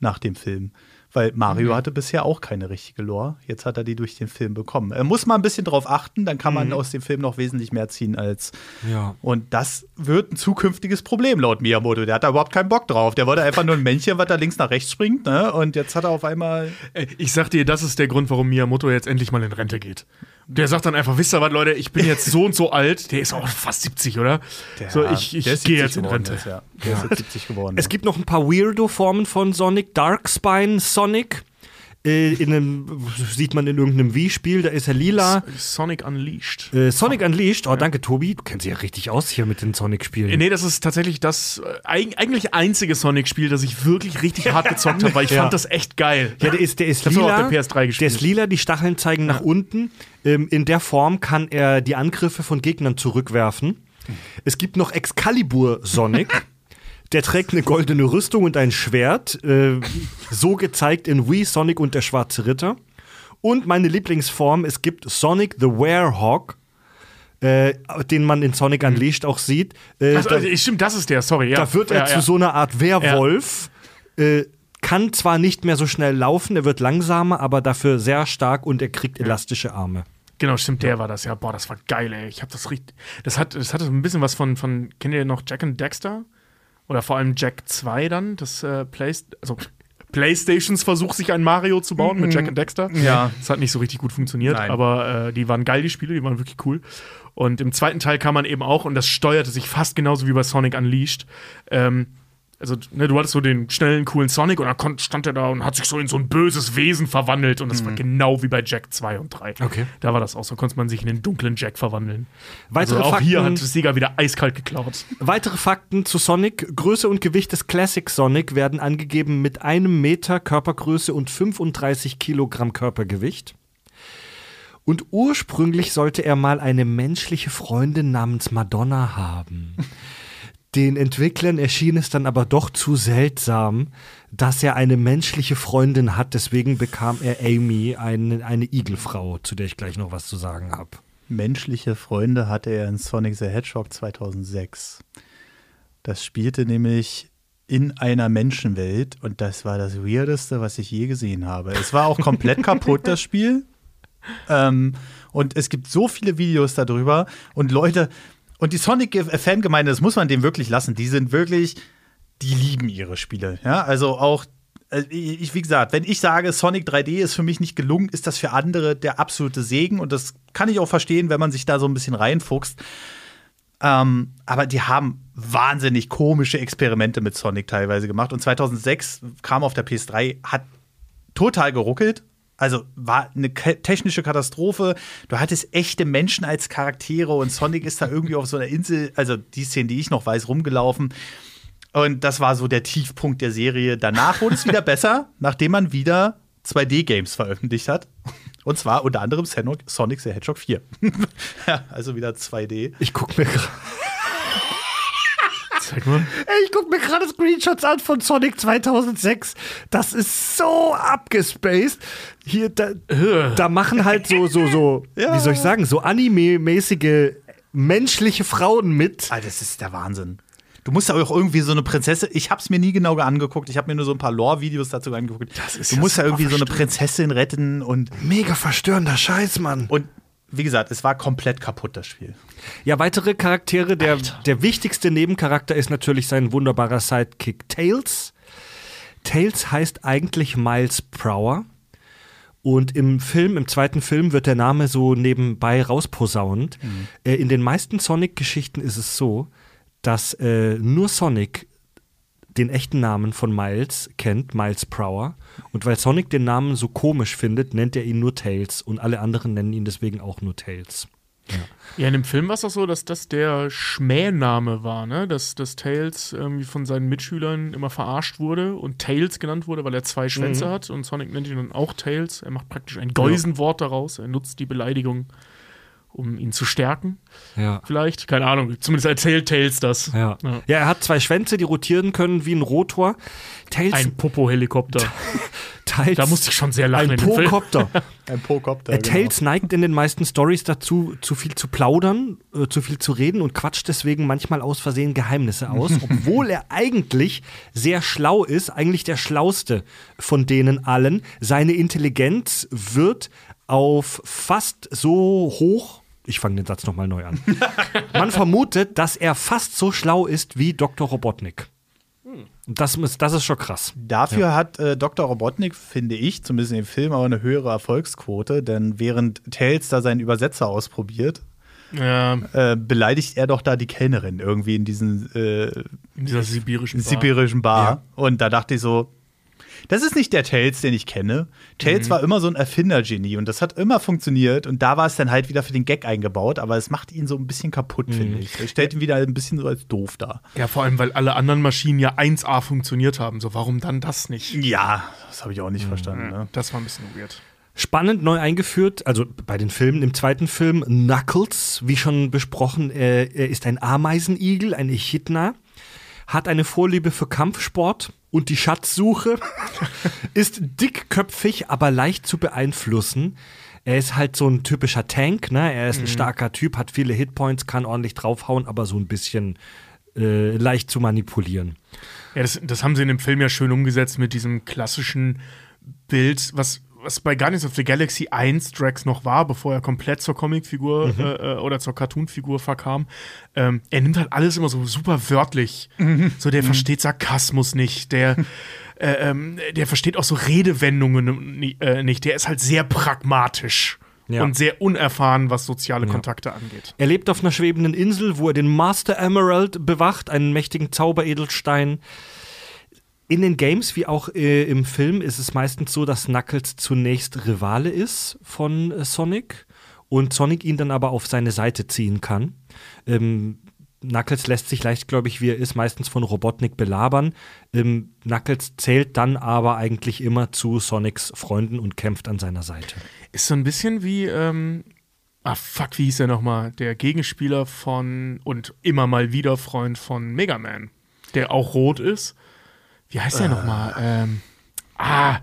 nach dem Film. Weil Mario hatte bisher auch keine richtige Lore. Jetzt hat er die durch den Film bekommen. Er muss mal ein bisschen drauf achten, dann kann man aus dem Film noch wesentlich mehr ziehen als. Ja. Und das wird ein zukünftiges Problem laut Miyamoto. Der hat da überhaupt keinen Bock drauf. Der wollte einfach nur ein Männchen, was da links nach rechts springt, ne? Und jetzt hat er auf einmal. Ich sag dir, das ist der Grund, warum Miyamoto jetzt endlich mal in Rente geht. Der sagt dann einfach, wisst ihr was, Leute, ich bin jetzt so und so alt. Der ist auch fast 70, oder? so, ich, ich der ist gehe 70 jetzt in Rente. Jetzt, ja. Der ist jetzt 70 geworden. Es gibt noch ein paar Weirdo-Formen von Sonic. Darkspine Sonic. Äh, in einem, sieht man in irgendeinem Wii-Spiel, da ist er lila. Sonic Unleashed. Äh, Sonic Unleashed, oh danke Tobi, du kennst dich ja richtig aus hier mit den Sonic-Spielen. Nee, das ist tatsächlich das äh, eig eigentlich einzige Sonic-Spiel, das ich wirklich richtig hart *laughs* gezockt habe, weil ich Ja. fand das echt geil. Ja, der ist, der ist auch lila. auf der PS3 gespielt. Der ist lila, die Stacheln zeigen nach unten. Ähm, in der Form kann er die Angriffe von Gegnern zurückwerfen. Es gibt noch Excalibur Sonic. *laughs* Der trägt eine goldene Rüstung und ein Schwert. Äh, so gezeigt in Wii Sonic und der Schwarze Ritter. Und meine Lieblingsform, es gibt Sonic the Werehog, äh, den man in Sonic Unleashed auch sieht. Äh, Also, da- also, stimmt, das ist der, sorry. Ja. da wird er ja, zu ja. so einer Art Werwolf. Äh, kann zwar nicht mehr so schnell laufen, er wird langsamer, aber dafür sehr stark und er kriegt elastische Arme. Genau, stimmt, der war das, ja. Boah, das war geil, ey. Ich hab das richtig. Das hat, das hatte so ein bisschen was von, von, kennt ihr noch Jack and Dexter? Oder vor allem Jack 2 dann, das äh, Play, also Playstations Versuch, sich ein Mario zu bauen mit Jack and Dexter. Ja. Das hat nicht so richtig gut funktioniert, Nein. aber äh, die waren geil, die Spiele, die waren wirklich cool. Und im zweiten Teil kam man eben auch, und das steuerte sich fast genauso wie bei Sonic Unleashed, ähm, also ne, du hattest so den schnellen, coolen Sonic und dann stand er da und hat sich so in so ein böses Wesen verwandelt und das war genau wie bei Jack 2 und 3. Okay. Da war das auch so, konnte man sich in den dunklen Jack verwandeln. Weitere also auch hier Fakten- hat Sega wieder eiskalt geklaut. Weitere Fakten zu Sonic. Größe und Gewicht des Classic Sonic werden angegeben mit einem Meter Körpergröße und 35 Kilogramm Körpergewicht. Und ursprünglich sollte er mal eine menschliche Freundin namens Madonna haben. Den Entwicklern erschien es dann aber doch zu seltsam, dass er eine menschliche Freundin hat. Deswegen bekam er Amy, eine, eine Igelfrau, zu der ich gleich noch was zu sagen habe. Menschliche Freunde hatte er in Sonic the Hedgehog 2006. Das spielte nämlich in einer Menschenwelt und das war das Weirdeste, was ich je gesehen habe. Es war auch komplett *laughs* kaputt, das Spiel. Ähm, und es gibt so viele Videos darüber und Leute, und die Sonic-Fangemeinde, das muss man dem wirklich lassen, die sind wirklich, die lieben ihre Spiele. Ja, also auch, äh, ich, wie gesagt, wenn ich sage, Sonic 3D ist für mich nicht gelungen, ist das für andere der absolute Segen und das kann ich auch verstehen, wenn man sich da so ein bisschen reinfuchst. Ähm, aber die haben wahnsinnig komische Experimente mit Sonic teilweise gemacht. Und 2006 kam auf der PS3, hat total geruckelt. Also war eine technische Katastrophe. Du hattest echte Menschen als Charaktere und Sonic ist da irgendwie auf so einer Insel, also die Szene, die ich noch weiß, rumgelaufen. Und das war so der Tiefpunkt der Serie. Danach wurde es wieder besser, *laughs* nachdem man wieder 2D-Games veröffentlicht hat. Und zwar unter anderem Sonic the Hedgehog 4. *laughs* ja, also wieder 2D. Ich guck mir gerade. Zeig mal. Ey, ich guck mir gerade Screenshots an von Sonic 2006. Das ist so abgespaced. Hier, da, da machen halt so, so, so, *laughs* wie soll ich sagen, so anime-mäßige menschliche Frauen mit. Ah, das ist der Wahnsinn. Du musst ja auch irgendwie so eine Prinzessin. Ich hab's mir nie genau angeguckt. Ich habe mir nur so ein paar Lore-Videos dazu angeguckt. du ja musst ja irgendwie so eine verstörend. Prinzessin retten und Mega verstörender Scheiß, Mann. und wie gesagt, es war komplett kaputt das Spiel. Ja, weitere Charaktere. Der, der wichtigste Nebencharakter ist natürlich sein wunderbarer Sidekick Tails. Tails heißt eigentlich Miles Prower. Und im Film, im zweiten Film, wird der Name so nebenbei rausposaunt. Äh, in den meisten Sonic-Geschichten ist es so, dass äh, nur Sonic den echten Namen von Miles kennt, Miles Prower. Und weil Sonic den Namen so komisch findet, nennt er ihn nur Tails. Und alle anderen nennen ihn deswegen auch nur Tails. Ja, in dem Film war es auch so, dass das der Schmähname war, ne? Dass, dass Tails irgendwie von seinen Mitschülern immer verarscht wurde und Tails genannt wurde, weil er zwei Schwänze hat und Sonic nennt ihn dann auch Tails. Er macht praktisch ein Geusenwort daraus. Er nutzt die Beleidigung, um ihn zu stärken. Ja. Vielleicht, keine Ahnung. Zumindest erzählt Tails das. Ja. Ja. ja, er hat zwei Schwänze, die rotieren können wie ein Rotor. Tails, Ein Popo-Helikopter. *laughs* Tails, Da musste ich schon sehr lachen ein. Pokopter. *laughs* Ein Pokopter. Äh, Tails neigt in den meisten Stories dazu, zu viel zu plaudern, äh, zu viel zu reden und quatscht deswegen manchmal aus Versehen Geheimnisse aus, *laughs* obwohl er eigentlich sehr schlau ist, eigentlich der schlauste von denen allen. Seine Intelligenz wird auf fast so hoch. Ich fange den Satz nochmal neu an. *laughs* Man vermutet, dass er fast so schlau ist wie Dr. Robotnik. Das ist, das ist schon krass. Dafür hat äh, Dr. Robotnik, finde ich, zumindest in dem Film, auch eine höhere Erfolgsquote, denn während Tails da seinen Übersetzer ausprobiert, Ja, äh, beleidigt er doch da die Kellnerin irgendwie in diesen äh, in dieser sibirischen Bar. sibirischen Bar. Und da dachte ich so, das ist nicht der Tails, den ich kenne. Tails war immer so ein Erfindergenie und das hat immer funktioniert. Und da war es dann halt wieder für den Gag eingebaut, aber es macht ihn so ein bisschen kaputt, finde ich. Es stellt ihn wieder ein bisschen so als doof dar. Ja, vor allem, weil alle anderen Maschinen ja 1A funktioniert haben. So, warum dann das nicht? Ja, das habe ich auch nicht verstanden. Ne? Das war ein bisschen weird. Spannend neu eingeführt, also bei den Filmen, im zweiten Film Knuckles, wie schon besprochen, er, er ist ein Ameisenigel, ein Echidna, hat eine Vorliebe für Kampfsport und die Schatzsuche, *laughs* ist dickköpfig, aber leicht zu beeinflussen. Er ist halt so ein typischer Tank, ne? Er ist ein starker Typ, hat viele Hitpoints, kann ordentlich draufhauen, aber so ein bisschen äh, leicht zu manipulieren. Ja, das, das haben sie in dem Film ja schön umgesetzt mit diesem klassischen Bild, was, was bei Guardians of the Galaxy 1 Drax noch war, bevor er komplett zur Comicfigur Mhm. äh, äh, oder zur Cartoonfigur verkam. Ähm, er nimmt halt alles immer so super wörtlich. Mhm. So, der versteht Sarkasmus nicht, der, *laughs* äh, ähm, der versteht auch so Redewendungen äh, nicht. Der ist halt sehr pragmatisch. Ja. Und sehr unerfahren, was soziale Kontakte angeht. Er lebt auf einer schwebenden Insel, wo er den Master Emerald bewacht, einen mächtigen Zauberedelstein. In den Games wie auch äh, im Film ist es meistens so, dass Knuckles zunächst Rivale ist von äh, Sonic und Sonic ihn dann aber auf seine Seite ziehen kann. Ähm, Knuckles lässt sich leichtgläubig, wie er ist, meistens von Robotnik belabern. Ähm, Knuckles zählt dann aber eigentlich immer zu Sonics Freunden und kämpft an seiner Seite. Ist so ein bisschen wie, ähm, ah fuck, wie hieß er nochmal? Der Gegenspieler von und immer mal wieder Freund von Mega Man, der auch rot ist. Wie heißt der Äh. nochmal? Ähm, ah,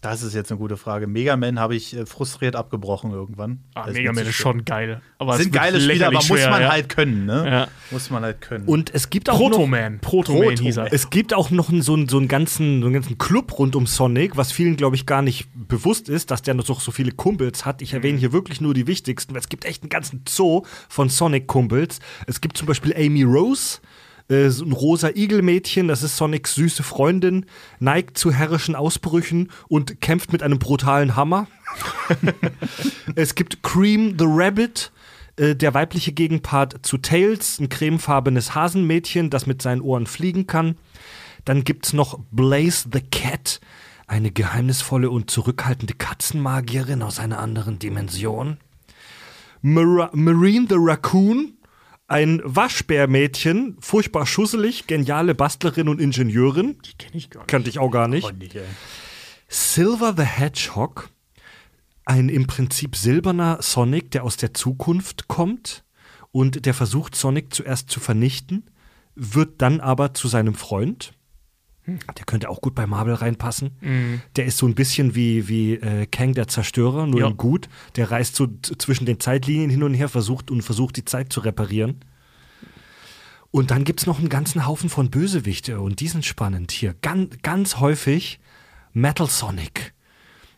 Das ist jetzt eine gute Frage. Mega Man habe ich äh, frustriert abgebrochen irgendwann. ah Mega Man ist schwer. schon geil. Aber es Sind geile Spiele, aber lächerlich muss schwer, man ja. halt können, ne? Ja. Muss man halt können. Und es gibt auch noch, Proto-Man. Proto-Man hieß er. es gibt auch noch so, einen- so, einen ganzen, so einen ganzen Club rund um Sonic, was vielen, glaube ich, gar nicht bewusst ist, dass der noch so, so viele Kumpels hat. Ich erwähne hier wirklich nur die wichtigsten. weil Es gibt echt einen ganzen Zoo von Sonic-Kumpels. Es gibt zum Beispiel Amy Rose, äh, ein rosa Igelmädchen, das ist Sonics süße Freundin, neigt zu herrischen Ausbrüchen und kämpft mit einem brutalen Hammer. *laughs* es gibt Cream the Rabbit, äh, der weibliche Gegenpart zu Tails, ein cremefarbenes Hasenmädchen, das mit seinen Ohren fliegen kann. Dann gibt's noch Blaze the Cat, eine geheimnisvolle und zurückhaltende Katzenmagierin aus einer anderen Dimension. Mara Marine the Raccoon, ein Waschbärmädchen, furchtbar schusselig, geniale Bastlerin und Ingenieurin. Die kenne ich gar nicht. Kannte ich auch gar nicht. Silver the Hedgehog, ein im Prinzip silberner Sonic, der aus der Zukunft kommt und der versucht, Sonic zuerst zu vernichten, wird dann aber zu seinem Freund. Der könnte auch gut bei Marvel reinpassen. Der ist so ein bisschen wie, wie äh, Kang der Zerstörer, nur Ja. in gut. Der reist so zwischen den Zeitlinien hin und her, versucht und versucht, die Zeit zu reparieren. Und dann gibt es noch einen ganzen Haufen von Bösewichte und die sind spannend hier. Ganz, ganz häufig Metal Sonic.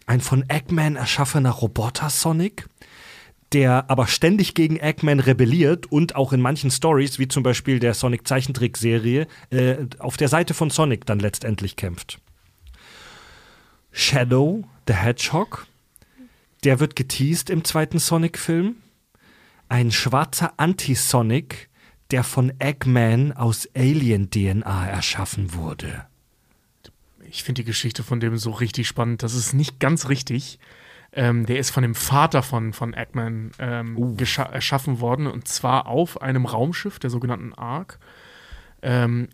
Ein von Eggman erschaffener Roboter Sonic, der aber ständig gegen Eggman rebelliert und auch in manchen Stories, wie zum Beispiel der Sonic Zeichentrickserie, äh, auf der Seite von Sonic dann letztendlich kämpft. Shadow, the Hedgehog, der wird geteased im zweiten Sonic-Film. Ein schwarzer Anti-Sonic, der von Eggman aus Alien-DNA erschaffen wurde. Ich finde die Geschichte von dem so richtig spannend. Das ist nicht ganz richtig. Ähm, der ist von dem Vater von, von Eggman ähm, gescha- erschaffen worden und zwar auf einem Raumschiff, der sogenannten Ark. Ähm,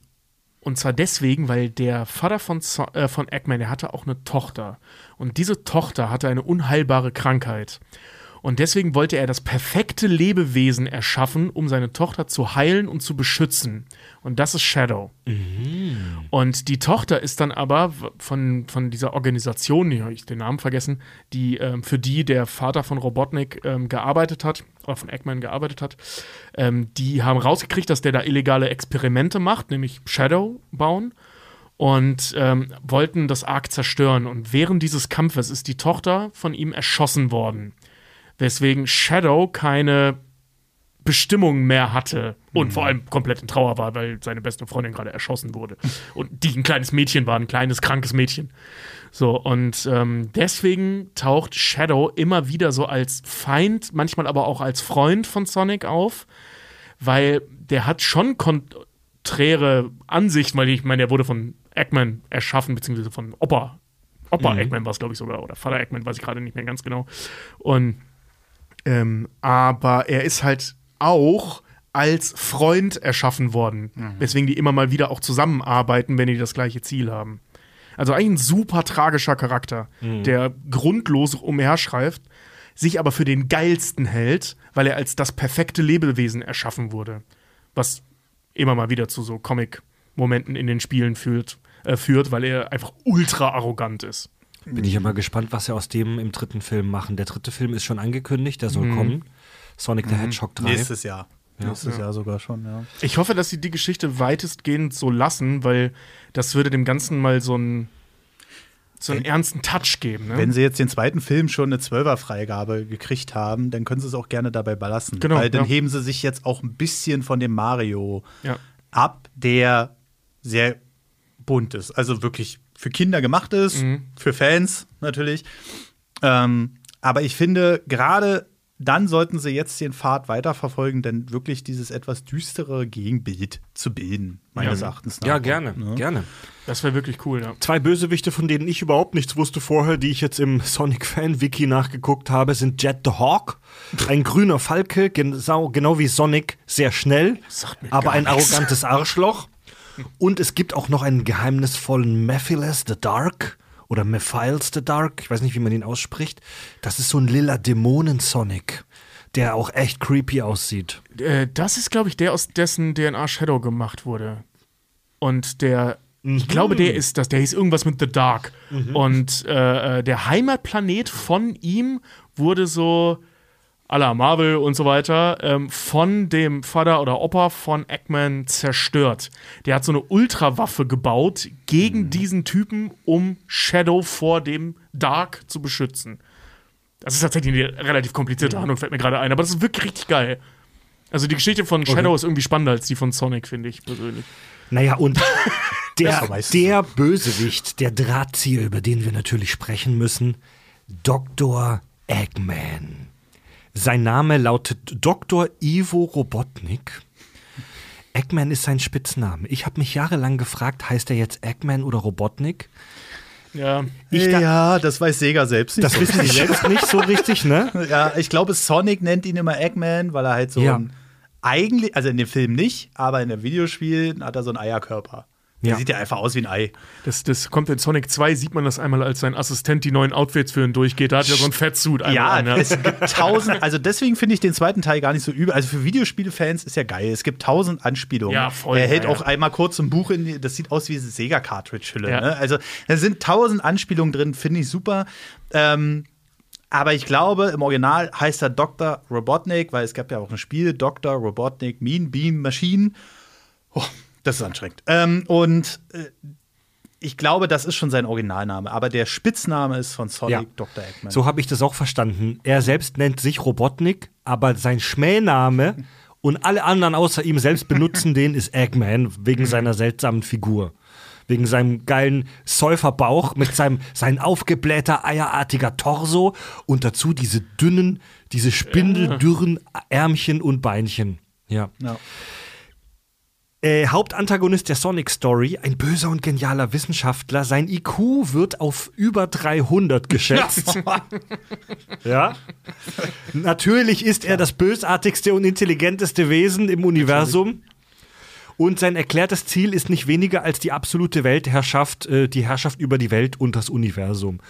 und zwar deswegen, weil der Vater von, so äh, von Eggman, der hatte auch eine Tochter. Und diese Tochter hatte eine unheilbare Krankheit. Und deswegen wollte er das perfekte Lebewesen erschaffen, um seine Tochter zu heilen und zu beschützen. Und das ist Shadow. Und die Tochter ist dann aber von, von dieser Organisation, die habe ich den Namen vergessen, die ähm, für die der Vater von Robotnik ähm, gearbeitet hat, oder von Eggman gearbeitet hat, ähm, die haben rausgekriegt, dass der da illegale Experimente macht, nämlich Shadow bauen und ähm, wollten das Ark zerstören. Und während dieses Kampfes ist die Tochter von ihm erschossen worden. Weswegen Shadow keine Bestimmung mehr hatte und vor allem komplett in Trauer war, weil seine beste Freundin gerade erschossen wurde. *laughs* Und die ein kleines Mädchen war, ein kleines, krankes Mädchen. So, und ähm, deswegen taucht Shadow immer wieder so als Feind, manchmal aber auch als Freund von Sonic auf, weil der hat schon konträre Ansichten, weil ich meine, der wurde von Eggman erschaffen, beziehungsweise von Opa. Opa Eggman war es, glaube ich, sogar, oder Vater Eggman, weiß ich gerade nicht mehr ganz genau. Und ähm, aber er ist halt auch als Freund erschaffen worden, weswegen die immer mal wieder auch zusammenarbeiten, wenn die das gleiche Ziel haben. Also eigentlich ein super tragischer Charakter, der grundlos umherschreift, sich aber für den geilsten hält, weil er als das perfekte Lebewesen erschaffen wurde. Was immer mal wieder zu so Comic-Momenten in den Spielen führt, äh, führt, weil er einfach ultra arrogant ist. Bin ich ja mal gespannt, was sie aus dem im dritten Film machen. Der dritte Film ist schon angekündigt, der soll kommen. Sonic the Hedgehog 3. Nächstes Jahr. Nächstes Jahr sogar schon, ja. Ich hoffe, dass sie die Geschichte weitestgehend so lassen, weil das würde dem Ganzen mal so einen, so einen ernsten Touch geben. Ne? Wenn sie jetzt den zweiten Film schon eine Zwölferfreigabe gekriegt haben, dann können sie es auch gerne dabei belassen. Genau, Weil dann ja. heben sie sich jetzt auch ein bisschen von dem Mario ja. ab, der sehr bunt ist. Also wirklich für Kinder gemacht ist, Mhm. für Fans natürlich. Ähm, aber ich finde, gerade dann sollten sie jetzt den Pfad weiterverfolgen, denn wirklich dieses etwas düstere Gegenbild zu bilden, meines Erachtens nach. Ja, gerne, gerne. Das wäre wirklich cool, ja. Zwei Bösewichte, von denen ich überhaupt nichts wusste vorher, die ich jetzt im Sonic-Fan-Wiki nachgeguckt habe, sind Jet the Hawk, ein grüner Falke, genau, genau wie Sonic, sehr schnell, aber ein arrogantes Arschloch. Und es gibt auch noch einen geheimnisvollen Mephiles the Dark oder Mephiles the Dark, ich weiß nicht, wie man ihn ausspricht. Das ist so ein lila Dämonen-Sonic, der auch echt creepy aussieht. Äh, das ist, glaube ich, der, aus dessen DNA Shadow gemacht wurde. Und der, ich glaube, der ist das, der hieß irgendwas mit The Dark. Und äh, äh, der Heimatplanet von ihm wurde so à la Marvel und so weiter, ähm, von dem Vater oder Opa von Eggman zerstört. Der hat so eine Ultrawaffe gebaut gegen diesen Typen, um Shadow vor dem Dark zu beschützen. Das ist tatsächlich eine relativ komplizierte Handlung, fällt mir gerade ein, aber das ist wirklich richtig geil. Also die Geschichte von Shadow ist irgendwie spannender als die von Sonic, finde ich persönlich. Naja, und *laughs* der, der Bösewicht, der Drahtzieher, über den wir natürlich sprechen müssen, Dr. Eggman. Sein Name lautet Dr. Ivo Robotnik. Eggman ist sein Spitzname. Ich habe mich jahrelang gefragt, heißt er jetzt Eggman oder Robotnik? Ja, Ich da- ja, das weiß Sega selbst nicht. Das so wissen sie selbst nicht so richtig, ne? *laughs* Ja, ich glaube, Sonic nennt ihn immer Eggman, weil er halt so Ja. ein, eigentlich, also in dem Film nicht, aber in dem Videospiel hat er so einen Eierkörper. Der Ja. sieht ja einfach aus wie ein Ei. das, das kommt in Sonic 2, sieht man das einmal, als sein Assistent die neuen Outfits für ihn durchgeht. Da hat er so ein Fettsuit einmal Ja, an, ja. es gibt tausend, also deswegen finde ich den zweiten Teil gar nicht so übel. Also für Videospielfans ist ja geil. Es gibt tausend Anspielungen. Ja, voll, Er hält ja, auch einmal kurz ein Buch in die, das sieht aus wie eine Sega-Cartridge-Hülle. Ne? Also da sind tausend Anspielungen drin, finde ich super. Ähm, aber ich glaube, im Original heißt er Dr. Robotnik, weil es gab ja auch ein Spiel, Dr. Robotnik, Mean Beam Machine. Oh, das ist anstrengend. Ähm, und äh, ich glaube, das ist schon sein Originalname, aber der Spitzname ist von Sonic Ja. Dr. Eggman. So habe ich das auch verstanden. Er selbst nennt sich Robotnik, aber sein Schmähname und alle anderen außer ihm selbst benutzen *laughs* den ist Eggman wegen seiner seltsamen Figur. Wegen seinem geilen Säuferbauch mit seinem sein aufgeblähter, eierartiger Torso und dazu diese dünnen, diese spindeldürren Ärmchen und Beinchen. Ja. Ja. Äh, Hauptantagonist der Sonic Story, ein böser und genialer Wissenschaftler. Sein IQ wird auf über 300 geschätzt. *laughs* ja. Natürlich ist er das bösartigste und intelligenteste Wesen im Universum. Und sein erklärtes Ziel ist nicht weniger als die absolute Weltherrschaft, äh, die Herrschaft über die Welt und das Universum.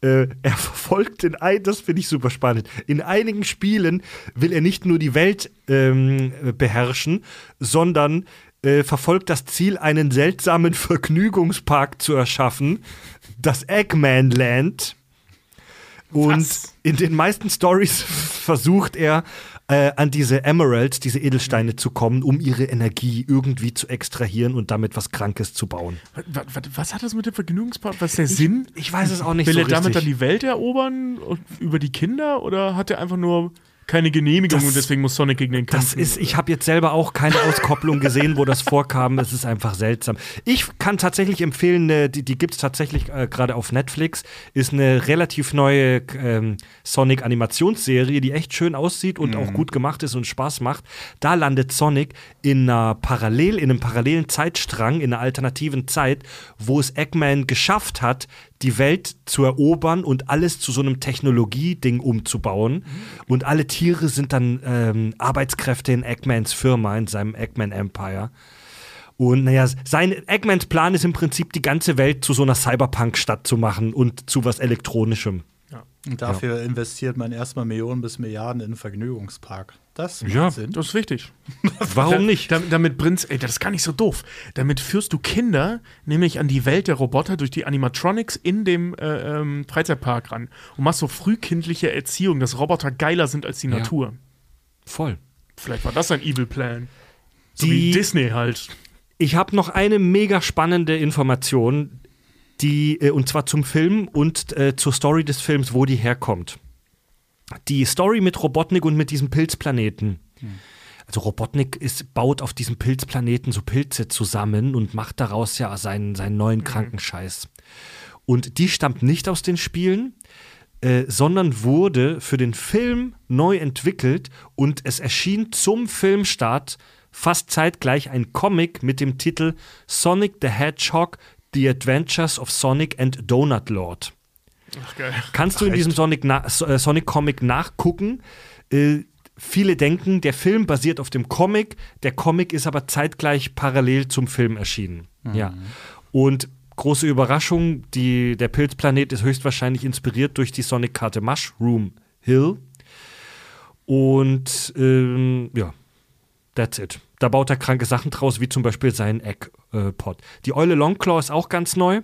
Äh, er *laughs* verfolgt in ein, das finde ich super spannend. In einigen Spielen will er nicht nur die Welt ähm, beherrschen, sondern äh, verfolgt das Ziel, einen seltsamen Vergnügungspark zu erschaffen, das Eggman Land. Und Was? in den meisten Stories versucht er, äh, an diese Emeralds, diese Edelsteine zu kommen, um ihre Energie irgendwie zu extrahieren und damit was Krankes zu bauen. Was, was, was hat das mit dem Vergnügungspark? Was ist der Sinn? Ich weiß es auch nicht Will so er damit dann die Welt erobern und über die Kinder oder hat er einfach nur keine Genehmigung Das- und deswegen muss Sonic gegen den kämpfen? Das ist, ich habe jetzt selber auch keine Auskopplung gesehen, wo das vorkam. Es ist einfach seltsam. Ich kann tatsächlich empfehlen, äh, die, die gibt es tatsächlich äh, gerade auf Netflix. Ist eine relativ neue ähm, Sonic-Animationsserie, die echt schön aussieht und auch gut gemacht ist und Spaß macht. Da landet Sonic in einer parallel, in einem parallelen Zeitstrang, in einer alternativen Zeit, wo es Eggman geschafft hat, die Welt zu erobern und alles zu so einem Technologieding umzubauen. Und alle Tiere sind dann ähm, Arbeitskräfte in Eggmans Firma, in seinem Eggman Empire. Und naja, sein Eggmans Plan ist im Prinzip, die ganze Welt zu so einer Cyberpunk-Stadt zu machen und zu was Elektronischem. Und dafür investiert man erstmal Millionen bis Milliarden in einen Vergnügungspark. Das macht Ja, Sinn. Das ist wichtig. *laughs* Warum nicht? Damit, damit bringst, ey, das ist gar nicht so doof. Damit führst du Kinder nämlich an die Welt der Roboter durch die Animatronics in dem äh, ähm, Freizeitpark ran und machst so frühkindliche Erziehung, dass Roboter geiler sind als die Ja. Natur. Voll. Vielleicht war das ein Evil Plan. So Die- wie Disney halt. Ich habe noch eine mega spannende Information, die, äh, und zwar zum Film und äh, zur Story des Films, wo die herkommt. Die Story mit Robotnik und mit diesem Pilzplaneten. Also Robotnik ist, baut auf diesem Pilzplaneten so Pilze zusammen und macht daraus ja seinen, seinen neuen Krankenscheiß. Und die stammt nicht aus den Spielen. äh, sondern wurde für den Film neu entwickelt und es erschien zum Filmstart fast zeitgleich ein Comic mit dem Titel Sonic the Hedgehog The Adventures of Sonic and Donut Lord. Ach, geil. Kannst du in diesem Sonic, na äh, Sonic Comic nachgucken? Äh, viele denken, der Film basiert auf dem Comic, der Comic ist aber zeitgleich parallel zum Film erschienen. Ja. Und große Überraschung, die, der Pilzplanet ist höchstwahrscheinlich inspiriert durch die Sonic-Karte Mushroom Hill. Und ähm, ja, That's it. Da baut er kranke Sachen draus, wie zum Beispiel seinen Eggpot. Die Eule Longclaw ist auch ganz neu.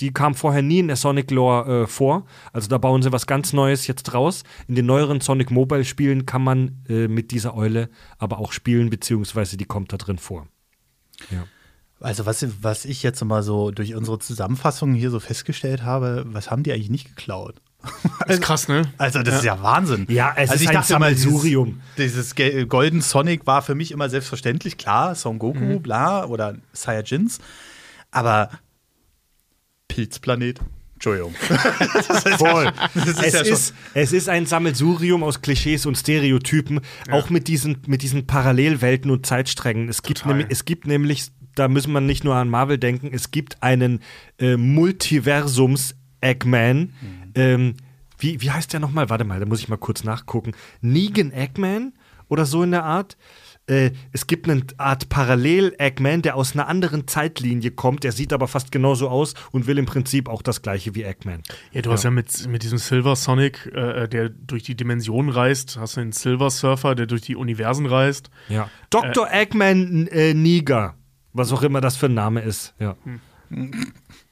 Die kam vorher nie in der Sonic Lore äh, vor. Also da bauen sie was ganz Neues jetzt raus. In den neueren Sonic Mobile Spielen kann man äh, mit dieser Eule aber auch spielen, beziehungsweise die kommt da drin vor. Also was, was ich jetzt mal so durch unsere Zusammenfassung hier so festgestellt habe, was haben die eigentlich nicht geklaut? Ist krass, ne? Also das ist ja Wahnsinn. Ja, es also ist ich ein dachte immer, Sammelsurium. Dieses, dieses Golden Sonic war für mich immer selbstverständlich, klar, Son Goku, Mhm. bla, oder Saiyajins. Aber Pilzplanet, Entschuldigung. *laughs* Voll. Das ist es, ja ist, es ist ein Sammelsurium aus Klischees und Stereotypen, auch mit diesen, mit diesen Parallelwelten und Zeitsträngen. Es gibt, nämlich, es gibt nämlich, da müssen wir nicht nur an Marvel denken, es gibt einen äh, Multiversums-Eggman. Ähm, wie, wie heißt der nochmal? Warte mal, da muss ich mal kurz nachgucken. Negan Eggman oder so in der Art. Äh, es gibt eine Art Parallel-Eggman, der aus einer anderen Zeitlinie kommt. Der sieht aber fast genauso aus und will im Prinzip auch das gleiche wie Eggman. Ja, du hast ja mit, mit diesem Silver Sonic, äh, der durch die Dimensionen reist, hast du einen Silver Surfer, der durch die Universen reist. Ja. Dr. Eggman äh, Niger. Was auch immer das für ein Name ist. Ja. *laughs*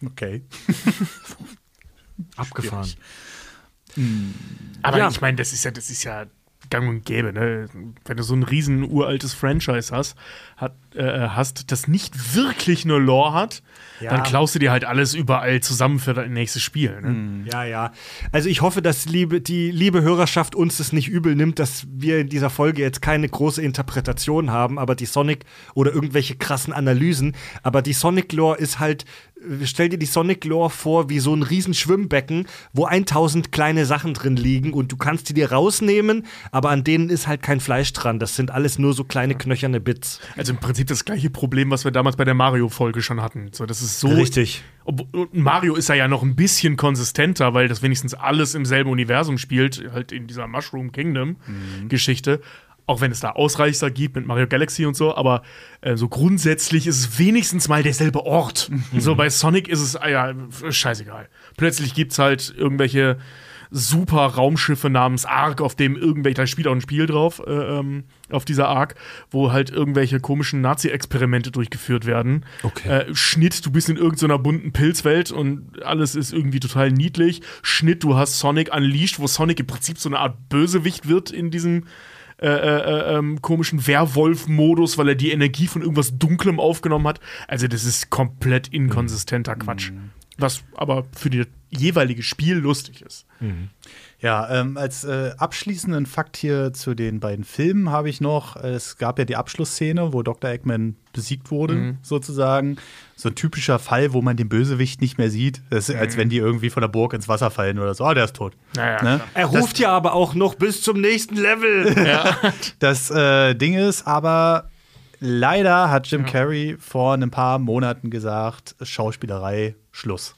Okay. *laughs* Abgefahren. Aber Ja. ich meine, das ist ja, das ist ja gang und gäbe, ne? Wenn du so ein riesen uraltes Franchise hast, hat, äh, hast, das nicht wirklich eine Lore hat, Ja. dann klaust du dir halt alles überall zusammen für dein nächstes Spiel. Ne? Ja, ja. Also ich hoffe, dass liebe, die liebe Hörerschaft uns das nicht übel nimmt, dass wir in dieser Folge jetzt keine große Interpretation haben, aber die Sonic oder irgendwelche krassen Analysen, aber die Sonic Lore ist halt, stell dir die Sonic Lore vor wie so ein riesen Schwimmbecken, wo 1000 kleine Sachen drin liegen und du kannst die dir rausnehmen, aber an denen ist halt kein Fleisch dran. Das sind alles nur so kleine knöcherne Bits. Also im Prinzip das gleiche Problem, was wir damals bei der Mario-Folge schon hatten. So, das ist so. Richtig. Und Mario ist ja ja noch ein bisschen konsistenter, weil das wenigstens alles im selben Universum spielt, halt in dieser Mushroom Kingdom-Geschichte. Auch wenn es da Ausreißer gibt mit Mario Galaxy und so, aber äh, so grundsätzlich ist es wenigstens mal derselbe Ort. So bei Sonic ist es, ah ja, scheißegal. Plötzlich gibt es halt irgendwelche super Raumschiffe namens Ark, auf dem irgendwelche, da spielt auch ein Spiel drauf, äh, ähm, auf dieser Ark, wo halt irgendwelche komischen Nazi-Experimente durchgeführt werden. Okay. Äh, Schnitt, du bist in irgendeiner bunten Pilzwelt und alles ist irgendwie total niedlich. Schnitt, du hast Sonic Unleashed, wo Sonic im Prinzip so eine Art Bösewicht wird in diesem äh, äh, ähm, komischen Werwolf-Modus, weil er die Energie von irgendwas Dunklem aufgenommen hat. Also, das ist komplett inkonsistenter Quatsch. Was aber für das jeweilige Spiel lustig ist. Ja, ähm, als äh, abschließenden Fakt hier zu den beiden Filmen habe ich noch, äh, es gab ja die Abschlussszene, wo Dr. Eggman besiegt wurde, sozusagen. So ein typischer Fall, wo man den Bösewicht nicht mehr sieht. Das ist, als wenn die irgendwie von der Burg ins Wasser fallen oder so. Ah, der ist tot. Naja, Ne? Er ruft ja aber auch noch bis zum nächsten Level. *laughs* Das äh, Ding ist aber, leider hat Jim Carrey vor ein paar Monaten gesagt, Schauspielerei, Schluss.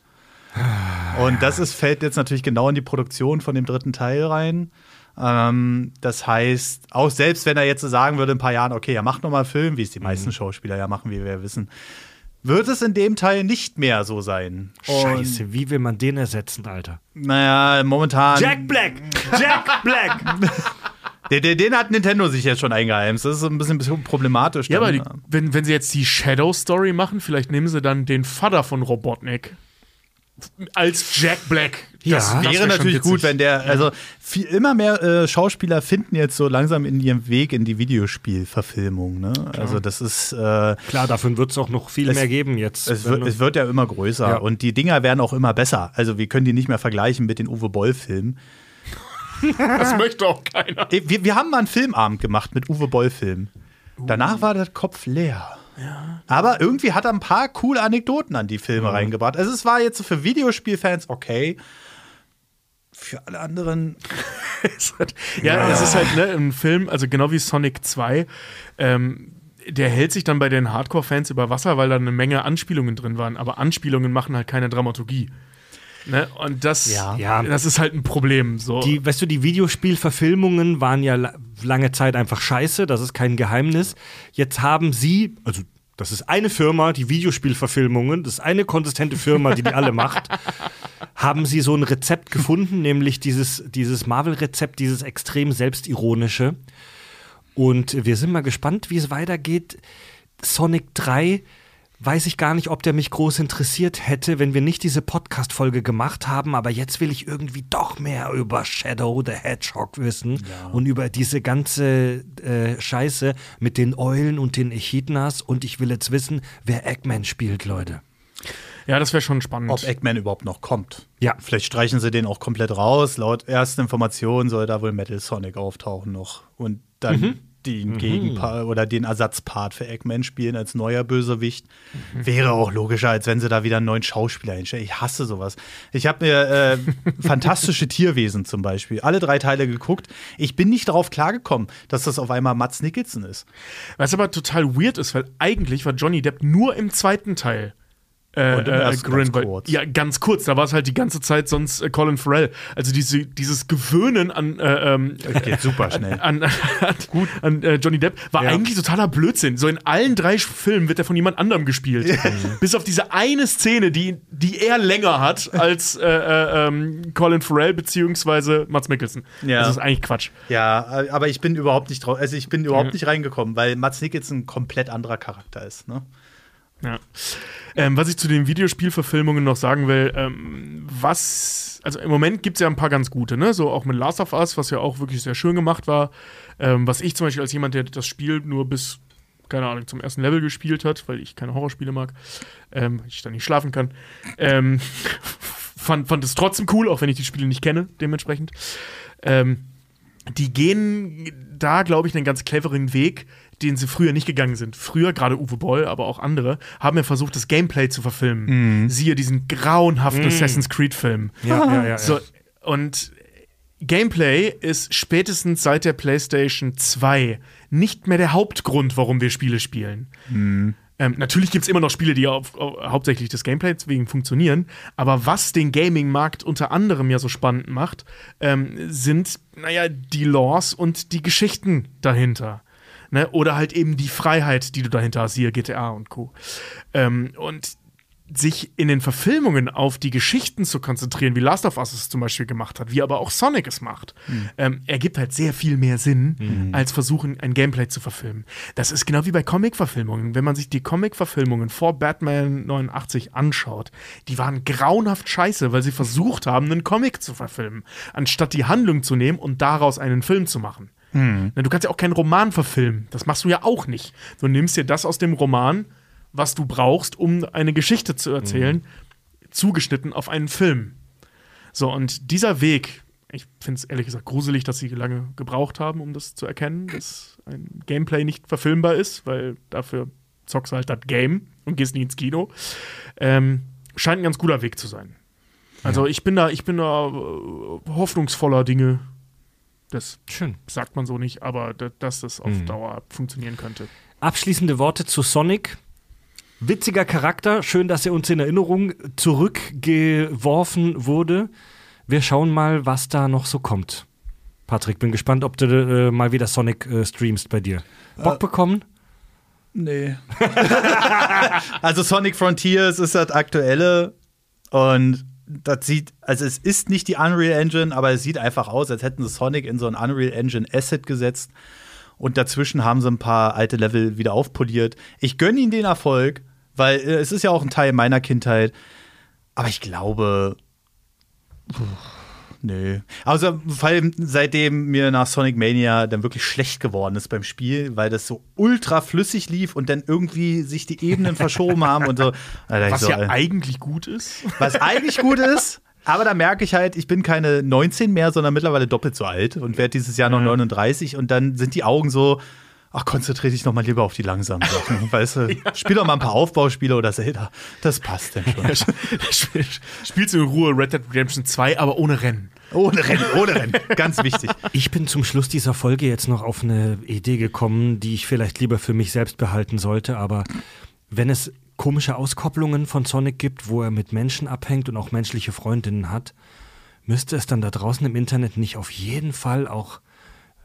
Und das ist, fällt jetzt natürlich genau in die Produktion von dem dritten Teil rein. Ähm, das heißt, auch selbst wenn er jetzt so sagen würde in ein paar Jahren, okay, er macht noch mal einen Film, wie es die meisten Schauspieler ja machen, wie wir ja wissen, wird es in dem Teil nicht mehr so sein. Und, Scheiße, wie will man den ersetzen, Alter? Naja, momentan. Jack Black! Jack Black! *laughs* Den, den, den hat Nintendo sich jetzt schon eingeheimst. Das ist ein bisschen, bisschen problematisch. Ja, aber die, wenn, wenn sie jetzt die Shadow-Story machen, vielleicht nehmen sie dann den Vater von Robotnik als Jack Black. Ja, das wäre wär schon natürlich gut, wenn der, also viel, immer mehr äh, Schauspieler finden jetzt so langsam in ihrem Weg in die Videospielverfilmung. Ne? Also das ist, äh, Klar, davon wird es auch noch viel Es- mehr geben jetzt. es, wird, es wird ja immer größer Ja. und die Dinger werden auch immer besser. Also wir können die nicht mehr vergleichen mit den Uwe Boll-Filmen. *laughs* Das möchte auch keiner. Wir, wir haben mal einen Filmabend gemacht mit Uwe Boll-Filmen. Danach war der Kopf leer. Aber irgendwie hat er ein paar coole Anekdoten an die Filme reingebracht. Also es war jetzt so für Videospielfans okay. für alle anderen. *laughs* ja, es ist halt ne, ein Film, also genau wie Sonic 2, ähm, der hält sich dann bei den Hardcore-Fans über Wasser, weil da eine Menge Anspielungen drin waren. Aber Anspielungen machen halt keine Dramaturgie. Ne? Und das, Ja. Ja. das ist halt ein Problem. So. Die, weißt du, die Videospielverfilmungen waren ja la lange Zeit einfach scheiße, das ist kein Geheimnis. Jetzt haben sie, also das ist eine Firma, die Videospielverfilmungen, das ist eine konsistente Firma, die die alle macht, *laughs* haben sie so ein Rezept gefunden, nämlich dieses, dieses Marvel-Rezept, dieses extrem selbstironische. Und wir sind mal gespannt, wie es weitergeht. Sonic 3 weiß ich gar nicht, ob der mich groß interessiert hätte, wenn wir nicht diese Podcast-Folge gemacht haben, aber jetzt will ich irgendwie doch mehr über Shadow the Hedgehog wissen und über diese ganze äh, Scheiße mit den Eulen und den Echidnas und ich will jetzt wissen, wer Eggman spielt, Leute. ja, das wäre schon spannend. Ob Eggman überhaupt noch kommt. Ja. Vielleicht streichen sie den auch komplett raus. Laut ersten Informationen soll da wohl Metal Sonic auftauchen noch. Und dann den Gegenpart oder den Ersatzpart für Eggman spielen als neuer Bösewicht. Wäre auch logischer, als wenn sie da wieder einen neuen Schauspieler hinstellen. Ich hasse sowas. Ich habe mir äh, *laughs* fantastische Tierwesen zum Beispiel, alle drei Teile geguckt. Ich bin nicht darauf klargekommen, dass das auf einmal Mats Nicholson ist. Was aber total weird ist, weil eigentlich war Johnny Depp nur im zweiten Teil. Äh, Und äh, Grin, weil- kurz. Ja, ganz kurz. Da war es halt die ganze Zeit sonst äh, Colin Farrell. Also diese, dieses Gewöhnen an, äh, ähm, Geht super schnell. an, *laughs* an, Gut. an äh, Johnny Depp war Ja. eigentlich totaler Blödsinn. So in allen drei Filmen wird er von jemand anderem gespielt. Bis auf diese eine Szene, die, die er länger hat als äh, äh, ähm, Colin Farrell beziehungsweise Mats Mikkelsen. Ja. Das ist eigentlich Quatsch. Ja, aber ich bin überhaupt nicht drauf, also ich bin überhaupt nicht reingekommen, weil Mats Nicholson ein komplett anderer Charakter ist. Ne? Ja. Ähm, was ich zu den Videospielverfilmungen noch sagen will, ähm, was, also im Moment gibt es ja ein paar ganz gute, ne? So auch mit Last of Us, was ja auch wirklich sehr schön gemacht war. Ähm, was ich zum Beispiel als jemand, der das Spiel nur bis, keine Ahnung, zum ersten Level gespielt hat, weil ich keine Horrorspiele mag, ähm, ich dann nicht schlafen kann, ähm, *laughs* fand, fand es trotzdem cool, auch wenn ich die Spiele nicht kenne, dementsprechend. Ähm, die gehen da, glaube ich, einen ganz cleveren Weg, den sie früher nicht gegangen sind. Früher, gerade Uwe Boll, aber auch andere, haben ja versucht, das Gameplay zu verfilmen. Siehe diesen grauenhaften Assassin's Creed-Film. Ja, ja, ja. So, und Gameplay ist spätestens seit der PlayStation 2 nicht mehr der Hauptgrund, warum wir Spiele spielen. Ähm, natürlich gibt es immer noch Spiele, die auf, auf, hauptsächlich des Gameplays wegen funktionieren, aber was den Gaming-Markt unter anderem ja so spannend macht, ähm, sind, naja, die Laws und die Geschichten dahinter. Ne? Oder halt eben die Freiheit, die du dahinter hast, hier GTA und Co. Ähm, und sich in den Verfilmungen auf die Geschichten zu konzentrieren, wie Last of Us es zum Beispiel gemacht hat, wie aber auch Sonic es macht, ähm, ergibt halt sehr viel mehr Sinn, als versuchen, ein Gameplay zu verfilmen. Das ist genau wie bei Comic-Verfilmungen. Wenn man sich die Comic-Verfilmungen vor Batman 89 anschaut, die waren grauenhaft scheiße, weil sie versucht haben, einen Comic zu verfilmen, anstatt die Handlung zu nehmen und daraus einen Film zu machen. Na, Du kannst ja auch keinen Roman verfilmen. Das machst du ja auch nicht. Du nimmst dir das aus dem Roman, was du brauchst, um eine Geschichte zu erzählen, zugeschnitten auf einen Film. So, und dieser Weg, ich finde es ehrlich gesagt gruselig, dass sie lange gebraucht haben, um das zu erkennen, dass ein Gameplay nicht verfilmbar ist, weil dafür zockst du halt das Game und gehst nicht ins Kino. Ähm, scheint ein ganz guter Weg zu sein. Also ich bin da, ich bin da äh, hoffnungsvoller Dinge. Das Schön. sagt man so nicht, aber da, dass das auf Dauer funktionieren könnte. Abschließende Worte zu Sonic. Witziger Charakter, schön, dass er uns in Erinnerung zurückgeworfen wurde. Wir schauen mal, was da noch so kommt. Patrick, bin gespannt, ob du äh, mal wieder Sonic äh, streamst bei dir. Bock bekommen? Nee. *laughs* also Sonic Frontiers ist das aktuelle und das sieht, also es ist nicht die Unreal Engine, aber es sieht einfach aus, als hätten sie Sonic in so ein Unreal Engine Asset gesetzt und dazwischen haben sie ein paar alte Level wieder aufpoliert. Ich gönne ihnen den Erfolg, weil äh, es ist ja auch ein Teil meiner Kindheit, aber ich glaube, puh, nee. Also vor allem seitdem mir nach Sonic Mania dann wirklich schlecht geworden ist beim Spiel, weil das so ultra flüssig lief und dann irgendwie sich die Ebenen *laughs* verschoben haben und so. Alter, Was so, ja äh, eigentlich gut ist. was eigentlich gut ist. Aber da merke ich halt, ich bin keine 19 mehr, sondern mittlerweile doppelt so alt und werde dieses Jahr noch 39 und dann sind die Augen so, ach, konzentriere dich noch mal lieber auf die langsamen Sachen. *laughs* Weißt du, spiel doch mal ein paar Aufbauspiele oder Zelda. Das passt denn schon. *laughs* Spielst du in Ruhe Red Dead Redemption 2, aber ohne Rennen. Ohne Rennen, ohne Rennen. Ganz wichtig. Ich bin zum Schluss dieser Folge jetzt noch auf eine Idee gekommen, die ich vielleicht lieber für mich selbst behalten sollte, aber wenn es komische Auskopplungen von Sonic gibt, wo er mit Menschen abhängt und auch menschliche Freundinnen hat, müsste es dann da draußen im Internet nicht auf jeden Fall auch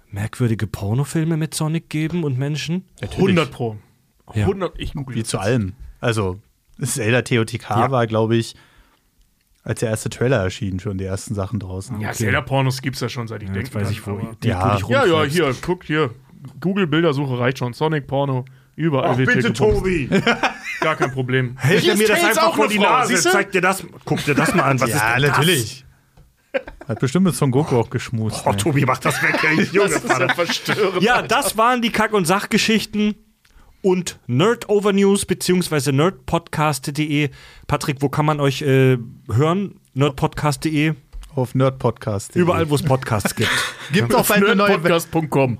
merkwürdige Pornofilme mit Sonic geben und Menschen? 100 Pro. Ja. 100, ich google Wie zu allem. Also, Zelda TOTK Ja. war, glaube ich, als der erste Trailer erschien, schon die ersten Sachen draußen. Ja, Zelda-Pornos gibt es ja schon seit ich Ja, denke. weiß ich, wo die Ja. dich Ja, ja, hier, guck hier. Google-Bildersuche reicht schon. Sonic-Porno. Überall wird hier gepumpt. *laughs* Gar kein Problem. Hält er mir ist das einfach auch vor die Frau, Nase? Zeig dir das, guck dir das mal an. Was ist ja, denn das? natürlich. Hat bestimmt mit Son Goku auch geschmust. Oh, ey. Tobi, mach das weg, ey, *laughs* Junge. Das ist ja Vater. verstörend. Ja, das waren die Kack- und Sachgeschichten und Nerd Over News beziehungsweise nerdpodcast.de. Patrick, wo kann man euch äh, hören? Nerdpodcast.de. Auf Nerdpodcast. Überall, wo es Podcasts gibt. *laughs* Gibt auch bald eine neue.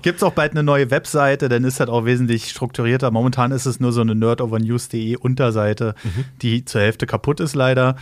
Gibt's auch bald eine neue Webseite, dann ist das auch wesentlich strukturierter. Momentan ist es nur so eine nerdovernews.de Unterseite, Mhm. die zur Hälfte kaputt ist leider.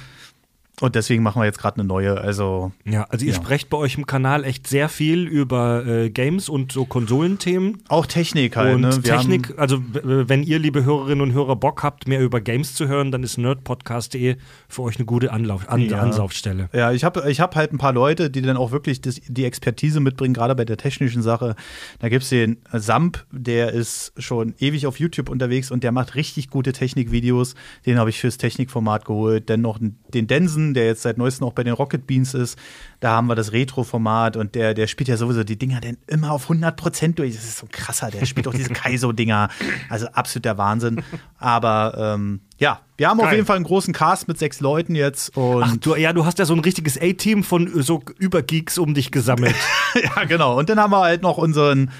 Und deswegen machen wir jetzt gerade eine neue. Also Ja, also ihr Ja. sprecht bei euch im Kanal echt sehr viel über äh, Games und so Konsolenthemen. auch Technik halt. und ne? Technik, also wenn ihr, liebe Hörerinnen und Hörer, Bock habt, mehr über Games zu hören, dann ist nerdpodcast.de für euch eine gute Anlauf, An Ja. Ansaufstelle. ja, ich habe ich hab halt ein paar Leute, die dann auch wirklich das, die Expertise mitbringen, gerade bei der technischen Sache. Da gibt's den Samp, der ist schon ewig auf YouTube unterwegs und der macht richtig gute Technikvideos. Den habe ich fürs Technikformat geholt. Dann noch den Densen, der jetzt seit neuestem auch bei den Rocket Beans ist. Da haben wir das Retro-Format und der, der spielt ja sowieso die Dinger dann immer auf 100% durch. Das ist so ein krasser, der spielt auch diese Kaizo-Dinger. Also absoluter Wahnsinn. Aber ähm, ja, wir haben auf Geil. jeden Fall einen großen Cast mit sechs Leuten jetzt. Und Ach, du, ja, du hast ja so ein richtiges A-Team von so Übergeeks um dich gesammelt. *laughs* ja, genau. Und dann haben wir halt noch unseren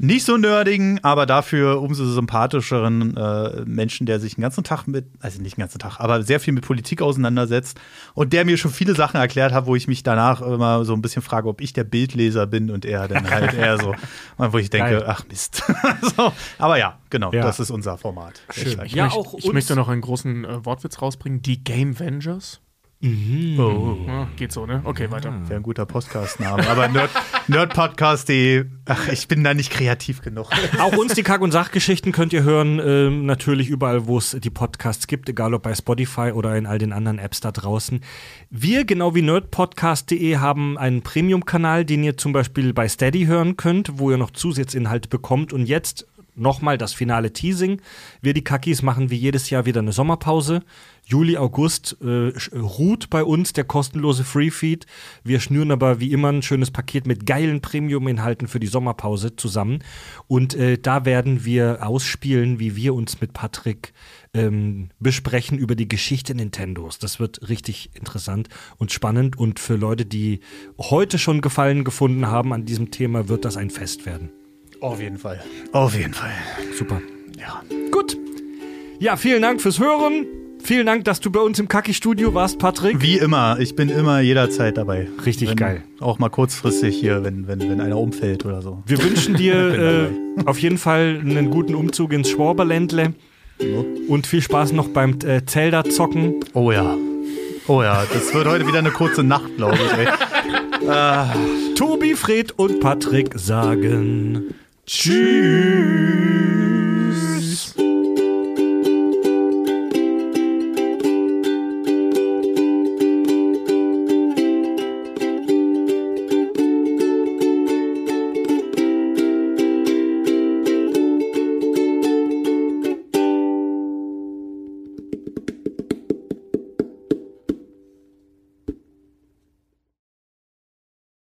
nicht so nerdigen, aber dafür umso sympathischeren äh, Menschen, der sich den ganzen Tag mit, also nicht den ganzen Tag, aber sehr viel mit Politik auseinandersetzt und der mir schon viele Sachen erklärt hat, wo ich mich danach immer so ein bisschen frage, ob ich der Bildleser bin und er dann *laughs* halt eher so, wo ich denke, Geil. ach Mist. *laughs* so, aber ja, genau, Ja. das ist unser Format. Schön. Ich, Ja, möchte, auch ich möchte noch einen großen äh, Wortwitz rausbringen. Die Game Vengers. Oh, Ja, geht so, ne? Okay, weiter. wäre ein guter Podcast-Name. Aber Nerd, *laughs* Nerdpodcast.de, ach, ich bin da nicht kreativ genug. Auch uns die Kack- und Sachgeschichten könnt ihr hören, ähm, natürlich überall, wo es die Podcasts gibt, egal ob bei Spotify oder in all den anderen Apps da draußen. Wir, genau wie nerdpodcast.de, haben einen Premium-Kanal, den ihr zum Beispiel bei Steady hören könnt, wo ihr noch Zusatzinhalte bekommt. Und jetzt nochmal das finale Teasing. Wir, die Kackis, machen wie jedes Jahr wieder eine Sommerpause. Juli, August äh, sch- ruht bei uns der kostenlose Free-Feed. Wir schnüren aber wie immer ein schönes Paket mit geilen Premium-Inhalten für die Sommerpause zusammen. Und äh, da werden wir ausspielen, wie wir uns mit Patrick ähm, besprechen über die Geschichte Nintendos. Das wird richtig interessant und spannend. Und für Leute, die heute schon Gefallen gefunden haben an diesem Thema, wird das ein Fest werden. Auf jeden Fall. Auf jeden Fall. Super. Ja. Gut. Ja, vielen Dank fürs Hören. Vielen Dank, dass du bei uns im Kacki-Studio warst, Patrick. Wie immer, ich bin immer jederzeit dabei. Richtig wenn, geil. Auch mal kurzfristig hier, wenn, wenn, wenn einer umfällt oder so. Wir wünschen dir *laughs* äh, auf jeden Fall einen guten Umzug ins Schwaberländle und viel Spaß noch beim äh, Zelda-Zocken. Oh ja. Oh ja, das wird heute wieder eine kurze Nacht, glaube ich. Ey. *laughs* Tobi, Fred und Patrick sagen Cheers.